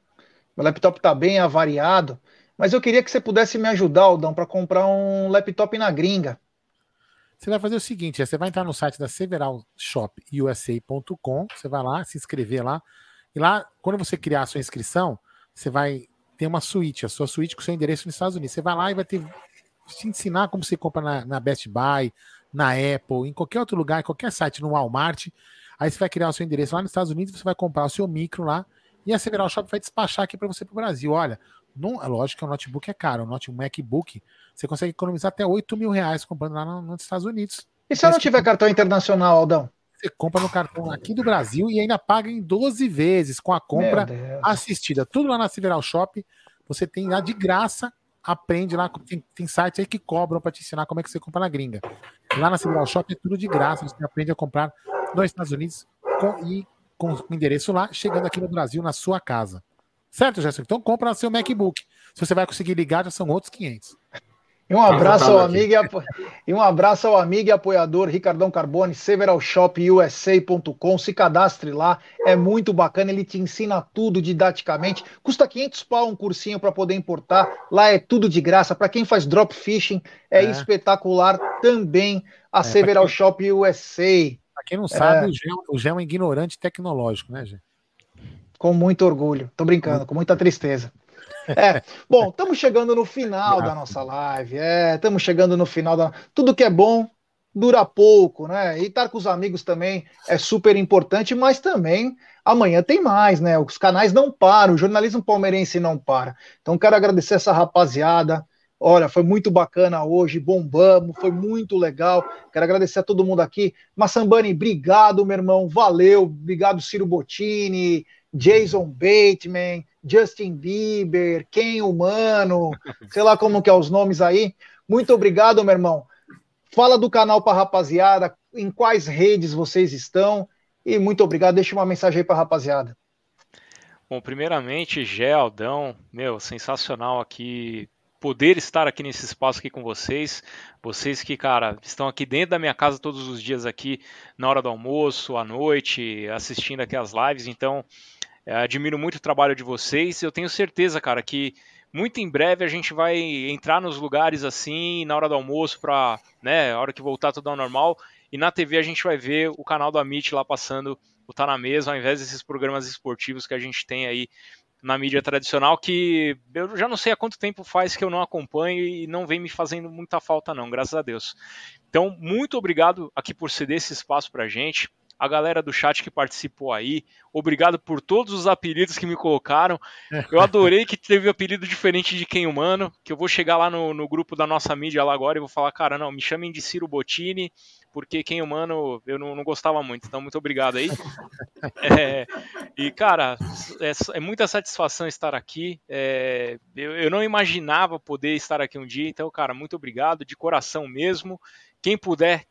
Meu laptop está bem avariado, mas eu queria que você pudesse me ajudar, Aldão, para comprar um laptop na gringa. Você vai fazer o seguinte: é, você vai entrar no site da severalshopusa.com, você vai lá, se inscrever lá, e lá, quando você criar a sua inscrição, você vai ter uma suíte, a sua suíte com seu endereço nos Estados Unidos. Você vai lá e vai ter te ensinar como você compra na, na Best Buy, na Apple, em qualquer outro lugar, em qualquer site, no Walmart. Aí você vai criar o seu endereço lá nos Estados Unidos, você vai comprar o seu micro lá e a Several Shop vai despachar aqui para você para o Brasil. Olha, não, é lógico que o notebook é caro, o notebook, MacBook, você consegue economizar até 8 mil reais comprando lá no, nos Estados Unidos. E se eu não tiver cartão internacional, Aldão? Você compra no cartão aqui do Brasil e ainda paga em 12 vezes com a compra assistida. Tudo lá na Several Shop. Você tem lá de graça aprende lá, tem, tem sites aí que cobram para te ensinar como é que você compra na gringa. Lá na Central Shop é tudo de graça, você aprende a comprar nos Estados Unidos com, e com o endereço lá, chegando aqui no Brasil na sua casa. Certo, Gerson? Então compra seu MacBook. Se você vai conseguir ligar, já são outros 500. E um abraço ao amigo e, apo... e, um abraço ao amigo e apoiador Ricardão Carbone, severalshopusa.com. Se cadastre lá, é muito bacana, ele te ensina tudo didaticamente. Custa 500 pau um cursinho para poder importar. Lá é tudo de graça. Para quem faz drop fishing, é, é. espetacular também a é, Several quem... Shop USA. Para quem não sabe, é... o Gé é um ignorante tecnológico, né, Gé? Com muito orgulho. Tô brincando, com muita tristeza. É, bom, estamos chegando no final da nossa live. É, estamos chegando no final da. Tudo que é bom dura pouco, né? E estar com os amigos também é super importante, mas também amanhã tem mais, né? Os canais não param, o jornalismo palmeirense não para. Então quero agradecer essa rapaziada. Olha, foi muito bacana hoje, bombamos, foi muito legal. Quero agradecer a todo mundo aqui. Massambani, obrigado, meu irmão, valeu. Obrigado, Ciro Bottini, Jason Bateman, Justin Bieber, Ken Humano, sei lá como que é os nomes aí. Muito obrigado, meu irmão. Fala do canal para rapaziada, em quais redes vocês estão e muito obrigado. Deixa uma mensagem aí para rapaziada. Bom, primeiramente, Aldão, meu, sensacional aqui poder estar aqui nesse espaço aqui com vocês. Vocês que, cara, estão aqui dentro da minha casa todos os dias aqui, na hora do almoço, à noite, assistindo aqui as lives. Então, admiro muito o trabalho de vocês. Eu tenho certeza, cara, que muito em breve a gente vai entrar nos lugares assim, na hora do almoço, para, né, a hora que voltar tudo ao normal. E na TV a gente vai ver o canal do Amit lá passando o Tá na Mesa, ao invés desses programas esportivos que a gente tem aí na mídia tradicional, que eu já não sei há quanto tempo faz que eu não acompanho e não vem me fazendo muita falta, não, graças a Deus. Então, muito obrigado aqui por ceder esse espaço pra gente a galera do chat que participou aí. Obrigado por todos os apelidos que me colocaram. Eu adorei que teve apelido diferente de quem humano, que eu vou chegar lá no, no grupo da nossa mídia lá agora e vou falar, cara, não, me chamem de Ciro Bottini, porque quem humano eu não, não gostava muito. Então, muito obrigado aí. É, e, cara, é, é, muita satisfação estar aqui. É, eu, eu não imaginava poder estar aqui um dia, então, cara, muito obrigado, de coração mesmo. Quem puder,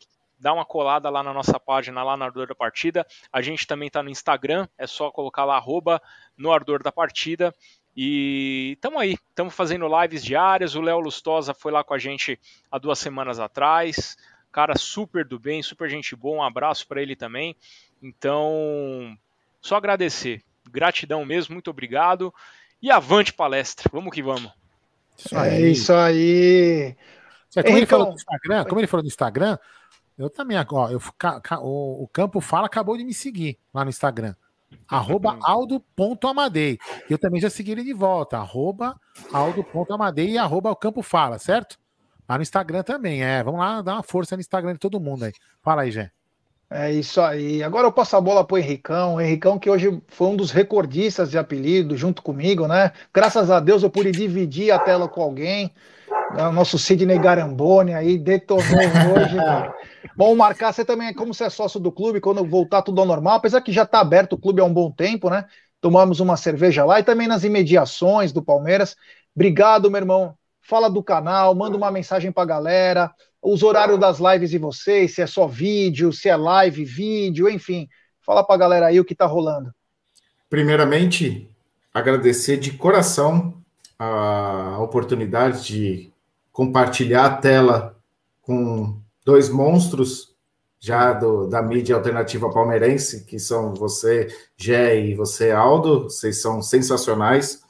dá uma colada lá na nossa página, lá no Ardor da Partida. A gente também está no Instagram, é só colocar lá, arroba, no Ardor da Partida. E estamos aí, estamos fazendo lives diárias. O Léo Lustosa foi lá com a gente há duas semanas atrás. Cara super do bem, super gente boa. Um abraço para ele também. Então, só agradecer. Gratidão mesmo, muito obrigado. E avante palestra, vamos que vamos. Isso é isso aí. Como, ele falou no Instagram, como ele falou no Instagram, eu também, ó, eu, o, o Campo Fala acabou de me seguir lá no Instagram. arroba aldo.amadei. Eu também já segui ele de volta. Arroba aldo.amadei e arroba o Campo Fala, certo? Lá no Instagram também, é. Vamos lá dar uma força no Instagram de todo mundo aí. Fala aí, Jé. É isso aí. Agora eu passo a bola pro Henricão. O Henricão que hoje foi um dos recordistas de apelido junto comigo, né? Graças a Deus eu pude dividir a tela com alguém. O nosso Sidney Garamboni aí detonou hoje. Bom, marcar, você também, como você é sócio do clube, quando voltar tudo ao normal, apesar que já está aberto o clube há um bom tempo, né? Tomamos uma cerveja lá e também nas imediações do Palmeiras. Obrigado, meu irmão. Fala do canal, manda uma mensagem para a galera, os horários das lives de vocês, se é só vídeo, se é live, vídeo, enfim. Fala para a galera aí o que está rolando. Primeiramente, agradecer de coração a oportunidade de compartilhar a tela com dois monstros já do, da mídia alternativa palmeirense, que são você, Gé, e você, Aldo. Vocês são sensacionais.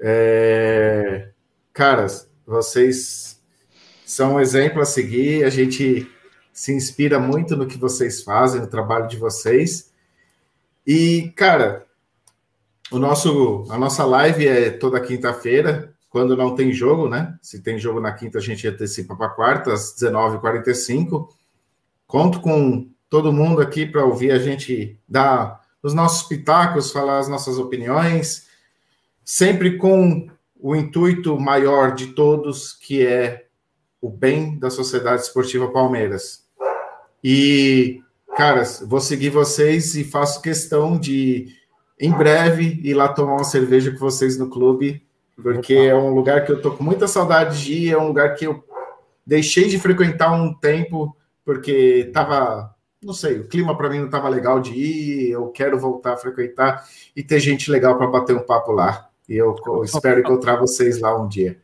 É... Caras, vocês são um exemplo a seguir. A gente se inspira muito no que vocês fazem, no trabalho de vocês. E, cara, o nosso, a nossa live é toda quinta-feira, quando não tem jogo, né? Se tem jogo na quinta, a gente antecipa para quarta, às 19h45. Conto com todo mundo aqui para ouvir a gente dar os nossos pitacos, falar as nossas opiniões, sempre com o intuito maior de todos, que é o bem da Sociedade Esportiva Palmeiras. E, caras, vou seguir vocês e faço questão de, em breve, ir lá tomar uma cerveja com vocês no clube, porque é um lugar que eu tô com muita saudade de ir, é um lugar que eu deixei de frequentar um tempo, porque tava, não sei, o clima para mim não tava legal de ir, eu quero voltar a frequentar e ter gente legal para bater um papo lá. E eu espero encontrar vocês lá um dia.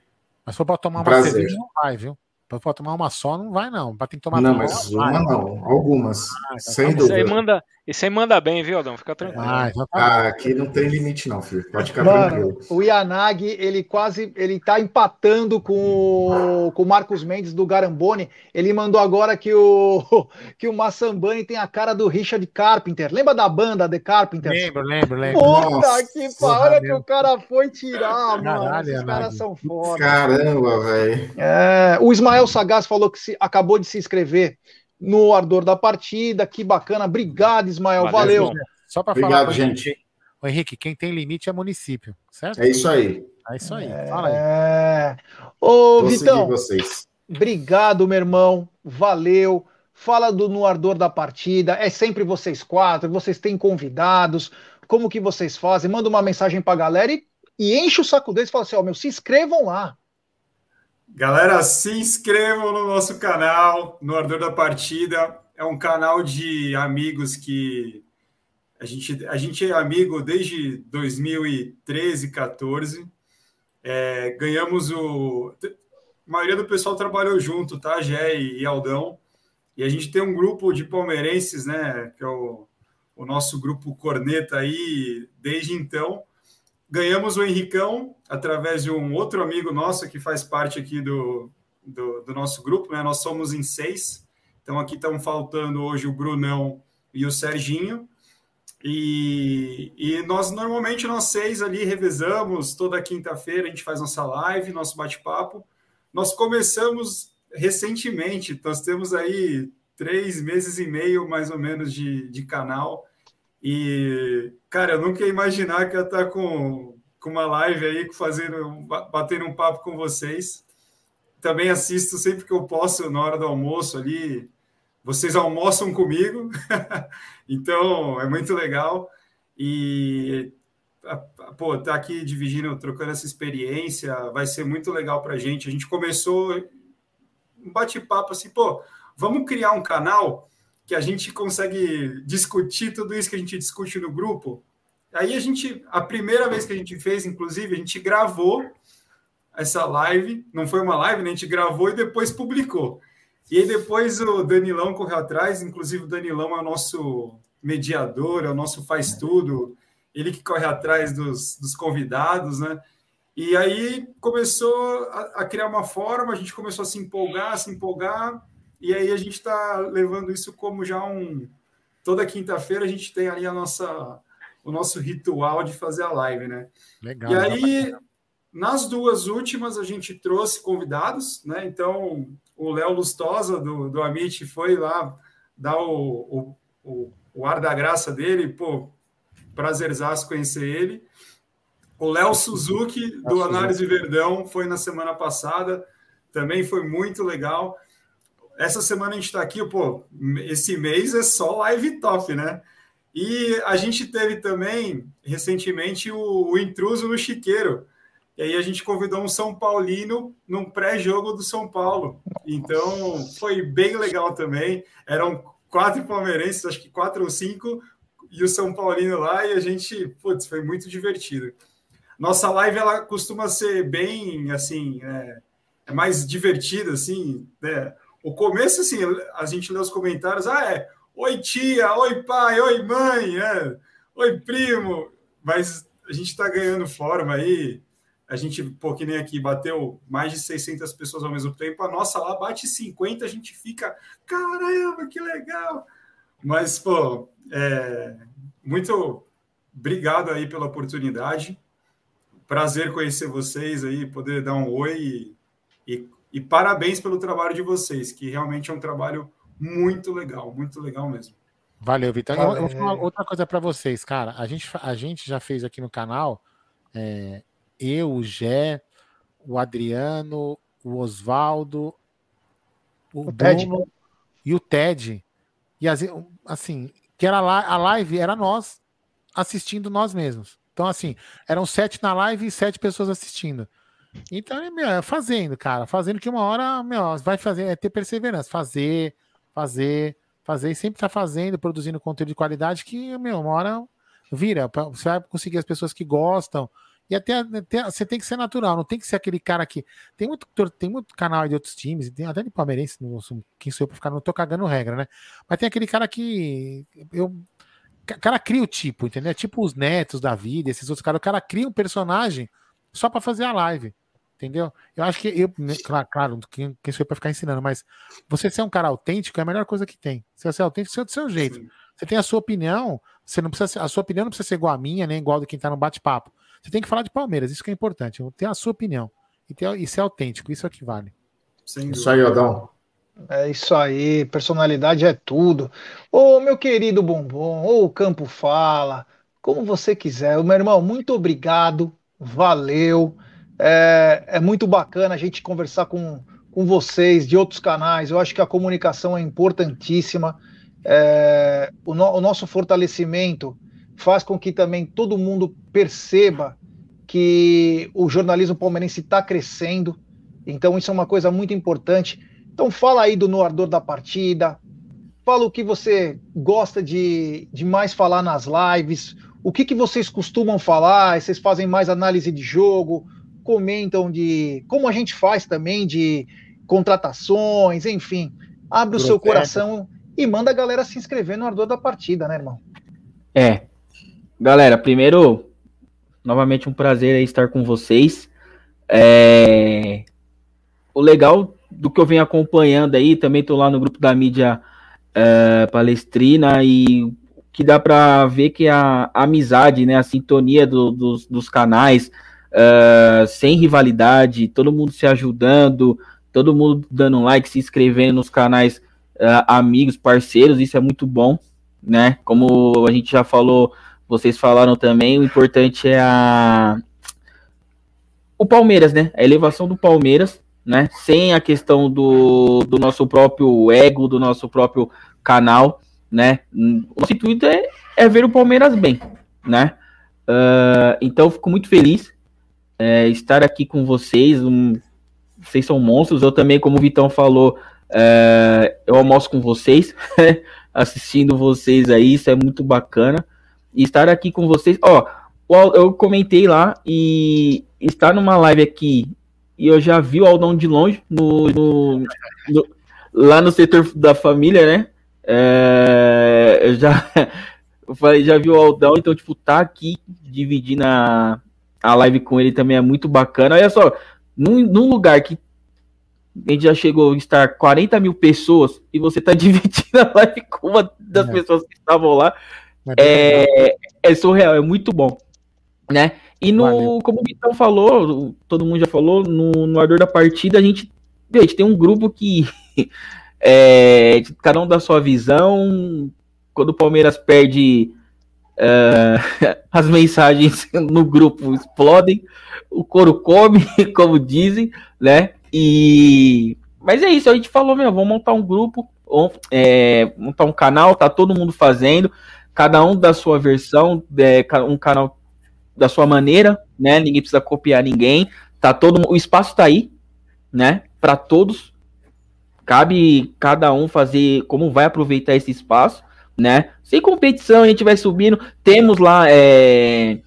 Mas for para tomar uma Prazer. cerveja, não vai, viu? Para tomar uma só, não vai, não. Para ter que tomar Não, mas uma não, algumas, então sem tá dúvida. manda, isso aí manda bem, viu, Aldão? Fica tranquilo. Ah, tá Ah, aqui não tem limite não, filho. Pode ficar Mano, tranquilo. o Yanagi, ele quase, ele tá empatando com, o- com o Marcos Mendes do Garambone. Ele mandou agora que o, que o Massambani tem a cara do Richard Carpenter. Lembra da banda The Carpenter? Lembro, lembro, lembro. Puta Nossa, que pariu, que o cara foi tirar, mano. Caralho, Esses Yanagi. caras são foda. Caramba, velho. É, o Ismael Sagaz falou que se, acabou de se inscrever no Ardor da Partida. Que bacana. Obrigado, Ismael. Valeu, Valeu. Só para falar. Obrigado, gente. Henrique, Ô, Henrique, quem tem limite é município, certo? É isso aí. É isso aí. Fala aí. É... Ô, Vou Vitão, vocês. obrigado, meu irmão. Valeu. Fala do no ardor da partida. É sempre vocês quatro. Vocês têm convidados. Como que vocês fazem? Manda uma mensagem pra galera e, e enche o saco deles e fala assim: ó, meu, se inscrevam lá. Galera, se inscrevam no nosso canal, no Ardor da Partida. É um canal de amigos que a gente, a gente é amigo desde 2013, 14. É, ganhamos o. A maioria do pessoal trabalhou junto, tá? Gé e Aldão. E a gente tem um grupo de palmeirenses, né? Que é o, o nosso grupo Corneta aí, desde então. Ganhamos o Henricão através de um outro amigo nosso que faz parte aqui do, do, do nosso grupo, né? Nós somos em seis. Então aqui estão faltando hoje o Brunão e o Serginho. E, e nós normalmente nós seis ali revezamos toda quinta-feira, a gente faz nossa live, nosso bate-papo. Nós começamos recentemente, nós temos aí três meses e meio mais ou menos de, de canal. E, cara, eu nunca ia imaginar que ia estar com, com uma live aí, fazendo, batendo um papo com vocês. Também assisto sempre que eu posso, na hora do almoço ali. Vocês almoçam comigo, então é muito legal. E, pô, tá aqui dividindo, trocando essa experiência, vai ser muito legal pra gente. A gente começou um bate-papo assim, pô, vamos criar um canal que a gente consegue discutir tudo isso que a gente discute no grupo. Aí a gente, a primeira vez que a gente fez, inclusive, a gente gravou essa live, não foi uma live, né? a gente gravou e depois publicou. E aí depois o Danilão correu atrás, inclusive o Danilão é o nosso mediador, é o nosso faz tudo, ele que corre atrás dos, dos convidados, né? E aí começou a, a criar uma forma, a gente começou a se empolgar, a se empolgar, e aí a gente está levando isso como já um. Toda quinta-feira a gente tem ali a nossa, o nosso ritual de fazer a live, né? Legal. E aí, nas duas últimas, a gente trouxe convidados, né? Então, o Léo Lustosa, do, do Amit, foi lá dar o, o, o, o ar da graça dele, pô, prazerzaço conhecer ele. O Léo Suzuki, do Análise Verdão, foi na semana passada, também foi muito legal. Essa semana a gente está aqui, pô, esse mês é só live top, né? E a gente teve também, recentemente, o, o intruso no Chiqueiro. E aí a gente convidou um São Paulino num pré-jogo do São Paulo. Então foi bem legal também. Eram quatro palmeirenses, acho que quatro ou cinco, e o São Paulino lá, e a gente, putz, foi muito divertido. Nossa live ela costuma ser bem assim, é, é mais divertida, assim, né? O começo, assim, a gente lê os comentários, ah, é, oi tia, oi pai, oi mãe, é, oi primo, mas a gente está ganhando forma aí. a gente, pô, que nem aqui, bateu mais de 600 pessoas ao mesmo tempo, a nossa lá bate 50, a gente fica, caramba, que legal! Mas, pô, é, muito obrigado aí pela oportunidade. Prazer conhecer vocês aí, poder dar um oi e, e, e parabéns pelo trabalho de vocês, que realmente é um trabalho muito legal, muito legal mesmo. Valeu, Vitor. Eu, eu vou falar outra coisa para vocês, cara. A gente, a gente já fez aqui no canal é, eu, o Gé, o Adriano, o Oswaldo, o, o Bruno Ted. e o Ted. E assim, que era lá, a live era nós assistindo nós mesmos. Então, assim, eram sete na live e sete pessoas assistindo. Então, é, meu, é fazendo, cara. Fazendo que uma hora, meu, vai fazer, é ter perseverança. Fazer, fazer, fazer. E sempre tá fazendo, produzindo conteúdo de qualidade que, meu, uma hora vira. Você vai conseguir as pessoas que gostam. E até, até, você tem que ser natural, não tem que ser aquele cara que. Tem muito, tem muito canal de outros times, tem até de palmeirense, não, quem sou eu pra ficar, não tô cagando regra, né? Mas tem aquele cara que. Eu, cara cria o tipo, entendeu? Tipo os netos da vida, esses outros caras. O cara cria um personagem só para fazer a live. Entendeu? Eu acho que eu, né, claro, claro quem, quem sou eu pra ficar ensinando, mas você ser um cara autêntico é a melhor coisa que tem. Você ser autêntico, você é do seu jeito. Sim. Você tem a sua opinião, você não precisa, a sua opinião não precisa ser igual a minha, nem igual do quem tá no bate-papo. Você tem que falar de Palmeiras, isso que é importante. Ter a sua opinião. E, ter, e ser autêntico, isso é o que vale. Isso aí, Odão. É isso aí, personalidade é tudo. Ô, meu querido Bombom, ou o Campo Fala, como você quiser. O meu irmão, muito obrigado, valeu. É, é muito bacana a gente conversar com, com vocês de outros canais. Eu acho que a comunicação é importantíssima. É, o, no, o nosso fortalecimento faz com que também todo mundo perceba que o jornalismo palmeirense está crescendo. Então, isso é uma coisa muito importante. Então, fala aí do No Ardor da Partida, fala o que você gosta de, de mais falar nas lives, o que, que vocês costumam falar, vocês fazem mais análise de jogo, comentam de como a gente faz também de contratações, enfim. Abre o seu coração e manda a galera se inscrever no Ardor da Partida, né, irmão? É, Galera, primeiro, novamente um prazer estar com vocês. É... O legal do que eu venho acompanhando aí, também estou lá no grupo da mídia é, palestrina e que dá para ver que a, a, amizade, né, a sintonia do, dos, dos, canais, é, sem rivalidade, todo mundo se ajudando, todo mundo dando like, se inscrevendo nos canais é, amigos, parceiros, isso é muito bom, né? Como a gente já falou vocês falaram também, o importante é a o Palmeiras, né? A elevação do Palmeiras, né? Sem a questão do, do nosso próprio ego, do nosso próprio canal, né? O intuito é, é ver o Palmeiras bem, né? Uh, então, fico muito feliz é, estar aqui com vocês. Um, vocês são monstros. Eu também, como o Vitão falou, é, eu almoço com vocês, assistindo vocês aí. Isso é muito bacana e estar aqui com vocês. Ó, eu comentei lá e estar numa live aqui e eu já vi o Aldão de longe no, no, no lá no setor da família, né? É, eu já eu falei, já vi o Aldão, então tipo tá aqui dividindo a, a live com ele também é muito bacana. Olha só, num, num lugar que a gente já chegou a estar 40 mil pessoas e você tá dividindo a live com uma das é. pessoas que estavam lá. É, é, surreal, é muito bom, né? E no, Valeu. como o Vitão falou, todo mundo já falou, no, no ardor da partida, a gente, a gente tem um grupo que é, cada um dá sua visão. Quando o Palmeiras perde, uh, as mensagens no grupo explodem, o couro come, como dizem, né? E mas é isso, a gente falou, meu, vamos montar um grupo, é, montar um canal, tá todo mundo fazendo cada um da sua versão, é, um canal da sua maneira, né? Ninguém precisa copiar ninguém. Tá todo o espaço tá aí, né? Para todos. Cabe cada um fazer como vai aproveitar esse espaço, né? Sem competição, a gente vai subindo. Temos lá é,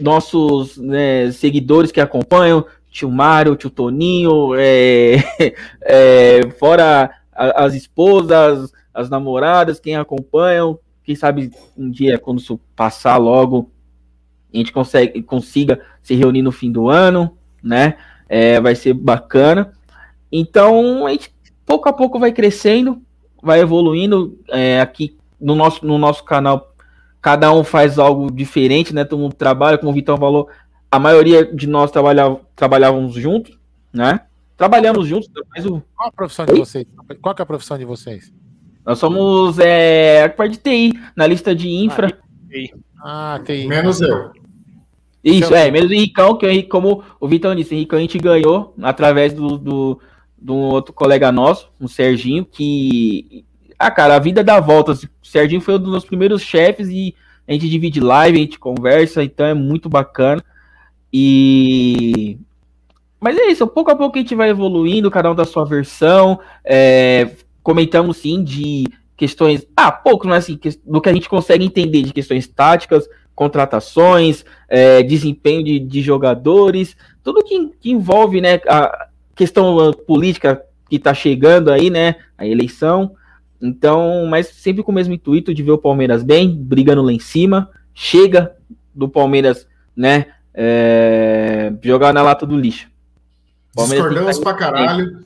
nossos né, seguidores que acompanham, tio Mário, tio Toninho, é, é, fora as esposas, as namoradas, quem acompanham, quem sabe um dia, quando isso passar logo, a gente consegue, consiga se reunir no fim do ano, né? É, vai ser bacana. Então, a gente pouco a pouco vai crescendo, vai evoluindo. É, aqui no nosso, no nosso canal, cada um faz algo diferente, né? Todo mundo trabalha, como o Vitão falou, a maioria de nós trabalhava, trabalhávamos juntos, né? Trabalhamos juntos, mas o. Qual a profissão de Oi? vocês? Qual é a profissão de vocês? Nós somos é, a parte de TI, na lista de infra. Ah, TI. Menos eu. Isso, é, menos o Henricão, que como o Vitão disse, o Henricão a gente ganhou através do, do, do outro colega nosso, o Serginho, que. Ah, cara, a vida dá voltas. O Serginho foi um dos primeiros chefes e a gente divide live, a gente conversa, então é muito bacana. E. Mas é isso, pouco a pouco a gente vai evoluindo, cada um da sua versão. É, comentamos sim de questões. Ah, pouco, mas assim, do que a gente consegue entender de questões táticas, contratações, é, desempenho de, de, jogadores, tudo que, que, envolve né, a questão política que está chegando aí, né? A eleição. Então, mas sempre com o mesmo intuito de ver o Palmeiras bem, brigando lá em cima. Chega do Palmeiras, né? É, jogar na lata do lixo. Discordamos pra caralho.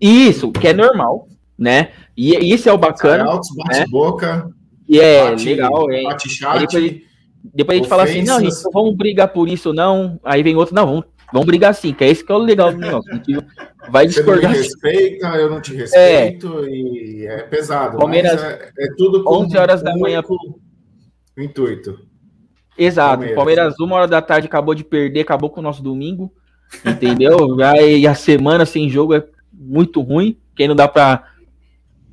Isso, que é normal, né? E, e isso é o bacana. Altos, bate né? boca. E é bate, legal, é. Bate chat, depois, depois a gente fala assim, não, gente, não vamos brigar por isso, não. Aí vem outro, não, vamos, vamos brigar sim, que é isso que é o legal do negócio. A gente vai discordar. Você não me respeita, eu não te respeito, é. e é pesado. Palmeiras, é, é, tudo com 11 horas da manhã. O intuito. Exato. Palmeiras. Palmeiras, uma hora da tarde, acabou de perder, acabou com o nosso domingo. Entendeu? e a semana sem jogo é muito ruim. Quem não dá para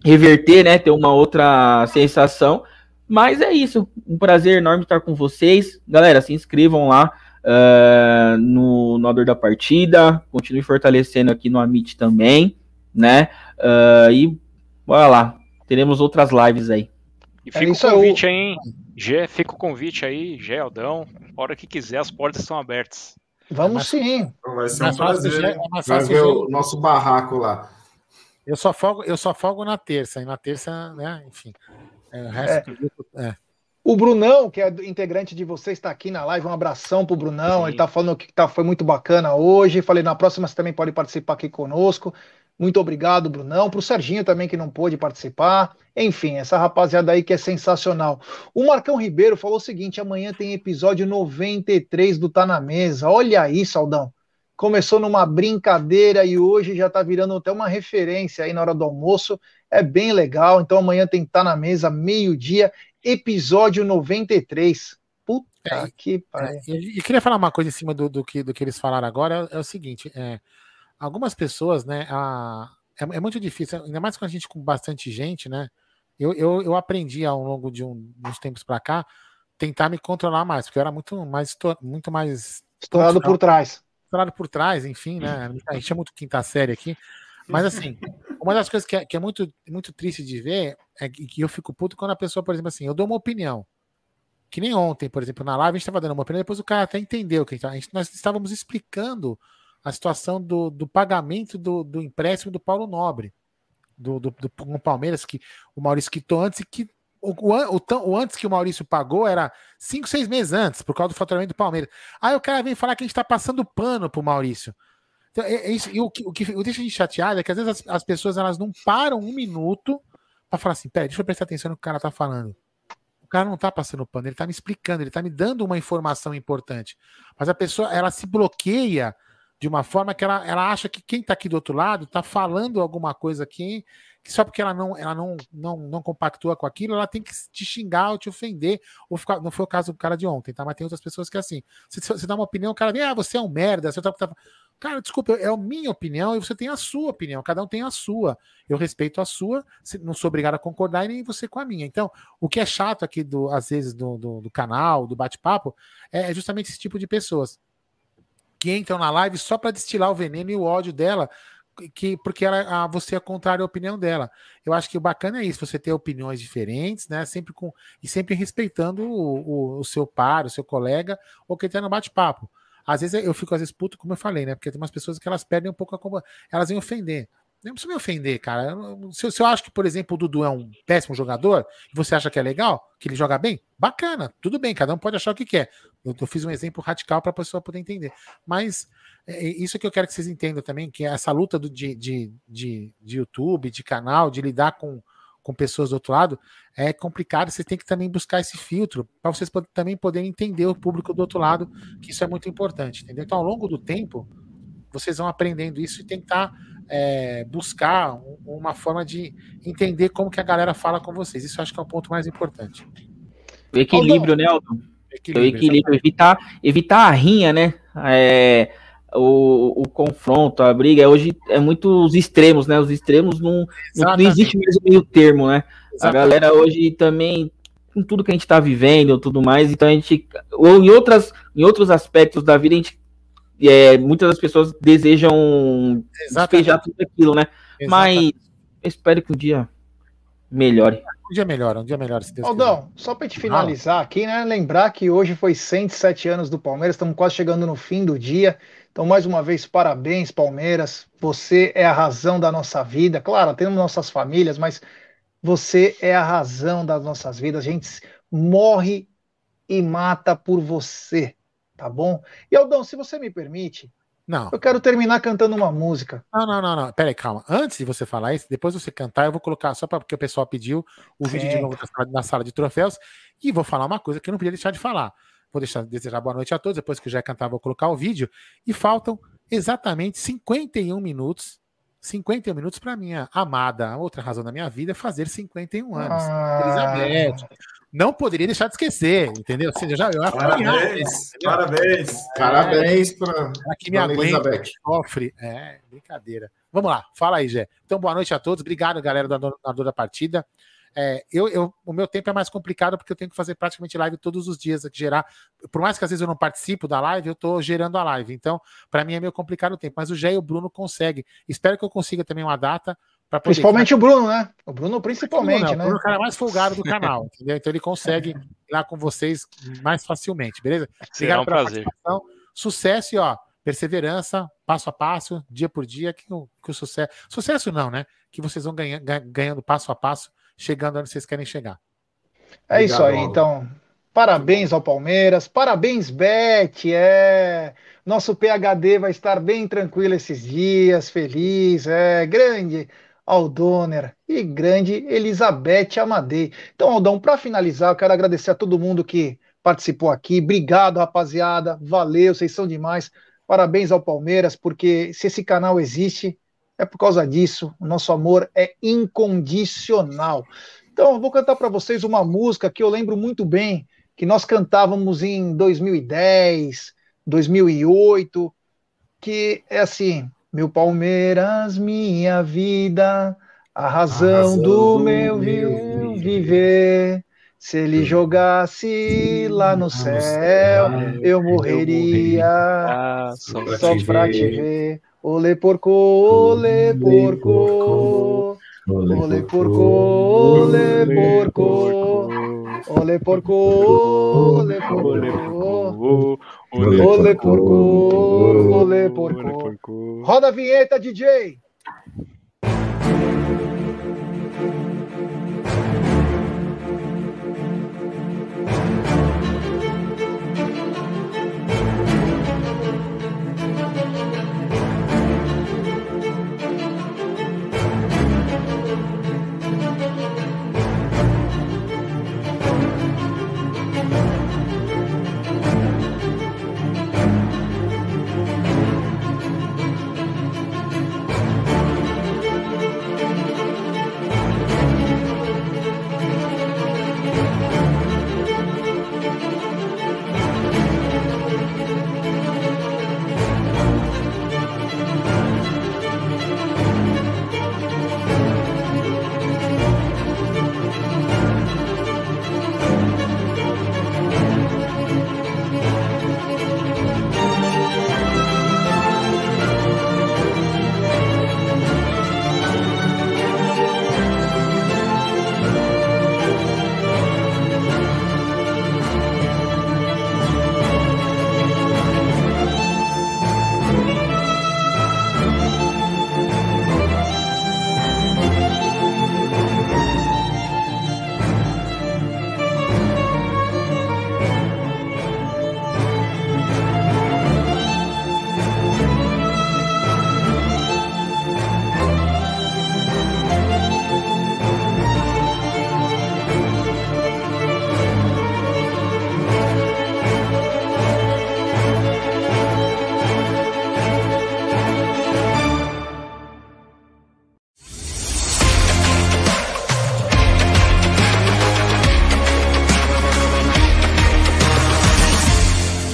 reverter, né? Ter uma outra sensação. Mas é isso. Um prazer enorme estar com vocês. Galera, se inscrevam lá uh, no, no Ador da Partida. Continue fortalecendo aqui no Amit também, né? Uh, e bora lá. Teremos outras lives aí. E fica é o convite aí, hein? Gé, fica o convite aí, Gé, Aldão. hora que quiser, as portas estão abertas. Vamos sim. Vai ser um prazer. É Vai ver o nosso barraco lá. Eu só folgo, eu só folgo na terça, e na terça, né, enfim. É, o, resto é. é. O Brunão, que é integrante de vocês, está aqui na live. Um abração pro Brunão. Sim. Ele está falando que tá, foi muito bacana hoje. Falei, na próxima você também pode participar aqui conosco. Muito obrigado, Brunão. Para o Serginho também, que não pôde participar. Enfim, essa rapaziada aí que é sensacional. O Marcão Ribeiro falou o seguinte: amanhã tem episódio 93 do Tá na Mesa. Olha aí, Saldão. Começou numa brincadeira e hoje já tá virando até uma referência aí na hora do almoço. É bem legal. Então amanhã tem que estar tá na mesa, meio-dia, episódio 93. Puta é, que pariu. É, e queria falar uma coisa em cima do, do, que, do que eles falaram agora. É, é o seguinte: é, algumas pessoas, né? A, é, é, muito difícil, ainda mais com a gente com bastante gente, né? Eu, eu, eu aprendi ao longo de um, uns tempos para cá tentar me controlar mais, porque eu era muito mais muito mais estourado por trás. Estourado por trás, enfim, né? A gente é muito quinta série aqui. Mas assim, uma das coisas que é, que é muito, muito triste de ver é que eu fico puto quando a pessoa, por exemplo, assim, eu dou uma opinião. Que nem ontem, por exemplo, na live a gente estava dando uma opinião, depois o cara até entendeu que a gente, nós estávamos explicando a situação do, do pagamento do, do empréstimo do Paulo Nobre, do, do, do, do Palmeiras, que o Maurício quitou antes e que o, o, o, antes que o Maurício pagou era cinco, seis meses antes, por causa do faturamento do Palmeiras. Aí o cara vem falar que a gente está passando pano pro Maurício. Então, é, é isso, e o, que, o que deixa a gente chateado é que às vezes as, as pessoas elas não param um minuto para falar assim: peraí, deixa eu prestar atenção no que o cara tá falando. O cara não tá passando pano, ele tá me explicando, ele tá me dando uma informação importante. Mas a pessoa, ela se bloqueia de uma forma que ela, ela acha que quem está aqui do outro lado está falando alguma coisa aqui, que só porque ela não ela não, não, não compactua com aquilo, ela tem que te xingar ou te ofender. Ou ficar, não foi o caso do cara de ontem, tá? Mas tem outras pessoas que é assim. Você, você dá uma opinião, o cara vem, ah, você é um merda, você tá, tá... Cara, desculpa, é a minha opinião e você tem a sua opinião, cada um tem a sua. Eu respeito a sua, não sou obrigado a concordar e nem você com a minha. Então, o que é chato aqui, do, às vezes, do, do, do canal, do bate-papo, é justamente esse tipo de pessoas que entram na live só para destilar o veneno e o ódio dela, que porque ela, a, você é contrário à opinião dela. Eu acho que o bacana é isso, você ter opiniões diferentes, né? Sempre com e sempre respeitando o, o, o seu par, o seu colega, ou quem está no bate-papo. Às vezes eu fico às vezes puto, como eu falei, né? Porque tem umas pessoas que elas perdem um pouco a elas vêm ofender. Nem precisa me ofender, cara. Se, se, eu acho que, por exemplo, o Dudu é um péssimo jogador, e você acha que é legal, que ele joga bem, bacana, tudo bem, cada um pode achar o que quer. Eu, eu fiz um exemplo radical para a pessoa poder entender. Mas é, é isso que eu quero que vocês entendam também, que é essa luta do, de, de, de, de YouTube, de canal, de lidar com, com pessoas do outro lado, é complicado. Você tem que também buscar esse filtro para vocês também poderem entender o público do outro lado, que isso é muito importante, entendeu? Então, ao longo do tempo, vocês vão aprendendo isso e tentar é, buscar uma forma de entender como que a galera fala com vocês. Isso acho que é o ponto mais importante. O equilíbrio, né, Aldo? Equilíbrio, o equilíbrio, evitar, evitar a rinha, né? É, o, o, confronto, a briga. Hoje é muito os extremos, né? Os extremos não, não, não existe mais o meio termo, né? Exatamente. A galera hoje também, com tudo que a gente está vivendo tudo mais, então a gente. Ou em, outras, em outros aspectos da vida, a gente é, muitas das pessoas desejam Exatamente. despejar tudo aquilo, né? Exatamente. Mas espero que um dia melhore. Um dia melhora, um dia melhora, se Deus Aldão, quiser. só para te finalizar aqui, né? Lembrar que hoje foi 107 anos do Palmeiras, estamos quase chegando no fim do dia. Então, mais uma vez, parabéns, Palmeiras. Você é a razão da nossa vida. Claro, temos nossas famílias, mas você é a razão das nossas vidas. A gente morre e mata por você tá bom? E Aldão, se você me permite, não. Eu quero terminar cantando uma música. Não, não, não, não. Pera aí, calma. Antes de você falar isso, depois de você cantar, eu vou colocar, só porque o pessoal pediu, o vídeo de novo na sala de troféus. E vou falar uma coisa que eu não podia deixar de falar. Vou deixar desejar boa noite a todos. Depois que eu já cantar, vou colocar o vídeo. E faltam exatamente 51 minutos 51 minutos para minha amada, outra razão da minha vida, fazer 51 anos. Ah. Elizabeth, não poderia deixar de esquecer, entendeu? Ou seja, já, eu parabéns, parabéns, é, parabéns para que me Elizabeth. Sofre. É, brincadeira. Vamos lá, fala aí, Gé. Então, boa noite a todos. Obrigado, galera do Ador da Partida. É, eu, eu, o meu tempo é mais complicado porque eu tenho que fazer praticamente live todos os dias, gerar. Por mais que às vezes eu não participo da live, eu estou gerando a live. Então, para mim é meio complicado o tempo. Mas o Gé e o Bruno conseguem. Espero que eu consiga também uma data Principalmente o Bruno, né? O Bruno, principalmente, o Bruno, né? O Bruno é o cara mais folgado do canal, entendeu? Então ele consegue ir lá com vocês mais facilmente, beleza? Será um prazer. Sucesso e, ó, perseverança, passo a passo, dia por dia, que o, que o sucesso. Sucesso não, né? Que vocês vão ganha, ganhando passo a passo, chegando onde vocês querem chegar. É Obrigado, isso aí, então. Parabéns ao Palmeiras, parabéns, Beth. É. Nosso PHD vai estar bem tranquilo esses dias, feliz, é grande. Aldoner e grande Elizabeth Amadei. Então, Aldão, para finalizar, eu quero agradecer a todo mundo que participou aqui. Obrigado, rapaziada. Valeu, vocês são demais. Parabéns ao Palmeiras, porque se esse canal existe, é por causa disso. O nosso amor é incondicional. Então, eu vou cantar para vocês uma música que eu lembro muito bem, que nós cantávamos em 2010, 2008, que é assim: meu Palmeiras, minha vida, a razão, a razão do, do, meu, meu viver. Se ele jogasse lá no céu, eu morreria só pra te ver. Olê porco, olê porco, olê porco, olê porco, olê porco, olê porco. Olê porco, olê porco. Roda a vinheta, DJ!